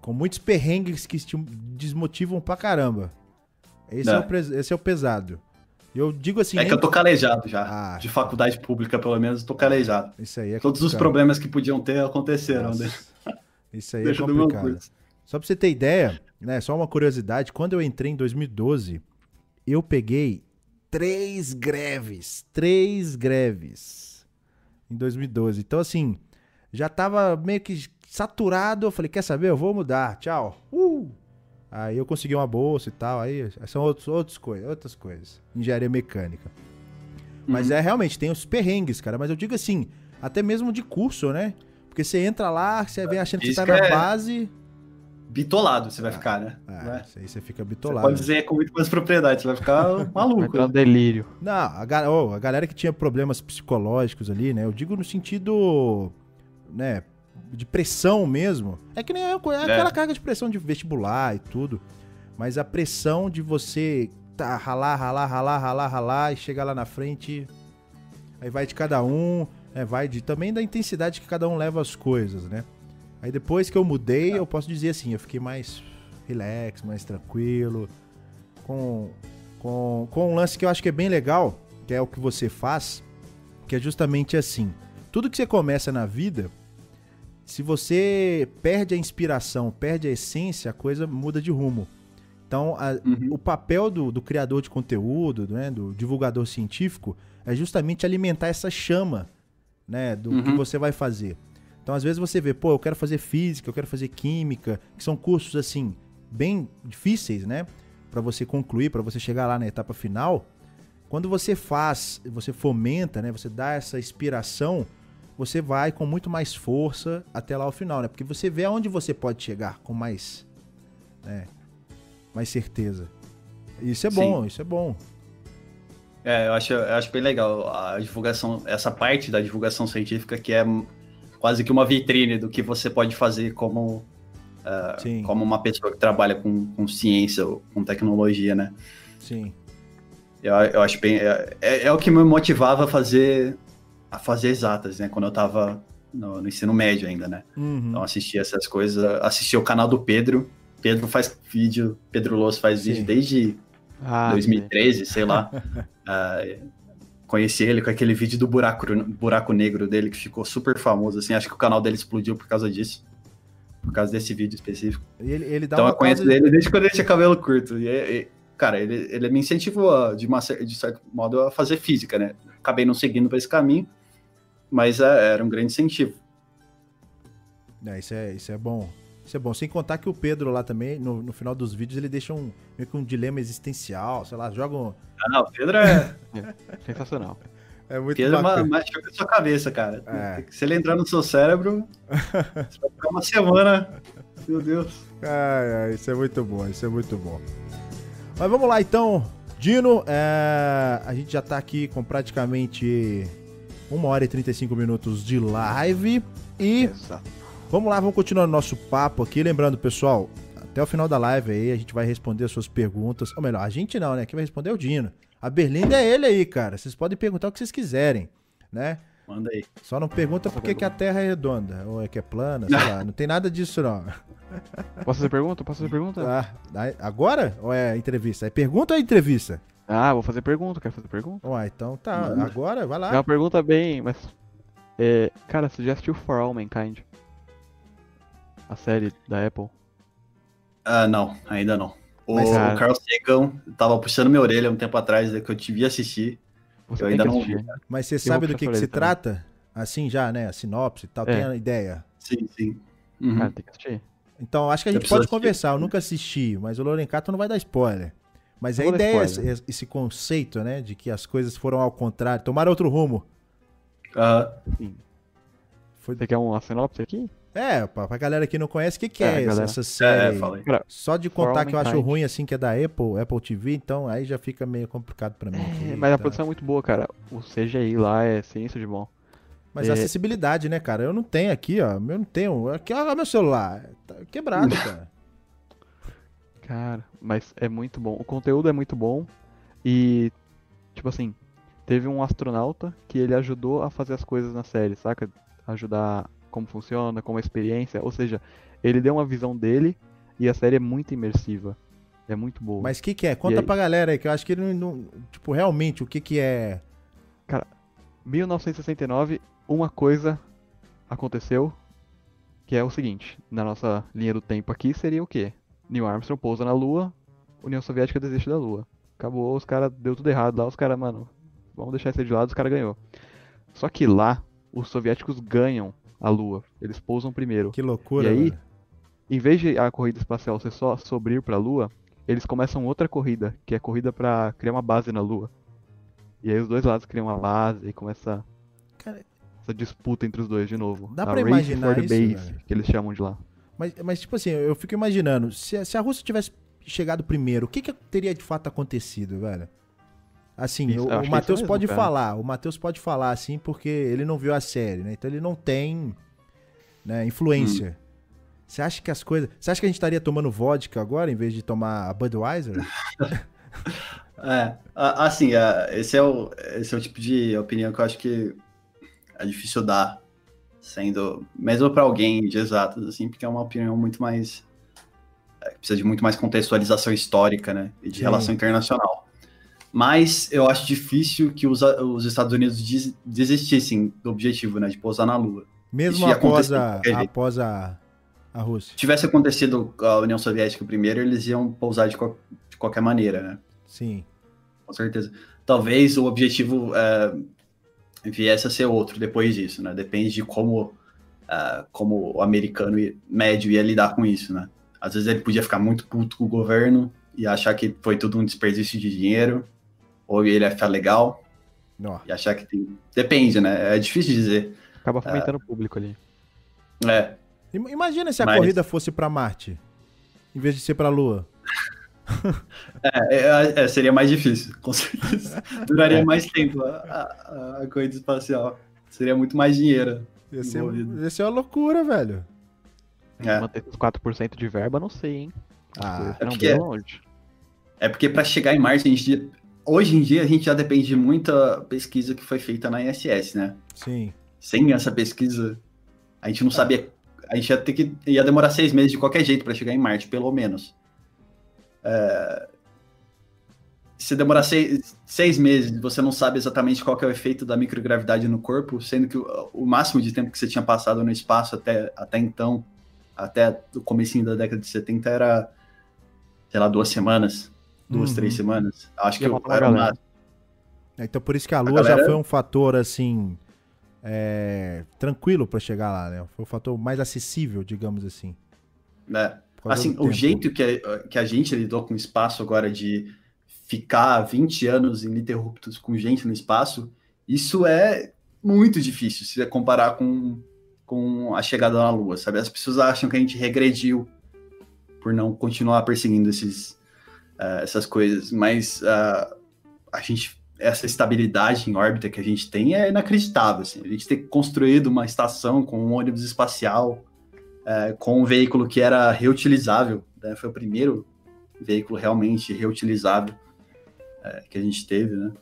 com muitos perrengues que desmotivam pra caramba. Esse, é, o, esse é o pesado. Eu digo assim. É que eu tô calejado já. Ah, de faculdade pública, pelo menos, tô calejado. Isso aí é Todos complicado. os problemas que podiam ter aconteceram. Né? Isso aí é complicado. Só pra você ter ideia, né? Só uma curiosidade: quando eu entrei em 2012, eu peguei três greves. Três greves. Em 2012. Então, assim, já tava meio que saturado. Eu falei, quer saber? Eu vou mudar. Tchau. Uh! Aí eu consegui uma bolsa e tal. Aí são outros, outros coisas, outras coisas. Engenharia mecânica. Mas uhum. é realmente, tem os perrengues, cara. Mas eu digo assim, até mesmo de curso, né? Porque você entra lá, você vem achando que você tá na é... base. Bitolado você vai ah, ficar, né? É, isso aí você fica bitolado. Você pode dizer com muito mais propriedade, você vai ficar maluco. Vai um delírio. Não, a, oh, a galera que tinha problemas psicológicos ali, né? Eu digo no sentido, né, de pressão mesmo. É que nem é, é aquela carga de pressão de vestibular e tudo. Mas a pressão de você tá, ralar, ralar, ralar, ralar, ralar e chegar lá na frente. Aí vai de cada um, é, vai de também da intensidade que cada um leva as coisas, né? Aí depois que eu mudei, eu posso dizer assim, eu fiquei mais relax, mais tranquilo, com, com, com um lance que eu acho que é bem legal, que é o que você faz, que é justamente assim. Tudo que você começa na vida, se você perde a inspiração, perde a essência, a coisa muda de rumo. Então, a, uhum. o papel do, do, criador de conteúdo, né, do divulgador científico, é justamente alimentar essa chama né, do uhum. que você vai fazer. Então, às vezes você vê, pô, eu quero fazer física, eu quero fazer química, que são cursos assim bem difíceis, né, para você concluir, para você chegar lá na etapa final. Quando você faz, você fomenta, né, você dá essa inspiração, você vai com muito mais força até lá o final, né? Porque você vê aonde você pode chegar com mais, né, mais certeza. Isso é bom, Sim. isso é bom. É, eu acho, eu acho bem legal a divulgação, essa parte da divulgação científica que é quase que uma vitrine do que você pode fazer como, uh, como uma pessoa que trabalha com, com ciência ou com tecnologia, né? Sim. Eu, eu acho bem. É, é, é o que me motivava a fazer a fazer exatas, né? Quando eu tava no, no ensino médio ainda, né? Uhum. Então assistia essas coisas, assistia o canal do Pedro. Pedro faz vídeo, Pedro Loss faz Sim. vídeo desde ah, 2013, sei lá. uh, conheci ele com aquele vídeo do buraco, buraco negro dele, que ficou super famoso, assim. Acho que o canal dele explodiu por causa disso. Por causa desse vídeo específico. Ele, ele então eu conheço de... ele desde quando ele tinha cabelo curto. E, e cara, ele, ele me incentivou, de, uma, de certo modo, a fazer física, né? Acabei não seguindo para esse caminho mas é, era um grande incentivo. É, isso é, isso é bom. Isso é bom. Sem contar que o Pedro lá também, no, no final dos vídeos, ele deixa um, meio que um dilema existencial, sei lá, joga um... Ah, não, o Pedro é... é sensacional. É muito Pedro bacana. mexe com a sua cabeça, cara. É. Se ele entrar no seu cérebro, você vai ficar uma semana... Meu Deus. É, é, isso é muito bom, isso é muito bom. Mas vamos lá, então. Dino, é, a gente já tá aqui com praticamente 1 hora e 35 minutos de live. E Exato. Vamos lá, vamos continuar nosso papo aqui. Lembrando, pessoal, até o final da live aí a gente vai responder as suas perguntas. Ou melhor, a gente não, né? Quem vai responder é o Dino. A Berlinda é ele aí, cara. Vocês podem perguntar o que vocês quiserem, né? Manda aí. Só não pergunta por que, que a Terra é redonda, ou é que é plana, sei lá. Não tem nada disso, não. Posso fazer pergunta? Posso fazer pergunta? Ah, agora? Ou é entrevista? É pergunta ou é entrevista? Ah, vou fazer pergunta, quero fazer pergunta. Ué, então tá, agora vai lá. É uma pergunta bem, mas. É, cara, você já assistiu For All Mankind? A série da Apple? Ah, não, ainda não. O, mas, o Carl Sagan tava puxando minha orelha um tempo atrás, que eu devia assistir. Você eu ainda não vi. Mas você sabe do que, que se também. trata? Assim já, né? A sinopse e tal, é. tem a ideia. Sim, sim. Uhum. Cara, tem que assistir. Então, acho que a gente pode conversar. Eu nunca assisti, mas o Lorencato não vai dar spoiler. Mas a ideia é esse, esse, conceito, né? De que as coisas foram ao contrário, tomaram outro rumo. Ah, sim. Foi... Você quer uma sinopse aqui? É, pra, pra galera que não conhece, o que, que é, é essa, essa, série? É, Só de contar que eu acho ruim, assim, que é da Apple, Apple TV, então aí já fica meio complicado pra mim. É, mas tá. a produção é muito boa, cara. O CGI lá é ciência de bom. Mas é... acessibilidade, né, cara? Eu não tenho aqui, ó. Eu não tenho. Aqui, olha meu celular. Tá quebrado, cara. Cara, mas é muito bom. O conteúdo é muito bom. E, tipo assim, teve um astronauta que ele ajudou a fazer as coisas na série, saca? Ajudar como funciona, como a experiência. Ou seja, ele deu uma visão dele e a série é muito imersiva. É muito boa. Mas o que, que é? Conta aí... pra galera aí, que eu acho que ele não, não. Tipo, realmente, o que, que é. Cara, 1969, uma coisa aconteceu que é o seguinte: na nossa linha do tempo aqui seria o quê? Neil Armstrong pousa na Lua, União Soviética desiste da Lua. Acabou, os caras deu tudo errado lá, os caras, mano, vamos deixar isso de lado, os caras ganhou. Só que lá, os soviéticos ganham a Lua. Eles pousam primeiro. Que loucura, E aí, em vez de a corrida espacial ser só sobre ir pra Lua, eles começam outra corrida, que é a corrida para criar uma base na Lua. E aí os dois lados criam uma base e começa Cara, essa disputa entre os dois de novo. Dá a pra imaginar isso, base, velho. que eles chamam de lá. Mas, mas tipo assim, eu fico imaginando, se, se a Rússia tivesse chegado primeiro, o que, que teria de fato acontecido, velho? Assim, isso, o, o Matheus pode cara. falar, o Matheus pode falar assim porque ele não viu a série, né? Então ele não tem né, influência. Hum. Você acha que as coisas. Você acha que a gente estaria tomando vodka agora em vez de tomar a Budweiser? é, assim, esse é, o, esse é o tipo de opinião que eu acho que é difícil dar, sendo. Mesmo para alguém de exatas, assim, porque é uma opinião muito mais. É, precisa de muito mais contextualização histórica, né? E de Sim. relação internacional. Mas eu acho difícil que os, os Estados Unidos des, desistissem do objetivo, né, de pousar na Lua. Mesmo após, a, após a, a Rússia. Se tivesse acontecido a União Soviética primeiro, eles iam pousar de, co de qualquer maneira, né? Sim. Com certeza. Talvez o objetivo é, viesse a ser outro depois disso, né? Depende de como, uh, como o americano médio ia lidar com isso, né? Às vezes ele podia ficar muito puto com o governo e achar que foi tudo um desperdício de dinheiro ou ele vai ficar legal Não. e achar que tem. Depende, né? É difícil de dizer. Acaba fomentando é... o público ali. É. Imagina se a Mas... corrida fosse para Marte, em vez de ser para Lua. É, é, é, seria mais difícil, com certeza. Duraria é. mais tempo a, a, a, corrida espacial. Seria muito mais dinheiro. Ia ser, ia ser uma loucura, velho. É. Manter os 4% de verba, não sei, hein? Ah, é porque, longe. É porque para chegar em Marte, a gente hoje em dia a gente já depende de muita pesquisa que foi feita na ISS, né? Sim. Sem essa pesquisa, a gente não sabia. A gente ia ter que. ia demorar seis meses de qualquer jeito para chegar em Marte, pelo menos. É, se demorar seis, seis meses, você não sabe exatamente qual é o efeito da microgravidade no corpo, sendo que o, o, máximo de tempo que você tinha passado no espaço até, até então, até o começo da década de 70, era, sei lá, duas semanas duas, uhum. três semanas. Acho que eu era uma... É, então por isso que a Lua a galera... já foi um fator assim é, tranquilo para chegar lá, né? Foi um fator mais acessível, digamos assim. É. Assim, o jeito que a, que a gente lidou com o espaço agora de ficar 20 anos ininterruptos com gente no espaço, isso é muito difícil se comparar com, com a chegada na Lua, sabe? As pessoas acham que a gente regrediu por não continuar perseguindo esses, uh, essas coisas, mas uh, a gente essa estabilidade em órbita que a gente tem é inacreditável. Assim. A gente ter construído uma estação com um ônibus espacial, uh, com um veículo que era reutilizável, né? foi o primeiro veículo realmente reutilizável. é, que a gente teve, né?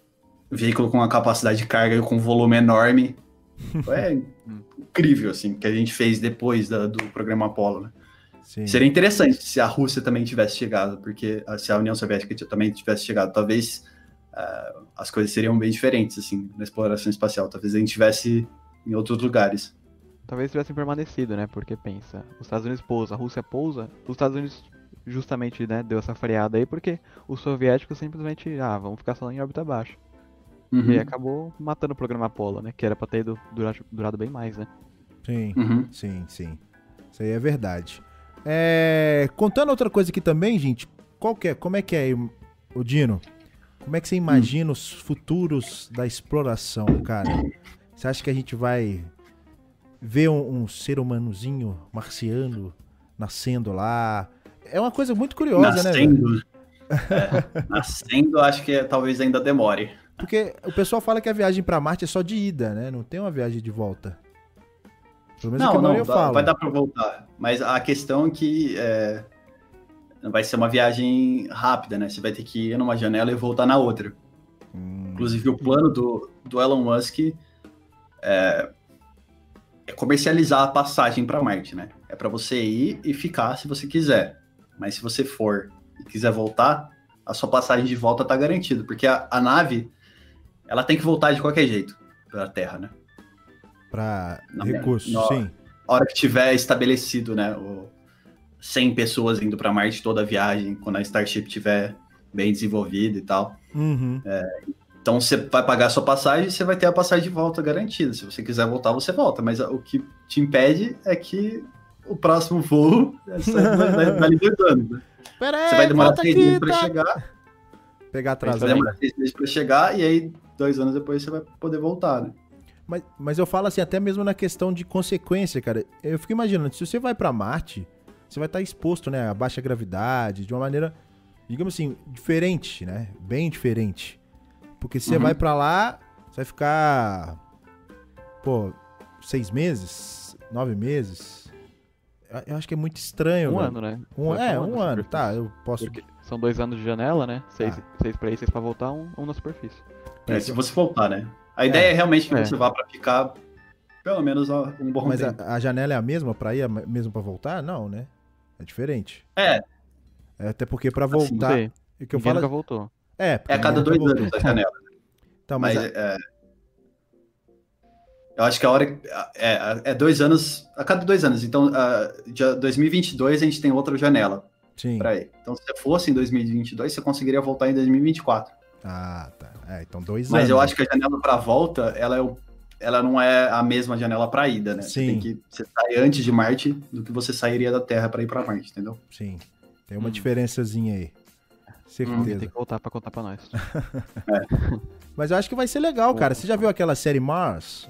Veículo com uma capacidade de carga e com volume enorme. É incrível, assim, que a gente fez depois da, do programa Apollo, né? Sim. Seria interessante se a Rússia também tivesse chegado, porque se a União Soviética também tivesse chegado, talvez uh, as coisas seriam bem diferentes, assim, na exploração espacial. Talvez a gente tivesse em outros lugares. Talvez tivessem permanecido, né? Porque pensa, os Estados Unidos pousa, a Rússia pousa, os Estados Unidos justamente, né, deu essa freada aí porque os soviéticos simplesmente, ah, vamos ficar só em órbita baixa. Uhum. E aí acabou matando o programa Apollo, né? Que era pra ter durado, durado bem mais, né? Sim, uhum. sim, sim. Isso aí é verdade. É... Contando outra coisa aqui também, gente, qual que é, como é que é, o Dino? Como é que você imagina hum. os futuros da exploração, cara? Você acha que a gente vai ver um, um ser humanozinho marciano nascendo lá? É uma coisa muito curiosa, né, nascendo, né? É, nascendo, acho que talvez ainda demore. Porque o pessoal fala que a viagem para Marte é só de ida, né? Não tem uma viagem de volta. Pelo menos não, não, dá, vai dar para voltar. Mas a questão é que é, vai ser uma viagem rápida, né? Você vai ter que ir numa janela e voltar na outra. Hum. Inclusive, o plano do, do Elon Musk é, é comercializar a passagem para Marte, né? É para você ir e ficar se você quiser. Mas se você for e quiser voltar, a sua passagem de volta tá garantida, porque a, a nave ela tem que voltar de qualquer jeito para a Terra, né? Para recursos, sim. A hora que tiver estabelecido, né, o 100 pessoas indo para Marte toda a viagem, quando a Starship tiver bem desenvolvida e tal. Uhum. É, então você vai pagar a sua passagem e você vai ter a passagem de volta garantida. Se você quiser voltar, você volta. Mas o que te impede é que o próximo voo é dois anos. Né? Você vai demorar três meses para tá... chegar. Pegar atrás. Vai demorar três meses para chegar e aí dois anos depois você vai poder voltar, né? Mas, mas eu falo assim, até mesmo na questão de consequência, cara. Eu fico imaginando, se você vai para Marte, você vai estar exposto, né, a baixa gravidade, de uma maneira, digamos assim, diferente, né? Bem diferente. Porque se você uhum. vai para lá, você vai ficar, pô, seis meses, nove meses. Eu acho que é muito estranho. Um ano, né? Um, é, um ano, tá. Eu posso. Porque são dois anos de janela, né? Seis, ah. seis pra ir, seis pra voltar, um, um na superfície. É, se você voltar, né? A ideia é, é realmente que é. você vá para ficar pelo menos um bom Mas tempo. Mas a, a, janela é a mesma para ir, mesmo para voltar? Não, né? É diferente. É. é até porque para assim, voltar. Assim, o que eu falo... nunca voltou. É, é a cada dois anos a janela. Então, mas, mas a... é, eu acho que a hora é, é, dois anos, a cada dois anos. Então, uh, de 2022 a gente tem outra janela. Sim. Pra ir. Então, se fosse em 2022, você conseguiria voltar em 2024. Ah, tá. É, então dois mas anos. Mas eu acho que a janela para volta, ela é o ela não é a mesma janela para ida, né? Sim. Você tem que você sai antes de Marte do que você sairia da Terra para ir para Marte, entendeu? Sim. Tem uma hum. diferençazinha aí. Certeza. Hum, tem que voltar para contar para nós. é. Mas eu acho que vai ser legal, cara. Você já viu aquela série Mars?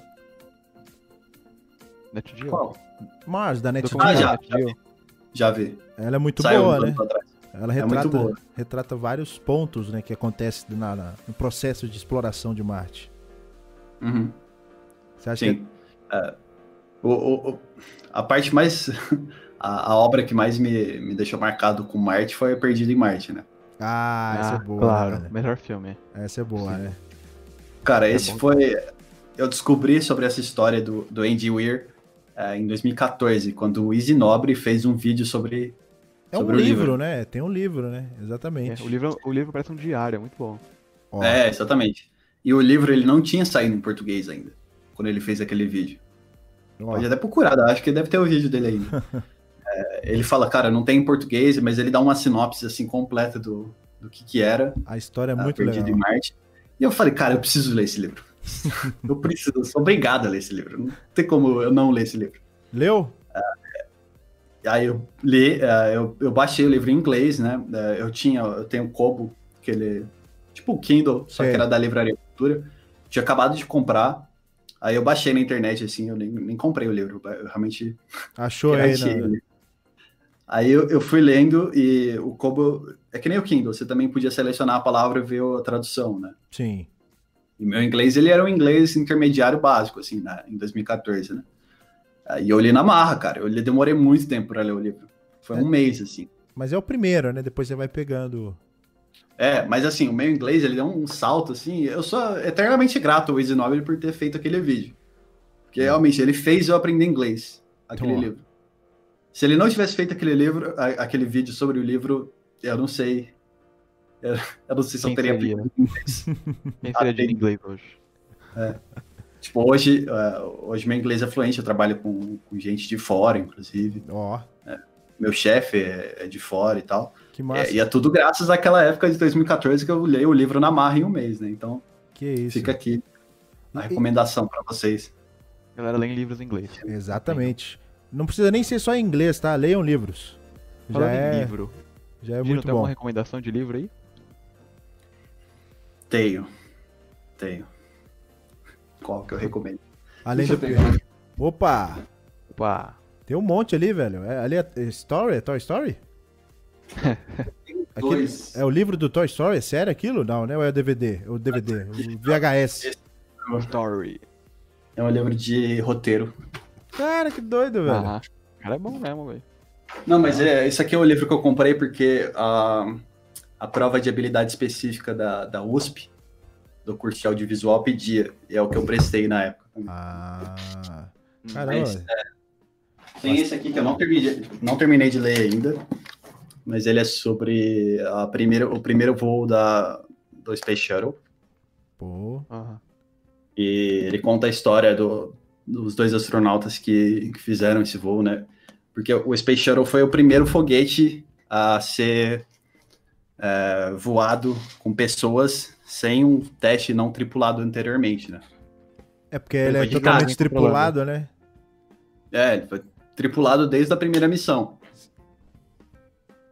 NetGeo? Qual? Mars, da NetGeo. Ah, já, já vi. já vi. Ela é muito Saiu boa, um né? Ela é retrata, é retrata vários pontos né, que acontecem na, na, no processo de exploração de Marte. Uhum. Você acha Sim. que. É, o, o, a parte mais. A, a, obra que mais me, me deixou marcado com Marte foi Perdido em Marte, né? Ah, essa é ah, é boa. Claro, né, melhor filme. Essa é boa, Sim. né? Cara, é esse foi. Eu descobri sobre essa história do, do Andy Weir é, em 2014, quando o Easy Nobre fez um vídeo sobre. É sobre um livro, livro, né? Tem um livro, né? Exatamente. É, o, livro, o livro parece um diário, é muito bom. Ó. É, exatamente. E o livro ele não tinha saído em português ainda quando ele fez aquele vídeo. Pode até procurar, acho que deve ter o vídeo dele ainda. é, ele fala, cara, não tem em português, mas ele dá uma sinopse assim completa do, do que que era. A história é muito Perdido legal. em Marte. E eu falei, cara, eu preciso ler esse livro. eu preciso, eu sou obrigado a ler esse livro. Não tem como eu não ler esse livro. Leu? Aí eu li, é, eu, eu baixei o livro em inglês, né? É, eu tinha, eu tenho o Kobo, que ele tipo o Kindle, só que era da Livraria Cultura. Tinha acabado de comprar. Aí eu baixei na internet, assim, eu nem, nem comprei o livro, eu realmente. Achou aí, né? Aí eu, eu, fui lendo e o Kobo. É que nem o Kindle, você também podia selecionar a palavra e ver a tradução, né? Sim. E meu inglês, ele era um inglês intermediário básico, assim, né, em 2014, né? E eu li na marra, cara. Eu demorei muito tempo para ler o livro. Foi é, um mês, assim. Mas é o primeiro, né? Depois você vai pegando. É, mas assim, o meu inglês, ele deu um salto, assim, eu sou eternamente grato ao Easy Novel por ter feito aquele vídeo. Porque hum. realmente, ele fez eu aprender inglês, aquele livro. Se ele não tivesse feito aquele livro, aquele vídeo sobre o livro, eu não sei. Eu, não sei se Quem eu teria aprendido inglês. Quem seria de inglês hoje? É. Tipo, hoje, uh, hoje meu inglês é fluente, eu trabalho com, com gente de fora, inclusive. Ó. Oh. É, meu chefe é, é, de fora e tal. Que massa. É, e é tudo graças àquela época de 2014 que eu li o livro na marra em um mês, né? Então, que isso. fica aqui a recomendação para vocês. Galera, leem livros em inglês. Exatamente. Não precisa nem ser só em inglês, tá? Leiam livros. Falando já é... livro. Já é Gino, muito tem bom. alguma recomendação de livro aí? Tenho. Tenho. Qual que eu recomendo? Além do. Opa! Opa! Tem um monte ali, velho. É, ali é Story? É Toy Story? Aquele, é o livro do Toy Story? É sério aquilo? Não, né? Ou é o DVD? O DVD, o VHS. Story. É um livro de roteiro. Cara, que doido, velho. Ah, cara é bom mesmo, velho. Não, mas é, esse aqui é o livro que eu comprei porque a, a prova de habilidade específica da, da USP, do curso de audiovisual, pedia. E é o que eu prestei na época. Ah, caramba. Mas, é, tem esse aqui que eu não terminei, não terminei de ler ainda, mas ele é sobre a primeira, o primeiro voo da, do Space Shuttle. Pô. Uhum. E ele conta a história do, dos dois astronautas que, que fizeram esse voo, né? Porque o Space Shuttle foi o primeiro foguete a ser é, voado com pessoas sem um teste não tripulado anteriormente, né? É porque ele, ele é totalmente tripulado, né? É, ele foi tripulado desde a primeira missão.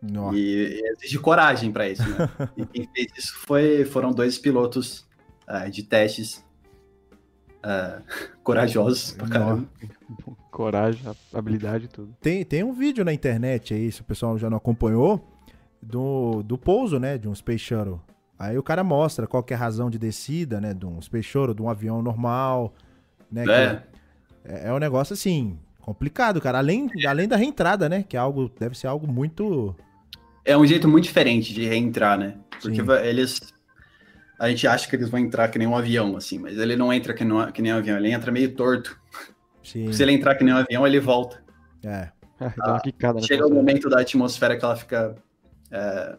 Nossa. E, e exige coragem para isso, né? e quem fez isso foi, foram dois pilotos uh, de testes uh, corajosos pra caramba. Coragem, habilidade e tudo. Tem, tem um vídeo na internet aí, se o pessoal já não acompanhou, do, do pouso, né, de um Space Shuttle. Aí o cara mostra qual é a razão de descida, né, de um Shuttle, de um avião normal, né? É. É, é um negócio assim, complicado, cara. Além, além da reentrada, né, que é algo, deve ser algo muito... É um jeito muito diferente de reentrar, né? Porque Sim. eles a gente acha que eles vão entrar que nem um avião, assim, mas ele não entra que, nem, que nem um avião, ele entra meio torto. Sim. Se ele entrar que nem um avião, ele volta. É. Ah, quicada, chega o momento da atmosfera que ela fica. É,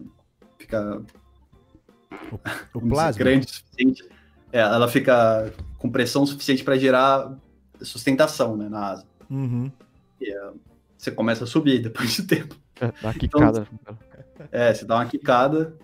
fica. O, o plasma. Grande o suficiente. É, ela fica com pressão suficiente para gerar sustentação né, na asa. Uhum. E é, você começa a subir depois de tempo. É, dá uma quicada. Então, é, você dá uma quicada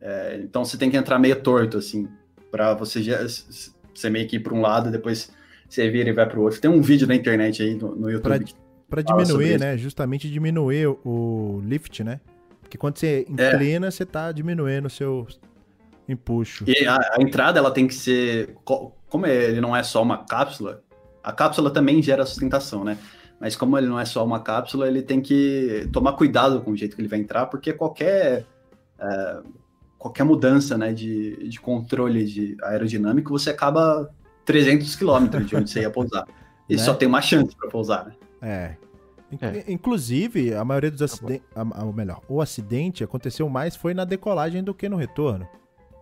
é, então você tem que entrar meio torto, assim, para você já, você meio que ir para um lado, depois você vira e vai para o outro. Tem um vídeo na internet aí no, no YouTube. Para diminuir, né? Justamente diminuir o lift, né? Porque quando você é. inclina, é. você tá diminuindo o seu empuxo. E a, a, entrada, ela tem que ser. Como ele não é só uma cápsula, a cápsula também gera sustentação, né? Mas como ele não é só uma cápsula, ele tem que tomar cuidado com o jeito que ele vai entrar, porque qualquer. É, qualquer mudança né, de, de controle de aerodinâmico, você acaba 300 quilômetros de onde você ia pousar. E né? só tem uma chance para pousar, né? É. é. Inclusive, a maioria dos acidentes, ou melhor, o acidente aconteceu mais foi na decolagem do que no retorno.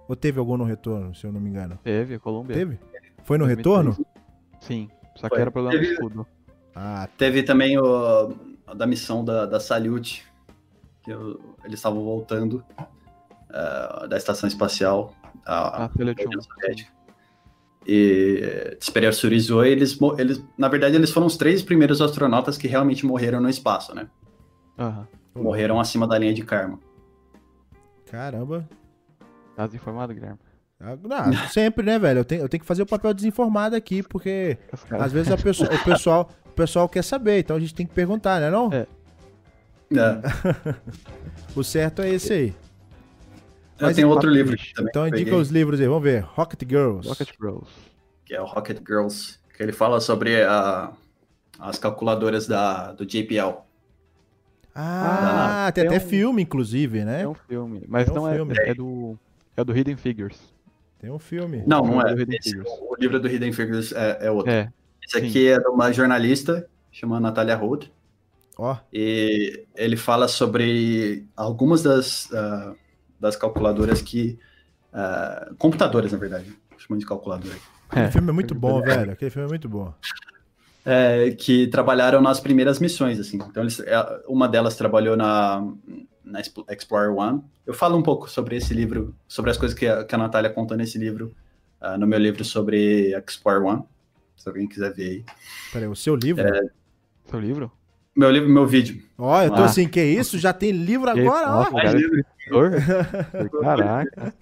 Ou teve algum no retorno, se eu não me engano? Teve, Colômbia. Teve? Foi no retorno? Sim, só que foi. era problema teve, do escudo. Ah, teve também o da missão da, da Salute, que eu, eles estavam voltando uh, da estação espacial, a, ah, União Soviética. E despressurizou eles, eles, na verdade, eles foram os três primeiros astronautas que realmente morreram no espaço, né? Uhum. Morreram acima da linha de karma. Caramba. Tá desinformado, Guilherme? Ah, não, sempre, né, velho? Eu tenho, eu tenho que fazer o papel desinformado aqui, porque às vezes a pessoa, o, pessoal, o pessoal quer saber, então a gente tem que perguntar, né, não? É. é. o certo é esse aí. Eu Mas tenho outro livro também. Então indica os livros aí, vamos ver. Rocket Girls. Rocket Girls. Que é o Rocket Girls, que ele fala sobre a, as calculadoras da, do JPL. Ah, da, tem, tem até um, filme, inclusive, né? É um filme, mas não um é, é do é do Hidden Figures. Tem um filme. Não, não é. Esse, o livro do Hidden Figures é, é outro. É, Esse aqui sim. é de uma jornalista chamada Natalia Holt. Ó. Oh. E ele fala sobre algumas das uh, das calculadoras que. Uh, computadoras, na verdade. Chamando de calculadora. Aquele filme é muito bom, velho. Aquele filme é muito bom. É, que trabalharam nas primeiras missões, assim. Então, eles, é, uma delas trabalhou na, na Explorer One. Eu falo um pouco sobre esse livro, sobre as coisas que a, que a Natália contou nesse livro, uh, no meu livro sobre Explorer One, se alguém quiser ver aí. Peraí, o seu livro? É, seu livro? Meu livro, meu vídeo. Ó, eu tô ah. assim, que isso? Já tem livro agora, ó. Cara é Caraca.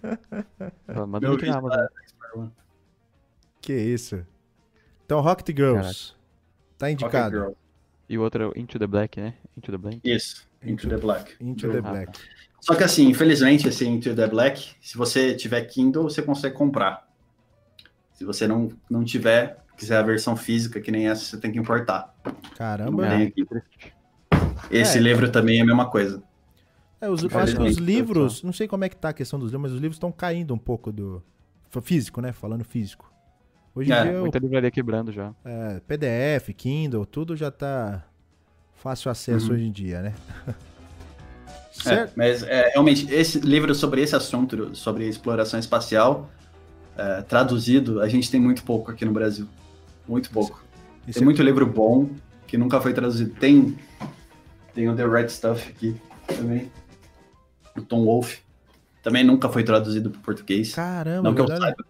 Manda meu vídeo Que isso. Então, Rocket Girls. Caraca. Tá indicado. E o outro é Into the Black, né? Into the Black. Isso, Into, Into the Black. Into the Black. Só que assim, infelizmente, esse Into the Black, se você tiver Kindle, você consegue comprar. Se você não, não tiver, quiser a versão física, que nem essa, você tem que importar. Caramba. Esse é. livro também é a mesma coisa. É, os, eu acho que os livros, não sei como é que tá a questão dos livros, mas os livros estão caindo um pouco do físico, né? Falando físico. Hoje em é, dia. Muita eu, livraria quebrando já. É, PDF, Kindle, tudo já tá fácil acesso uhum. hoje em dia, né? É, mas é, realmente, esse livro sobre esse assunto, sobre exploração espacial, é, traduzido, a gente tem muito pouco aqui no Brasil. Muito pouco. Isso tem é... muito livro bom que nunca foi traduzido. Tem, tem o The Red Stuff aqui também. O Tom Wolfe. Também nunca foi traduzido para português. Caramba, Não que eu saiba,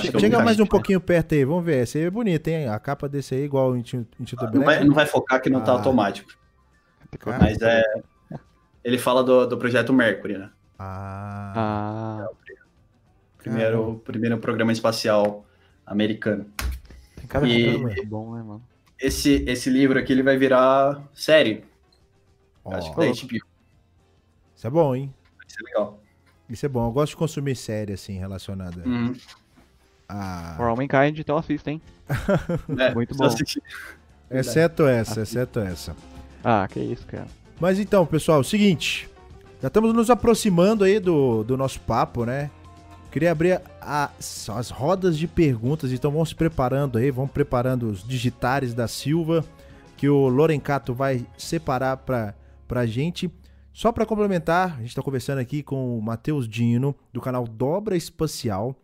Chega, Chega mais um pouquinho perto aí, vamos ver. Esse aí é bonito, hein? A capa desse aí é igual o Into. Não vai, não vai focar que não tá ah. tá automático. Mas é. Ele fala do, do projeto Mercury, né? Ah. ah. Primeiro, primeiro programa espacial americano. Cara, e é bom, né, mano? Esse, esse livro aqui ele vai virar série. Oh. Acho que da HBO. Isso é bom, hein? Vai ser legal. Isso é bom. Eu gosto de consumir série, assim, relacionada uhum. A. For Mankind, então assista, hein? é, Muito bom. Exceto essa, exceto essa. Ah, que isso, cara. Mas então, pessoal, é o seguinte. Já estamos nos aproximando aí do, do nosso papo, né? Queria abrir a, as rodas de perguntas, então vamos se preparando aí, vamos preparando os digitares da Silva, que o Lorencato vai separar para a gente. Só para complementar, a gente está conversando aqui com o Matheus Dino, do canal Dobra Espacial.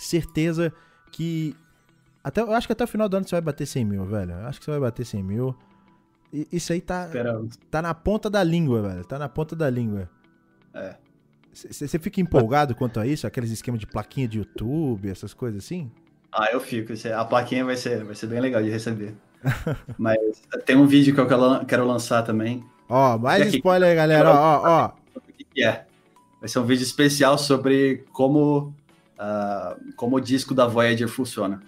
Certeza que. Até, eu acho que até o final do ano você vai bater 100 mil, velho. Eu acho que você vai bater 100 mil. E, isso aí tá, tá na ponta da língua, velho. Tá na ponta da língua. É. Você fica empolgado quanto a isso? Aqueles esquemas de plaquinha de YouTube, essas coisas assim? Ah, eu fico. A plaquinha vai ser, vai ser bem legal de receber. Mas tem um vídeo que eu quero lançar também. Ó, mais aqui, spoiler aí, galera. Ó, ó. O que é? Vai ser um vídeo especial sobre como, uh, como o disco da Voyager funciona.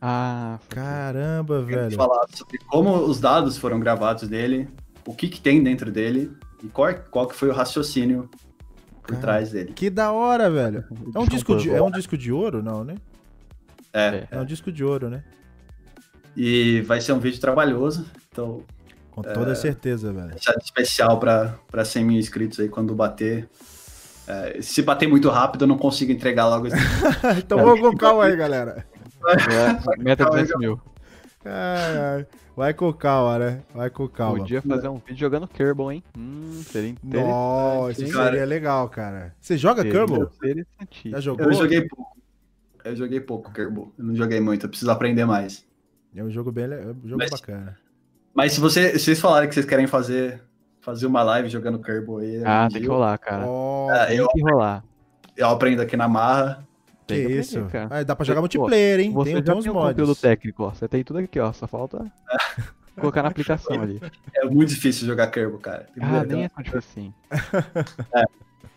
Ah, caramba, velho. falar sobre como os dados foram gravados dele, o que, que tem dentro dele e qual, qual que foi o raciocínio por trás dele. Que da hora, velho. É um, disco de, é um disco de ouro, não, né? É. É um disco de ouro, né? E vai ser um vídeo trabalhoso, então... Com toda é, certeza, velho. Especial para 100 mil inscritos aí quando bater. É, se bater muito rápido, eu não consigo entregar logo. então vamos com calma aí, galera. É, meta 300 mil. Ai, ai. Vai com calma, né? Vai com calma. Podia fazer um vídeo jogando Kerbal, hein? Hum, seria interessante. Nossa, isso seria legal, cara. Você joga seria Kerbal? Já jogou? Eu joguei pouco. Eu joguei pouco Kerbal. Eu não joguei muito, eu preciso aprender mais. É um jogo bem é um jogo mas, bacana. Mas se, você, se vocês falarem que vocês querem fazer, fazer uma live jogando Kerbal aí. Ah, tem que rolar, cara. Oh, é, tem eu, que rolar. Eu aprendo aqui na marra. Que isso? Aprender, ah, dá pra jogar multiplayer, hein? Você tem, tem uns mods. conteúdo técnico, ó. Você tem tudo aqui, ó. Só falta colocar na aplicação ali. É muito difícil jogar Kerbal, cara. Ah, nem é tão difícil assim. É.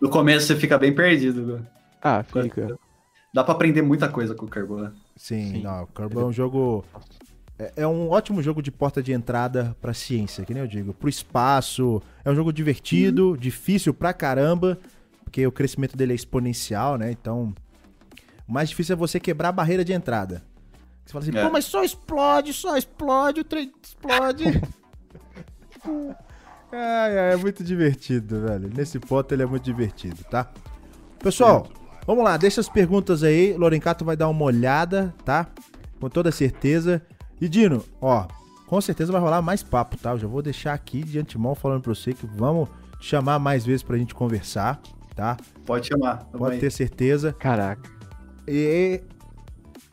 No começo você fica bem perdido. Ah, fica. Dá pra aprender muita coisa com o Kerbal, né? Sim, Sim. não. O Kerbal é um jogo... É, é um ótimo jogo de porta de entrada pra ciência, que nem eu digo. Pro espaço. É um jogo divertido, uhum. difícil pra caramba, porque o crescimento dele é exponencial, né? Então, o mais difícil é você quebrar a barreira de entrada. Você fala assim, é. pô, mas só explode, só explode, o trem explode. ai, ai, é muito divertido, velho. Nesse ponto ele é muito divertido, tá? Pessoal, vamos lá, deixa as perguntas aí. Lorencato vai dar uma olhada, tá? Com toda certeza. E Dino, ó, com certeza vai rolar mais papo, tá? Eu já vou deixar aqui de antemão falando pra você que vamos te chamar mais vezes pra gente conversar, tá? Pode chamar. Pode ter certeza. Caraca. E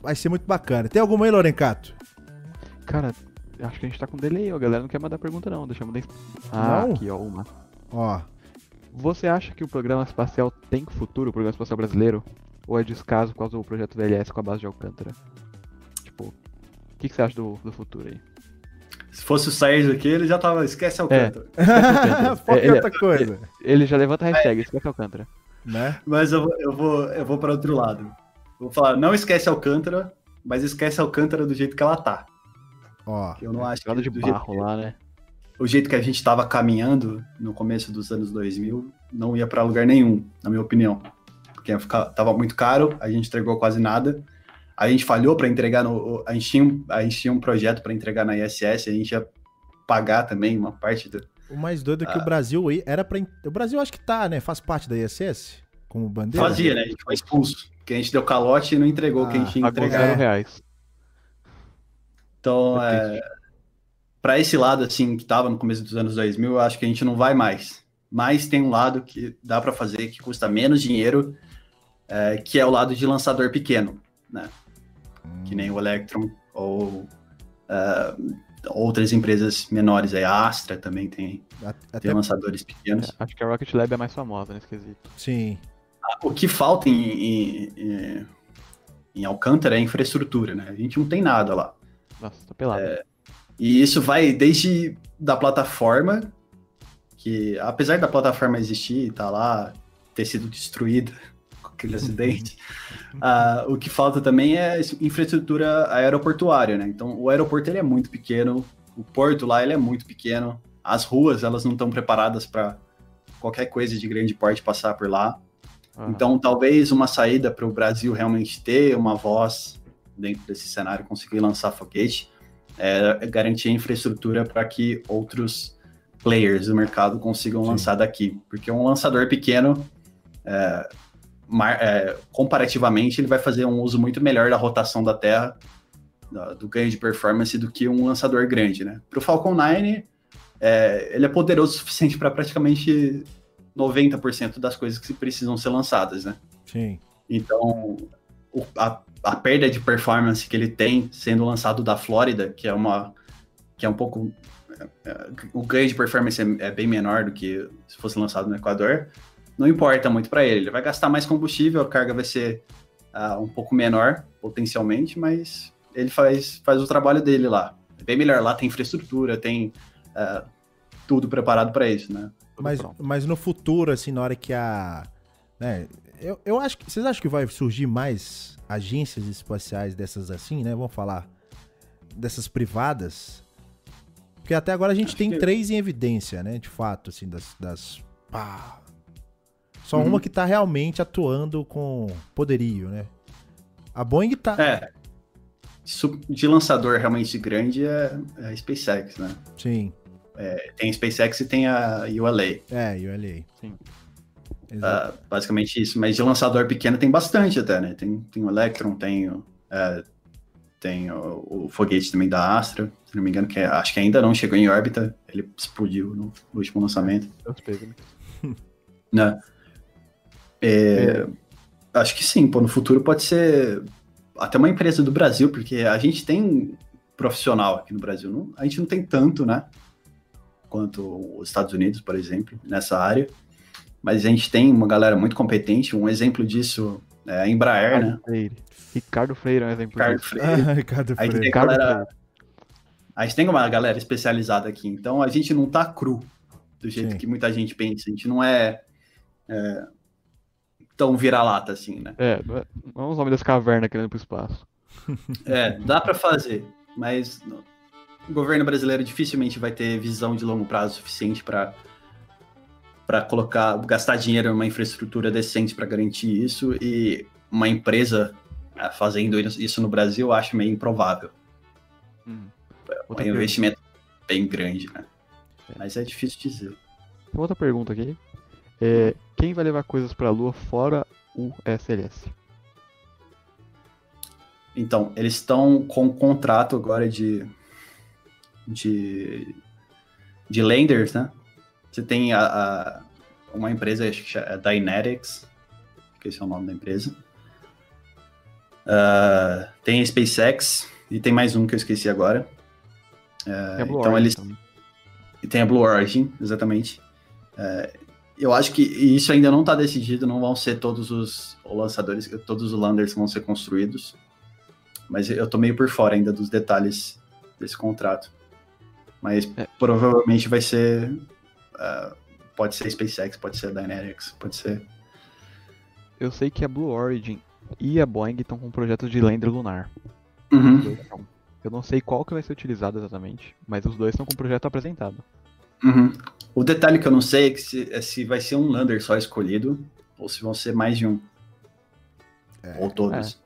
vai ser muito bacana. Tem alguma aí, Lorencato? Cara, acho que a gente tá com delay, ó. A galera não quer mandar pergunta, não. Deixa eu mandar. Ah, não? aqui, ó, uma. Ó. Você acha que o programa espacial tem futuro, o programa espacial brasileiro? Ou é descaso por causa do projeto VLS com a base de Alcântara? O que, que você acha do, do futuro aí? Se fosse o Sérgio aqui, ele já tava. Esquece Alcântara. É. Foca é, outra coisa. Ele, ele, já levanta a hashtag, é. esquece Alcântara. Né? Mas eu, eu, vou, eu vou para outro lado. Vou falar, não esquece Alcântara, mas esquece Alcântara do jeito que ela tá. Ó. Eu não acho que. de barro jeito, lá, né? O jeito que a gente tava caminhando no começo dos anos 2000 não ia para lugar nenhum, na minha opinião. Porque ficar, tava muito caro, a gente entregou quase nada. A gente falhou para entregar no. A gente tinha, a gente tinha um projeto para entregar na ISS, a gente ia pagar também uma parte do. O mais doido é que ah. o Brasil era para. O Brasil acho que tá, né? Faz parte da ISS? Como bandeira? Fazia, né? A gente foi expulso. Porque a gente deu calote e não entregou o ah, que a gente tinha entregado. reais. Então, é, para esse lado, assim, que estava no começo dos anos 2000, eu acho que a gente não vai mais. Mas tem um lado que dá para fazer que custa menos dinheiro, é, que é o lado de lançador pequeno, né? Que nem o Electron ou uh, outras empresas menores, aí a Astra também tem, Até... tem lançadores pequenos. É, acho que a Rocket Lab é mais famosa nesse quesito. Sim. O que falta em, em, em, Alcântara é infraestrutura, né? A gente não tem nada lá. Nossa, tá pelado. É, e isso vai desde da plataforma, que apesar da plataforma existir, tá lá, ter sido destruída aquele acidente. uh, o que falta também é infraestrutura aeroportuária, né? Então, o aeroporto ele é muito pequeno, o porto lá ele é muito pequeno, as ruas elas não estão preparadas para qualquer coisa de grande porte passar por lá. Uhum. Então, talvez uma saída para o Brasil realmente ter uma voz dentro desse cenário, conseguir lançar foguete, é garantir a infraestrutura para que outros players do mercado consigam Sim. lançar daqui. Porque um lançador pequeno, é, é, comparativamente, ele vai fazer um uso muito melhor da rotação da Terra, do ganho de performance, do que um lançador grande, né? Para o Falcon 9, é, ele é poderoso o suficiente para praticamente 90% das coisas que precisam ser lançadas, né? Sim. Então, o, a, a perda de performance que ele tem sendo lançado da Flórida, que é uma que é um pouco é, é, o ganho de performance é, é, bem menor do que se fosse lançado no Equador não importa muito para ele. Ele vai gastar mais combustível, a carga vai ser uh, um pouco menor, potencialmente, mas ele faz, faz o trabalho dele lá. É bem melhor. Lá tem infraestrutura, tem uh, tudo preparado para isso, né? Mas, mas no futuro, assim, na hora que a. Né, eu, eu acho que. Vocês acham que vai surgir mais agências espaciais dessas assim, né? Vamos falar. Dessas privadas? Porque até agora a gente acho tem que... três em evidência, né? De fato, assim, das. das pá, só uhum. uma que tá realmente atuando com poderio, né? A Boeing tá. É. De lançador realmente grande é, é a SpaceX, né? Sim. É, tem a SpaceX e tem a ULA. É, ULA. Sim. Uh, basicamente isso. Mas de lançador pequeno tem bastante até, né? Tem, tem o Electron, tem, uh, tem o, o, foguete também da Astra, se não me engano, que é, acho que ainda não chegou em órbita. Ele explodiu no, no último lançamento. né? É, acho que sim, pô, no futuro pode ser até uma empresa do Brasil, porque a gente tem profissional aqui no Brasil. Não, a gente não tem tanto, né? Quanto os Estados Unidos, por exemplo, nessa área. Mas a gente tem uma galera muito competente. Um exemplo disso é a Embraer, Ricardo né? Freire. Ricardo Freire é um exemplo Ricardo disso. Freire. Ah, Ricardo Freire. A gente, tem galera, a gente tem uma galera especializada aqui. Então a gente não tá cru do jeito Sim. que muita gente pensa. A gente não é, é tão vira-lata assim, né? É, não é os homens das cavernas querendo pro espaço. É, dá para fazer, mas o governo brasileiro dificilmente vai ter visão de longo prazo suficiente para para colocar, gastar dinheiro numa infraestrutura decente para garantir isso e uma empresa é, fazendo isso no Brasil eu acho meio improvável. Hum. É um investimento bem grande, né? É. Mas é difícil dizer. Outra pergunta aqui. É, quem vai levar coisas para a Lua fora o SLS? Então, eles estão com um contrato agora de, de, de landers, né? Você tem a, a uma empresa, acho que é Dynetics, que esse é o nome da empresa. Uh, tem a SpaceX e tem mais um que eu esqueci agora. Uh, então Origin eles também. e tem a Blue Origin, exatamente. Uh, eu acho que isso ainda não está decidido, não vão ser todos os lançadores, todos os landers vão ser construídos. Mas eu tô meio por fora ainda dos detalhes desse contrato. Mas é. provavelmente vai ser. Uh, pode ser SpaceX, pode ser Dynetics, pode ser. Eu sei que a Blue Origin e a Boeing estão com projetos de lander lunar. Uhum. Eu não sei qual que vai ser utilizado exatamente, mas os dois estão com o projeto apresentado. Uhum. O detalhe que eu não sei é, que se, é se vai ser um lander só escolhido ou se vão ser mais de um. É. Ou todos.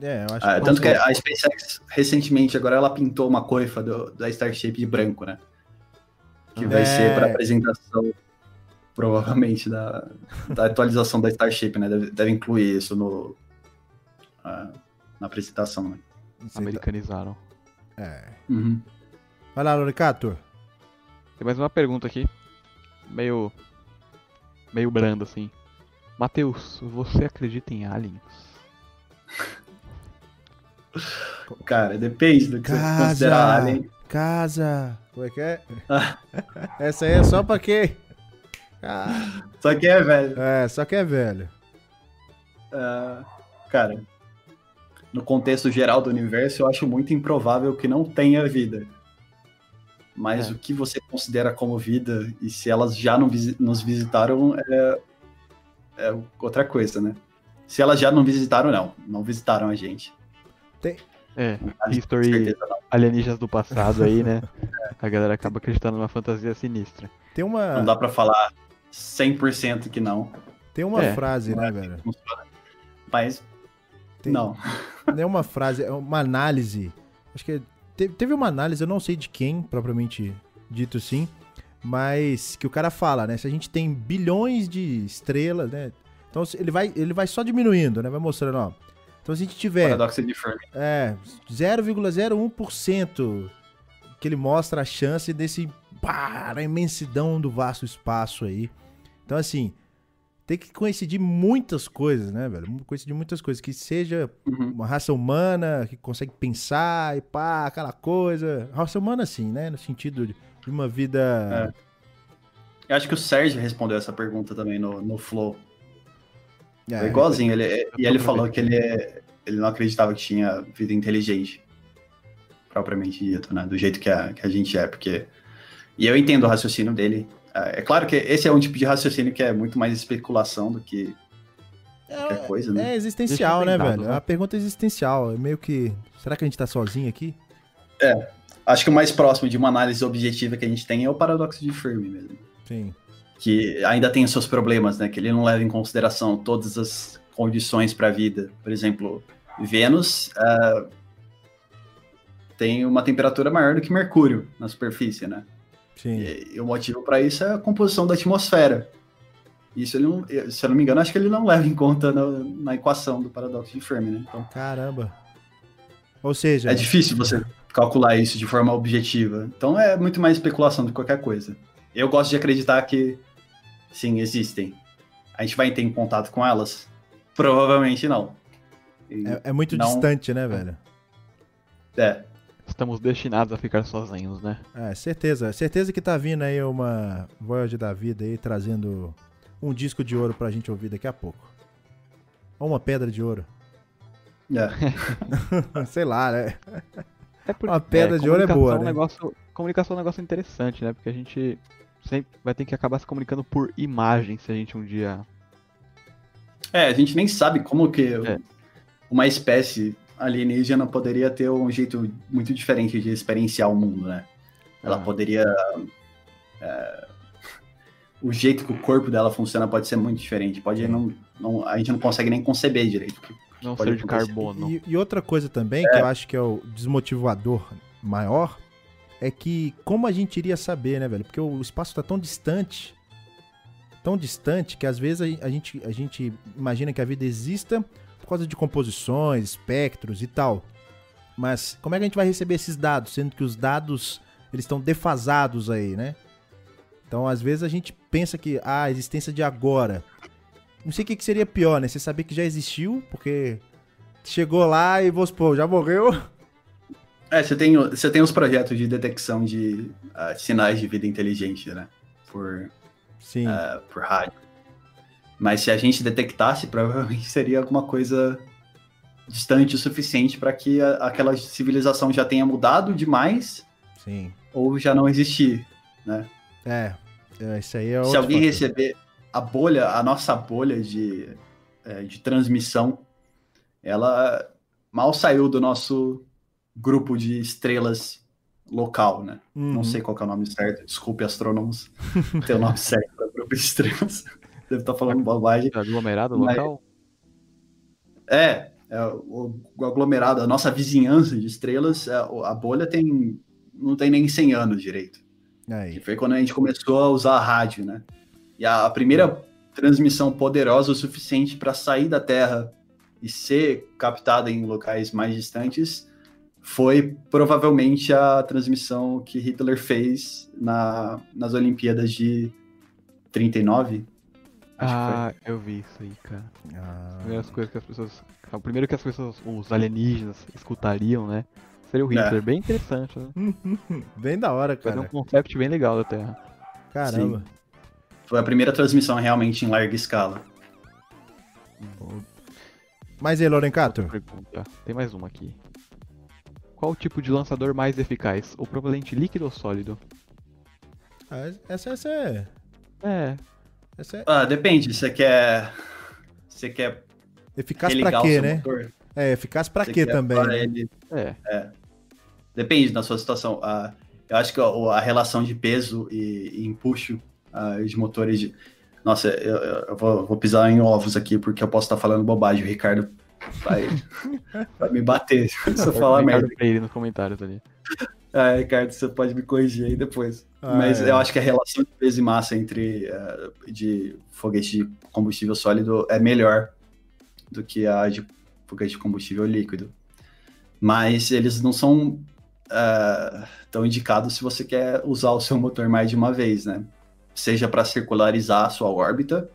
É. é eu acho ah, que tanto que a SpaceX, recentemente, agora ela pintou uma coifa do, da Starship de branco, né? Que vai ser para apresentação, provavelmente, da, da atualização da Starship, né? Deve, deve incluir isso no, uh, na apresentação, né? Americanizaram. É. Uhum. Vai lá, Loricato. Tem mais uma pergunta aqui. Meio. meio brando assim. Matheus, você acredita em aliens? Cara, depende do que casa, você considerar alien. Casa! Como é que é? Essa aí é só pra quê? Ah. Só que é velho. É, só que é velho. Uh, cara, no contexto geral do universo, eu acho muito improvável que não tenha vida mas é. o que você considera como vida e se elas já não nos visitaram é, é, outra coisa, né? Se elas já não visitaram, não. Não visitaram a gente. Tem... É, history alienígenas do passado aí, né? A galera acaba acreditando numa fantasia sinistra. Tem uma... Não dá pra falar 100% que não. Tem uma é. frase, né, velho? Mas, Tem... não. Tem uma frase, é uma análise, acho que é Teve, uma análise, eu não sei de quem, propriamente dito sim, mas que o cara fala, né? Se a gente tem bilhões de estrelas, né? Então ele vai, ele vai só diminuindo, né? Vai mostrando, ó. Então se a gente tiver. Paradoxo de Fermi. É, 0,01% que ele mostra a chance desse. Pá, a imensidão do vasto espaço aí. Então, assim, tem que coincidir muitas coisas, né, velho? Coincidir muitas coisas. Que seja uhum. uma raça humana que consegue pensar e pá, aquela coisa. Raça humana, sim, né? No sentido de uma vida. É. Eu acho que o Sérgio respondeu essa pergunta também no, no Flow. É, Foi igualzinho. Ele, e ele falou que ele, é, ele não acreditava que tinha vida inteligente. Propriamente dito, né? Do jeito que a, que a gente é, porque. E eu entendo o raciocínio dele. É, é claro que esse é um tipo de raciocínio que é muito mais especulação do que qualquer é, coisa, né? É existencial, né, velho? Né? A pergunta é existencial. É meio que. Será que a gente tá sozinho aqui? É. Acho que o mais próximo de uma análise objetiva que a gente tem é o paradoxo de Fermi mesmo. Sim. Que ainda tem os seus problemas, né? Que ele não leva em consideração todas as condições para a vida. Por exemplo, Vênus uh, tem uma temperatura maior do que Mercúrio na superfície, né? Sim. E, e o motivo para isso é a composição da atmosfera. Isso ele não, se eu não me engano, acho que ele não leva em conta na, na equação do paradoxo de Fermi, né? Então, Caramba. Ou seja, é difícil você calcular isso de forma objetiva. Então é muito mais especulação do que qualquer coisa. Eu gosto de acreditar que sim, existem. A gente vai ter em contato com elas? Provavelmente não. É, é, muito não... distante, né, velho? É estamos destinados a ficar sozinhos, né? É, certeza. Certeza que tá vindo aí uma Voyage da vida aí, trazendo um disco de ouro pra gente ouvir daqui a pouco. Ou uma pedra de ouro. É. Sei lá, né? É porque, uma pedra é, de ouro é boa, é um né? Negócio, comunicação é um negócio interessante, né? Porque a gente sempre vai ter que acabar se comunicando por imagem se a gente um dia... É, a gente nem sabe como que é. uma espécie alienígena poderia ter um jeito muito diferente de experienciar o mundo, né? Ela ah. poderia. É, o jeito que o corpo dela funciona pode ser muito diferente. Pode não, não, a gente não consegue nem conceber direito. Não ser de carbono. E, e, outra coisa também é. que eu acho que é o desmotivador maior é que como a gente iria saber, né, velho? Porque o espaço está tão distante, tão distante que às vezes a, a, gente, a gente imagina que a vida exista causa de composições, espectros e tal. Mas como é que a gente vai receber esses dados, sendo que os dados eles estão defasados aí, né? Então, às vezes a gente pensa que ah, a existência de agora. Não sei o que, que seria pior, né? Você saber que já existiu, porque chegou lá e você, pô, já morreu. É, você tem, você tem os projetos de detecção de uh, sinais de vida inteligente, né? Por, Sim. Uh, por rádio. Mas se a gente detectasse, provavelmente seria alguma coisa distante o suficiente para que a, aquela civilização já tenha mudado demais Sim. ou já não existir, né? É, é isso aí é Se alguém fator. receber a bolha, a nossa bolha de, é, de transmissão, ela mal saiu do nosso grupo de estrelas local, né? Uhum. Não sei qual é o nome certo, desculpe astrônomos, tem o nome certo para grupo de estrelas. Deve estar falando bobagem. Aglomerado mas... local? É, é, o, o, aglomerado, a nossa vizinhança de estrelas, a, é, a, bolha tem não tem nem 100 anos direito. Aí. Que foi quando a gente começou a usar a rádio, né? E a, a primeira transmissão poderosa o suficiente para sair da Terra e ser captada em locais mais distantes foi provavelmente a transmissão que Hitler fez na, nas Olimpíadas de 39. Ah, eu vi isso aí, cara. Ah. Primeiras coisas que as pessoas. O primeiro que as pessoas, os alienígenas, escutariam, né? Seria o Hitler. É. Bem interessante, né? bem da hora, cara. Fazer um concept bem legal da Terra. Caramba. Sim. Foi a primeira transmissão realmente em larga escala. Mas aí, Lorencato? Tem mais uma aqui. Qual o tipo de lançador mais eficaz? O propelente líquido ou sólido? Ah, essa, essa é. É. Essa é... Ah, depende. Você quer. Você quer. Eficaz pra quê, né? Motor? É, eficaz pra Você quê também? Ele... É. é. Depende da sua situação. Uh, eu acho que a, a relação de peso e, e empuxo uh, de motores de. Nossa, eu, eu vou, vou, pisar em ovos aqui porque eu posso estar falando bobagem. O Ricardo vai, vai me bater se eu falar merda. Freire nos comentários ali. É, Ricardo, você pode me corrigir aí depois. Ah, Mas é. eu acho que a relação de peso e massa entre uh, de foguete de combustível sólido é melhor do que a de foguete de combustível líquido. Mas eles não são uh, tão indicados se você quer usar o seu motor mais de uma vez, né? Seja para circularizar a sua órbita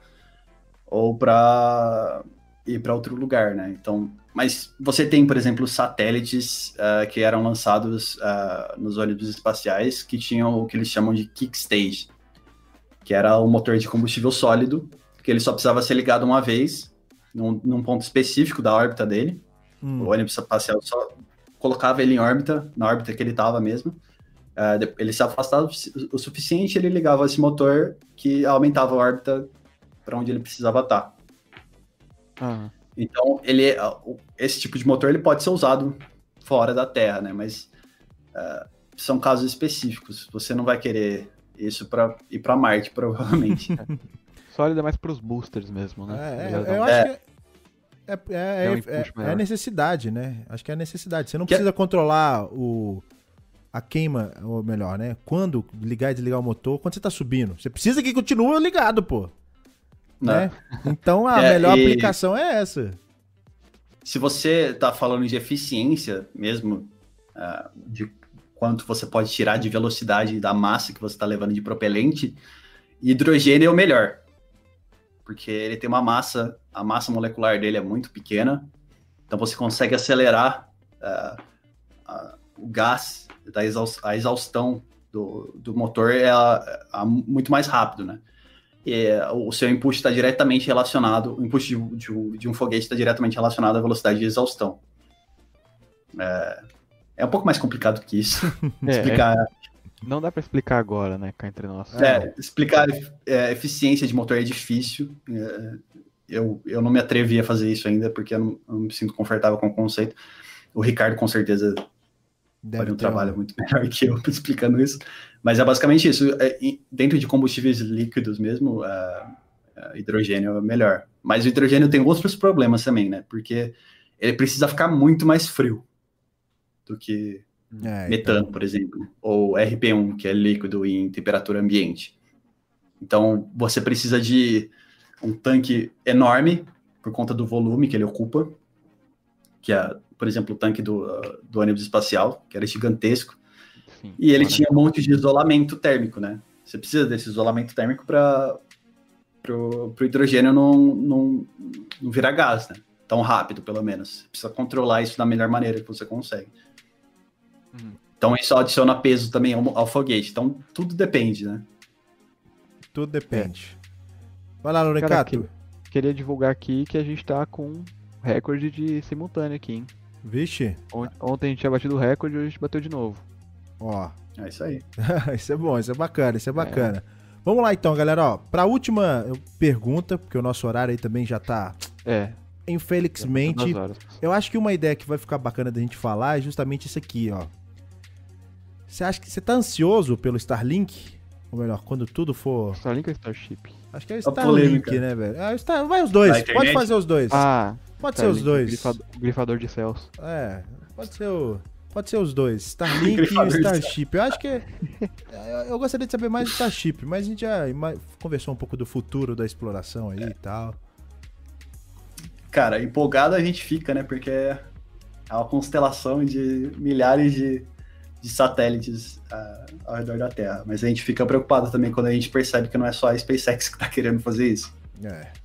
ou para ir para outro lugar, né? Então, mas você tem, por exemplo, satélites uh, que eram lançados uh, nos ônibus espaciais que tinham o que eles chamam de kick stage, que era o motor de combustível sólido, que ele só precisava ser ligado uma vez num, num ponto específico da órbita dele. Hum. O ônibus espacial só colocava ele em órbita, na órbita que ele estava mesmo. Uh, ele se afastava o suficiente, ele ligava esse motor que aumentava a órbita para onde ele precisava estar. Tá. Então, ele, esse tipo de motor ele pode ser usado fora da Terra, né? Mas uh, são casos específicos. Você não vai querer isso para ir para Marte, provavelmente. Sólido é mais para os boosters mesmo, né? É, é eu acho que é, é, é, é, necessidade, né? Acho que é a necessidade. Você não precisa controlar o, a queima, ou melhor, né? Quando ligar e desligar o motor, quando você tá subindo. Você precisa que continue ligado, pô. Né? Então a melhor aplicação é essa. Se você tá falando de eficiência mesmo, uh, de quanto você pode tirar de velocidade da massa que você está levando de propelente, hidrogênio é o melhor porque ele tem uma massa, a massa molecular dele é muito pequena, então você consegue acelerar uh, uh, o gás, da exaust, a exaustão do, do motor é, é muito mais rápido, né? E, o seu input está diretamente relacionado, o input de, de, de um foguete está diretamente relacionado à velocidade de exaustão. É, é um pouco mais complicado que isso. É, explicar é. Não dá para explicar agora, né, cá entre nós. É, explicar é, eficiência de motor é difícil. É, eu, eu não me atrevi a fazer isso ainda, porque eu não, eu não me sinto confortável com o conceito. O Ricardo, com certeza, Deve um trabalho um... muito melhor que eu explicando isso. Mas é basicamente isso. É, dentro de combustíveis líquidos mesmo, é, é, hidrogênio é melhor. Mas o hidrogênio tem outros problemas também, né? Porque ele precisa ficar muito mais frio do que é, metano, então... por exemplo, ou RP1, que é líquido em temperatura ambiente. Então, você precisa de um tanque enorme por conta do volume que ele ocupa, que é, por exemplo, o tanque do, do ônibus espacial, que era gigantesco, Sim, e ele tinha um monte de isolamento térmico, né? Você precisa desse isolamento térmico para o hidrogênio não, não, não virar gás, né? Tão rápido, pelo menos. Você precisa controlar isso da melhor maneira que você consegue. Uhum. Então isso adiciona peso também ao, ao, foguete. Então tudo depende, né? Tudo depende. É. Vai lá, Lorecato. Que, queria divulgar aqui que a gente tá com recorde de simultâneo aqui, hein? Vixe. Ontem a gente tinha batido o recorde e hoje a gente bateu de novo. Ó. É isso aí. isso é bom, isso é bacana, isso é bacana. É. Vamos lá então, galera, ó. Pra última pergunta, porque o nosso horário aí também já tá. É. Infelizmente, eu acho que uma ideia que vai ficar bacana da gente falar é justamente isso aqui, ó. Você acha que você tá ansioso pelo Starlink? Ou melhor, quando tudo for. Starlink ou Starship? Acho que é o Starlink, né, velho? Ah, Star... Vai os dois, pode fazer os dois. Ah, pode ser os dois. Grifador, grifador de céus. É, pode ser o. Pode ser os dois, Starlink e Starship. Eu acho que. É, eu gostaria de saber mais do Starship, mas a gente já conversou um pouco do futuro da exploração aí é. e tal. Cara, empolgado a gente fica, né? Porque é uma constelação de milhares de de satélites uh, ao redor da Terra. Mas a gente fica preocupado também quando a gente percebe que não é só a SpaceX que está querendo fazer isso. É.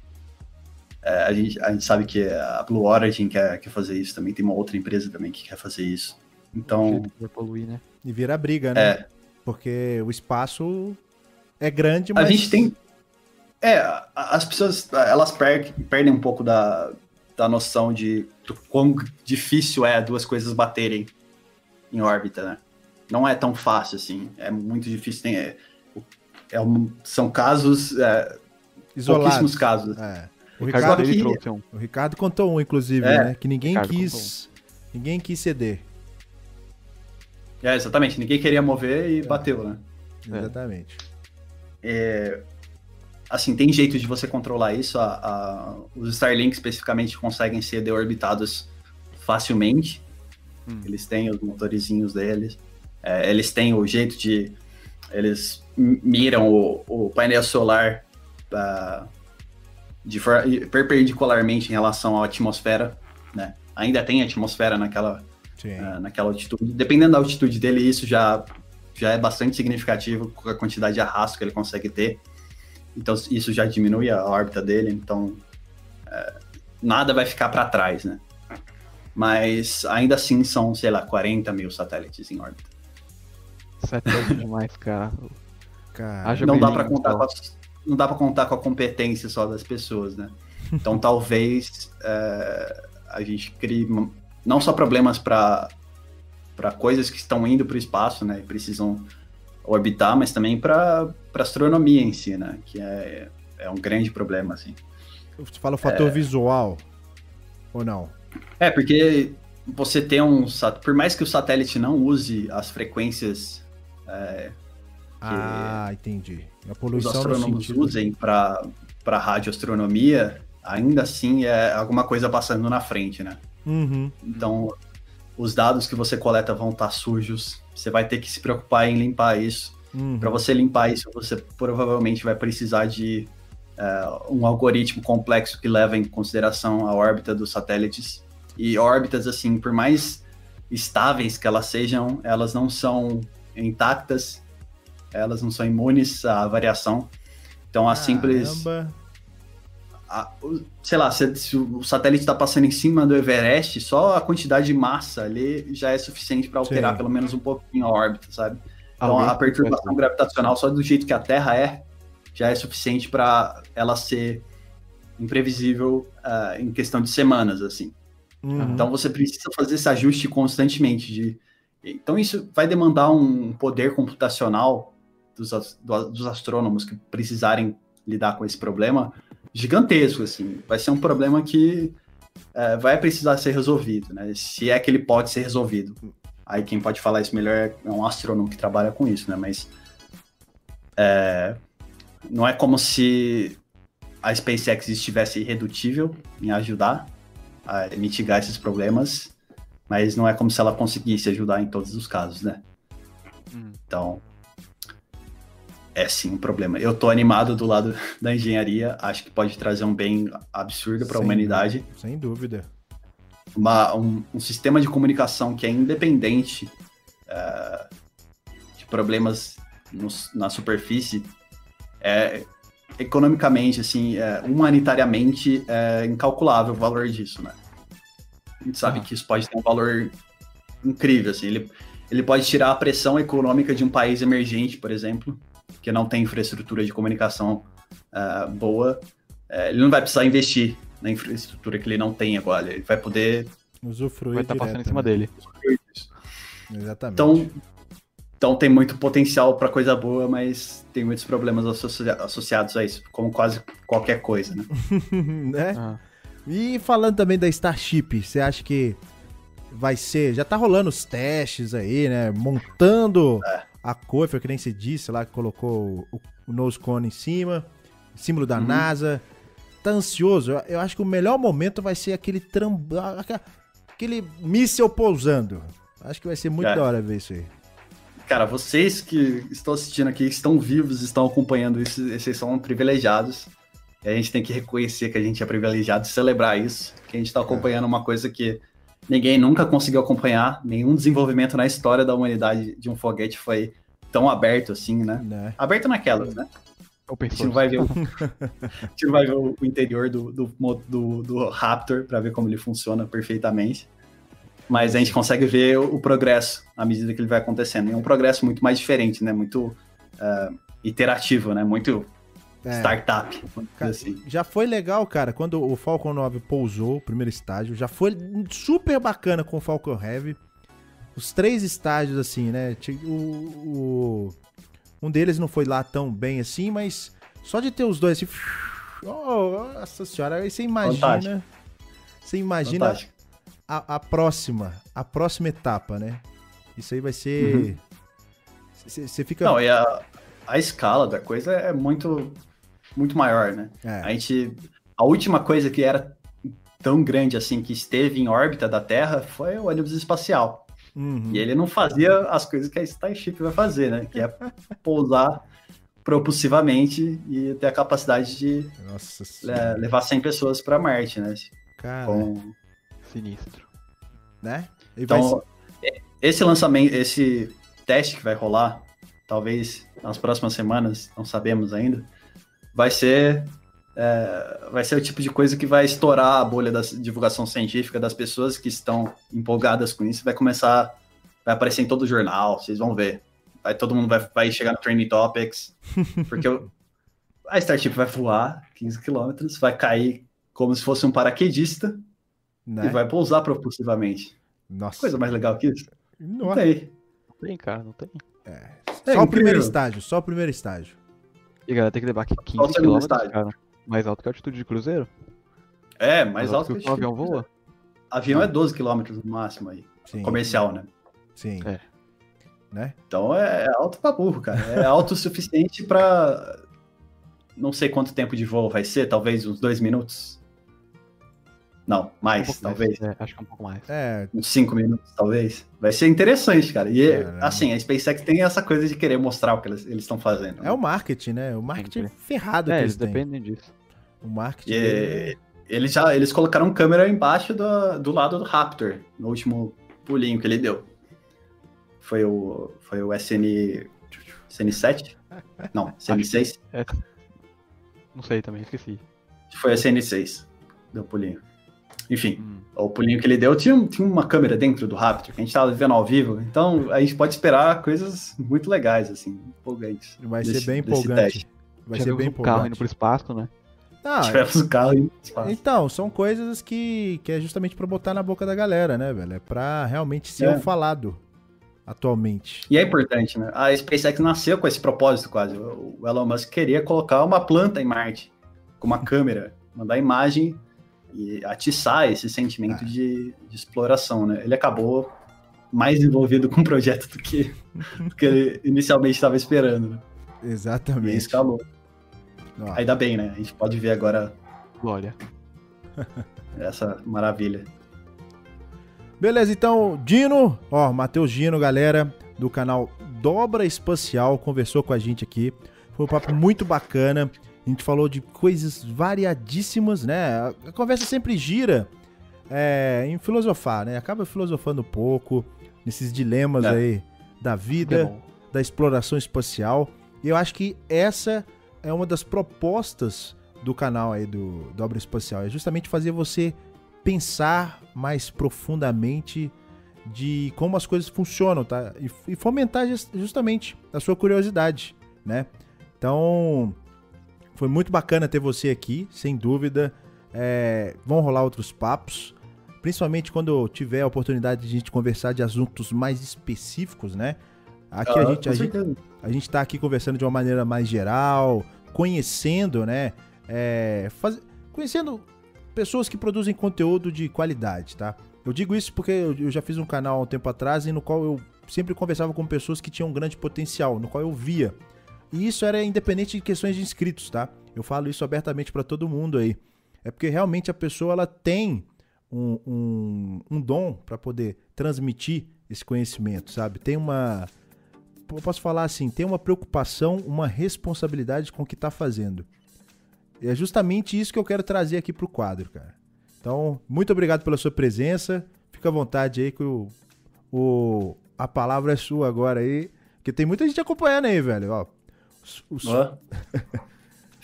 É, a, gente, a gente sabe que a Blue Origin quer, quer fazer isso também, tem uma outra empresa também que quer fazer isso. Então. Poluir, né? E vira briga, né? É. Porque o espaço é grande, mas. A gente tem. É, as pessoas elas perdem um pouco da, da noção de do quão difícil é duas coisas baterem em órbita, né? não é tão fácil assim. É muito difícil. Tem, é, é um, são casos. É, Isolados. Pouquíssimos casos. É. O, Ricardo, que, um. o Ricardo contou um, inclusive, é. né? Que ninguém quis. Ninguém quis ceder. É, exatamente. Ninguém queria mover e é. bateu, né? Exatamente. É, assim, tem jeito de você controlar isso. A, a, os Starlink especificamente conseguem ser deorbitados facilmente. Hum. Eles têm os motorizinhos deles. É, eles têm o jeito de. Eles miram o, o painel solar uh, de perpendicularmente em relação à atmosfera, né? Ainda tem atmosfera naquela, uh, naquela altitude. Dependendo da altitude dele, isso já, já é bastante significativo com a quantidade de arrasto que ele consegue ter. Então, isso já diminui a órbita dele. Então, uh, nada vai ficar para trás, né? Mas ainda assim são, sei lá, 40 mil satélites em órbita. Satélite demais, cara. cara não dá para contar com a, não dá para contar com a competência só das pessoas, né? Então talvez é, a gente crie não só problemas para para coisas que estão indo para o espaço, né? E precisam orbitar, mas também para astronomia em si, né? Que é, é um grande problema, assim. Você fala o fator é... visual ou não? É, porque você tem um. Por mais que o satélite não use as frequências é, ah, entendi. A poluição os astrônomos sentido... usem para radioastronomia, ainda assim é alguma coisa passando na frente, né? Uhum. Então, os dados que você coleta vão estar tá sujos, você vai ter que se preocupar em limpar isso. Uhum. Para você limpar isso, você provavelmente vai precisar de uh, um algoritmo complexo que leva em consideração a órbita dos satélites. E órbitas, assim, por mais estáveis que elas sejam, elas não são intactas, elas não são imunes à variação. Então a simples. A, sei lá, se, se o satélite está passando em cima do Everest, só a quantidade de massa ali já é suficiente para alterar Sim. pelo menos um pouquinho a órbita, sabe? Então a perturbação gravitacional, só do jeito que a Terra é, já é suficiente para ela ser imprevisível uh, em questão de semanas, assim. Uhum. Então você precisa fazer esse ajuste constantemente de então isso vai demandar um poder computacional dos, dos astrônomos que precisarem lidar com esse problema gigantesco, assim. Vai ser um problema que é, vai precisar ser resolvido, né? Se é que ele pode ser resolvido. Aí quem pode falar isso melhor é um astrônomo que trabalha com isso, né? Mas é, não é como se a SpaceX estivesse irredutível em ajudar a mitigar esses problemas mas não é como se ela conseguisse ajudar em todos os casos, né? Hum. Então, é sim um problema. Eu tô animado do lado da engenharia, acho que pode trazer um bem absurdo para a humanidade. Sem dúvida. Uma, um, um, sistema de comunicação que é independente uh, de problemas no, na superfície, é economicamente, assim, é, humanitariamente, é incalculável o valor disso, né? A gente sabe ah. que isso pode ter um valor incrível, assim. Ele, ele pode tirar a pressão econômica de um país emergente, por exemplo, que não tem infraestrutura de comunicação uh, boa. Uh, ele não vai precisar investir na infraestrutura que ele não tem agora. Ele vai poder. Usufruir. Vai estar tá passando em cima né? dele. Exatamente. Então, então tem muito potencial para coisa boa, mas tem muitos problemas associa associados a isso, como quase qualquer coisa, né? né? Ah. E falando também da Starship, você acha que vai ser. Já tá rolando os testes aí, né? Montando é. A cor, foi que nem você disse lá, que colocou o, o nose cone em cima, símbolo da uhum. NASA. Tá ansioso? Eu, eu, acho que o melhor momento vai ser aquele tramb... aquele míssel pousando. Acho que vai ser muito é. da hora ver isso aí. Cara, vocês que estão assistindo aqui, estão vivos, estão acompanhando isso, vocês são privilegiados. E a gente tem que reconhecer que a gente é privilegiado e celebrar isso. Que a gente está acompanhando uma coisa que ninguém nunca conseguiu acompanhar. Nenhum desenvolvimento na história da humanidade de um foguete foi tão aberto assim, né? né? Aberto naquelas, né? A gente não vai ver o, a gente não vai ver o interior do, do, do, do Raptor para ver como ele funciona perfeitamente. Mas a gente consegue ver o, o, progresso à medida que ele vai acontecendo. E é um progresso muito mais diferente, né? Muito uh, iterativo, né? Muito é. startup. assim. Já foi legal, cara, quando o Falcon 9 pousou, o primeiro estágio. Já foi super bacana com o Falcon Heavy. Os três estágios, assim, né? O, o um deles não foi lá tão bem assim, mas só de ter os dois assim. Oh, nossa senhora, aí você imagina. Fantástico. Você imagina a, a, próxima, a próxima etapa, né? Isso aí vai ser. Você uhum. fica. Não, e a, a escala da coisa é muito, muito maior, né? É. A gente. A última coisa que era tão grande assim que esteve em órbita da Terra foi o ônibus espacial. Uhum. E ele não fazia as coisas que a Starship vai fazer, né? Que é pousar propulsivamente e ter a capacidade de é, levar 100 pessoas para Marte, né? Cara, Com... sinistro. Né? E então, vai... esse lançamento, esse teste que vai rolar, talvez nas próximas semanas, não sabemos ainda, vai ser é, vai ser o tipo de coisa que vai estourar a bolha da divulgação científica das pessoas que estão empolgadas com isso. Vai começar, vai aparecer em todo o jornal, vocês vão ver. Vai, todo mundo vai, vai chegar no Training Topics, porque eu, a Starship vai voar 15 km, vai cair como se fosse um paraquedista né? e vai pousar propulsivamente. Nossa. Coisa mais legal que isso? Não, não tem. Não tem, cara, não tem. É. é só o primeiro estágio, só o primeiro estágio. E galera, tem que levar aqui 15 km, cara. Mais alto que a altitude de cruzeiro? É, mais, mais alto, alto, que, o avião voa. Avião é 12 km no máximo aí. Sim. Comercial, né? Sim. É. Né? Então é, é alto pra burro, cara. É alto o suficiente pra. Não sei quanto tempo de voo vai ser, talvez uns dois minutos. Não, mais, um talvez. Mais, é, acho que um pouco mais. É. Uns cinco minutos, talvez. Vai ser interessante, cara. E, é, assim, a SpaceX tem essa coisa de querer mostrar o que eles estão fazendo. É né? o marketing, né? O marketing ferrado é, que eles, eles dependem disso. O marketing. E, eles já eles colocaram câmera embaixo do, do lado do Raptor, no último pulinho que ele deu. Foi o, foi o SN, SN7? Não, SN6? É. Não sei também, esqueci. Foi a SN6, deu pulinho. Enfim, hum. o pulinho que ele deu tinha, tinha uma câmera dentro do Raptor, que a gente estava vendo ao vivo. Então a gente pode esperar coisas muito legais, assim, empolgantes. Vai desse, ser bem empolgante. Vai ser bem empolgante. carro indo pro espaço, né? Ah, Tivemos o carro indo pro espaço. Então, são coisas que, que é justamente para botar na boca da galera, né, velho? É pra realmente ser é. falado atualmente. E é importante, né? A SpaceX nasceu com esse propósito quase. O Elon Musk queria colocar uma planta em Marte, com uma câmera, mandar imagem e atiçar esse sentimento ah. de, de, exploração, né? Ele acabou mais envolvido com o projeto do que, do que ele inicialmente estava esperando, né? Exatamente. E escalou. Oh. Ainda bem, né? A gente pode ver agora. Glória. essa maravilha. Beleza, então, Dino, ó, Matheus Dino, galera, do canal Dobra Espacial, conversou com a gente aqui. Foi um papo muito bacana. A gente falou de coisas variadíssimas, né? A conversa sempre gira é, em filosofar, né? Acaba filosofando um pouco nesses dilemas é. aí da vida. da exploração espacial. E eu acho que essa é uma das propostas do canal aí do Dobra Espacial. É justamente fazer você pensar mais profundamente de como as coisas funcionam, tá? E, e fomentar justamente a sua curiosidade, né? Então, foi muito bacana ter você aqui, sem dúvida. É, vão rolar outros papos, principalmente quando tiver a oportunidade de a gente conversar de assuntos mais específicos, né? Aqui ah, a, gente, a, gente, a gente tá aqui conversando de uma maneira mais geral, conhecendo, né? É, faz, conhecendo pessoas que produzem conteúdo de qualidade, tá? Eu digo isso porque eu já fiz um canal há um tempo atrás e no qual eu sempre conversava com pessoas que tinham um grande potencial, no qual eu via. E isso era independente de questões de inscritos, tá? Eu falo isso abertamente para todo mundo aí. É porque realmente a pessoa ela tem um, um, um dom para poder transmitir esse conhecimento, sabe? Tem uma. Eu posso falar assim, tem uma preocupação, uma responsabilidade com o que está fazendo. E é justamente isso que eu quero trazer aqui pro quadro, cara. Então, muito obrigado pela sua presença. Fica à vontade aí que o, o, a palavra é sua agora aí. Porque tem muita gente acompanhando aí, velho. Ó, os...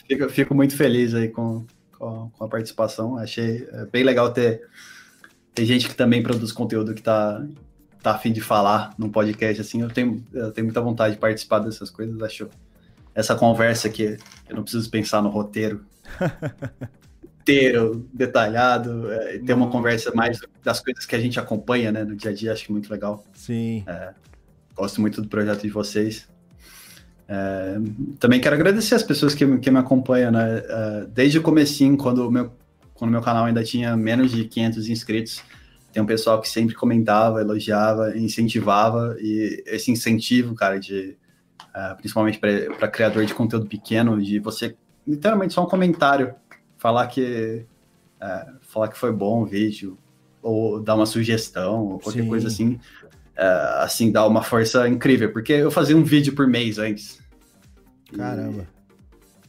fico, fico, muito feliz aí com, com, com, a participação. Achei é, bem legal ter, ter gente que também produz conteúdo que tá, tá afim de falar num podcast assim. Eu tenho, eu tenho muita vontade de participar dessas coisas. Acho essa conversa que eu não preciso pensar no roteiro inteiro, detalhado, é, ter uma conversa mais das coisas que a gente acompanha né, no dia a dia. Acho que muito legal. Sim. É, gosto muito do projeto de vocês. É, também quero agradecer as pessoas que, que me acompanham, né? É, desde o comecinho, quando o meu, quando meu canal ainda tinha menos de 500 inscritos, tem um pessoal que sempre comentava, elogiava, incentivava, e esse incentivo, cara, de uh, principalmente para criador de conteúdo pequeno, de você literalmente só um comentário, falar que uh, falar que foi bom o vídeo, ou dar uma sugestão, ou qualquer Sim. coisa assim, uh, assim, dá uma força incrível, porque eu fazia um vídeo por mês antes. Caramba.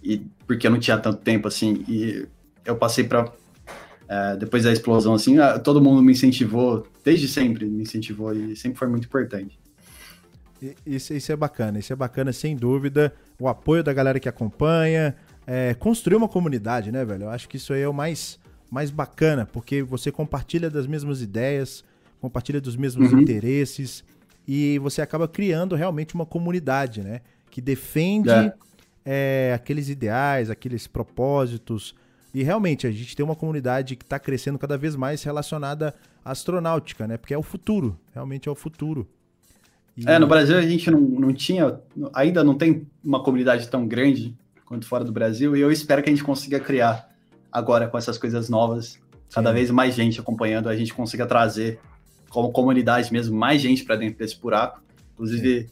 E, e porque eu não tinha tanto tempo assim, e eu passei para uh, depois da explosão assim, uh, todo mundo me incentivou, desde sempre me incentivou e sempre foi muito importante. Isso, isso é bacana, isso é bacana sem dúvida. O apoio da galera que acompanha, é, construir uma comunidade, né, velho? Eu acho que isso aí é o mais, mais bacana, porque você compartilha das mesmas ideias, compartilha dos mesmos uhum. interesses e você acaba criando realmente uma comunidade, né? Que defende é. É, aqueles ideais, aqueles propósitos. E realmente a gente tem uma comunidade que está crescendo cada vez mais relacionada à astronáutica, né? Porque é o futuro, realmente é o futuro. E... É, no Brasil a gente não, não tinha, ainda não tem uma comunidade tão grande quanto fora do Brasil, e eu espero que a gente consiga criar agora com essas coisas novas, cada Sim. vez mais gente acompanhando, a gente consiga trazer como comunidade mesmo, mais gente para dentro desse buraco. Inclusive,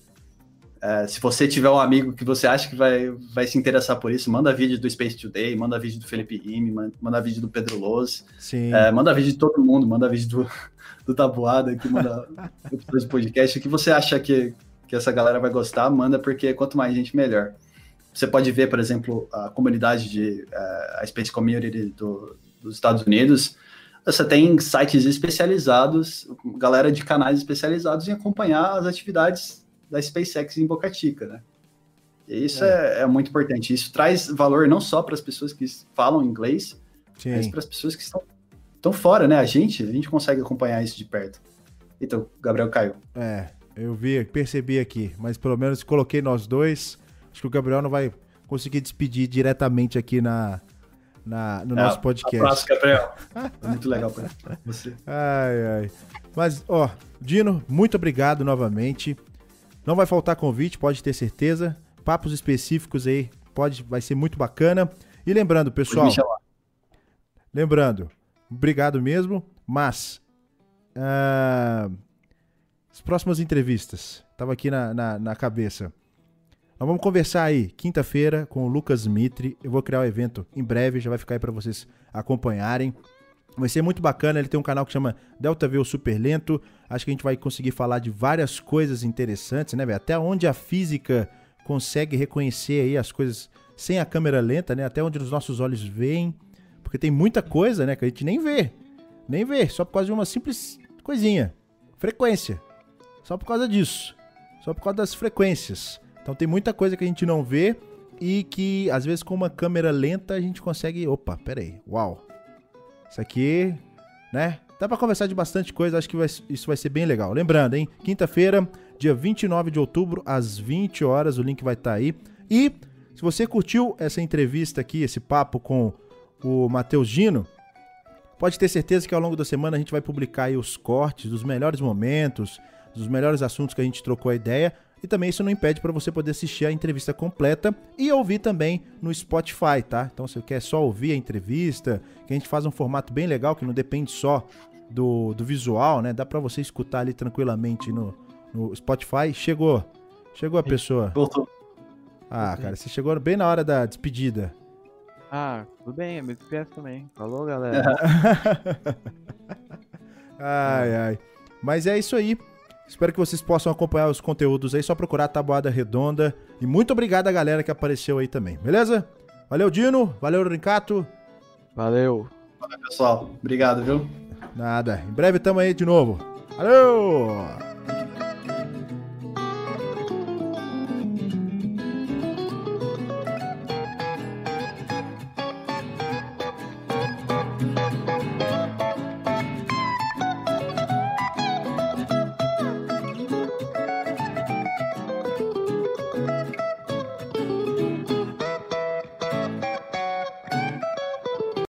é, se você tiver um amigo que você acha que vai, vai se interessar por isso, manda vídeo do Space Today, manda vídeo do Felipe Rime, manda vídeo do Pedro Loz, é, manda vídeo de todo mundo, manda vídeo do, do Tabuada, que manda episódio de podcast, o que você acha que, que essa galera vai gostar, manda, porque quanto mais gente, melhor. Você pode ver, por exemplo, a comunidade de uh, a Space Community do, dos Estados Unidos, você tem sites especializados, galera de canais especializados em acompanhar as atividades da SpaceX em Boca Chica, né? E isso é. É, é muito importante. Isso traz valor não só para as pessoas que falam inglês, Sim. mas para as pessoas que estão, estão fora, né? A gente, a gente consegue acompanhar isso de perto. Então, Gabriel caiu. É, eu vi, percebi aqui, mas pelo menos coloquei nós dois. Acho que o Gabriel não vai conseguir despedir diretamente aqui na, na, no é, nosso podcast. Abraço, Gabriel. Muito legal para você. Ai, ai. Mas, ó, Dino, muito obrigado novamente. Não vai faltar convite, pode ter certeza. Papos específicos aí, pode, vai ser muito bacana. E lembrando, pessoal. Lembrando, obrigado mesmo, mas. Uh, as próximas entrevistas. Tava aqui na, na, na cabeça. Nós vamos conversar aí quinta-feira com o Lucas Mitre. Eu vou criar o um evento em breve, já vai ficar aí para vocês acompanharem. Vai ser muito bacana, ele tem um canal que chama Delta V Super Lento. Acho que a gente vai conseguir falar de várias coisas interessantes, né? Até onde a física consegue reconhecer aí as coisas sem a câmera lenta, né? Até onde os nossos olhos veem. Porque tem muita coisa, né, que a gente nem vê. Nem vê, só por causa de uma simples coisinha. Frequência. Só por causa disso. Só por causa das frequências. Então tem muita coisa que a gente não vê e que às vezes com uma câmera lenta a gente consegue. Opa, pera aí. Uau. Isso aqui, né? Dá para conversar de bastante coisa, acho que vai, isso vai ser bem legal. Lembrando, hein? Quinta-feira, dia 29 de outubro, às 20 horas, o link vai estar tá aí. E se você curtiu essa entrevista aqui, esse papo com o Matheus Gino, pode ter certeza que ao longo da semana a gente vai publicar os cortes dos melhores momentos, dos melhores assuntos que a gente trocou a ideia. E também isso não impede para você poder assistir a entrevista completa e ouvir também no Spotify, tá? Então, se você quer só ouvir a entrevista, que a gente faz um formato bem legal, que não depende só do, do visual, né? Dá para você escutar ali tranquilamente no, no Spotify. Chegou, chegou a pessoa. Voltou. Ah, cara, você chegou bem na hora da despedida. Ah, tudo bem, me despeço também. Falou, galera. ai, ai. Mas é isso aí. Espero que vocês possam acompanhar os conteúdos aí. Só procurar Tabuada Redonda. E muito obrigado a galera que apareceu aí também, beleza? Valeu, Dino. Valeu, Rincato. Valeu. Valeu, pessoal. Obrigado, viu? Nada. Em breve tamo aí de novo. Valeu!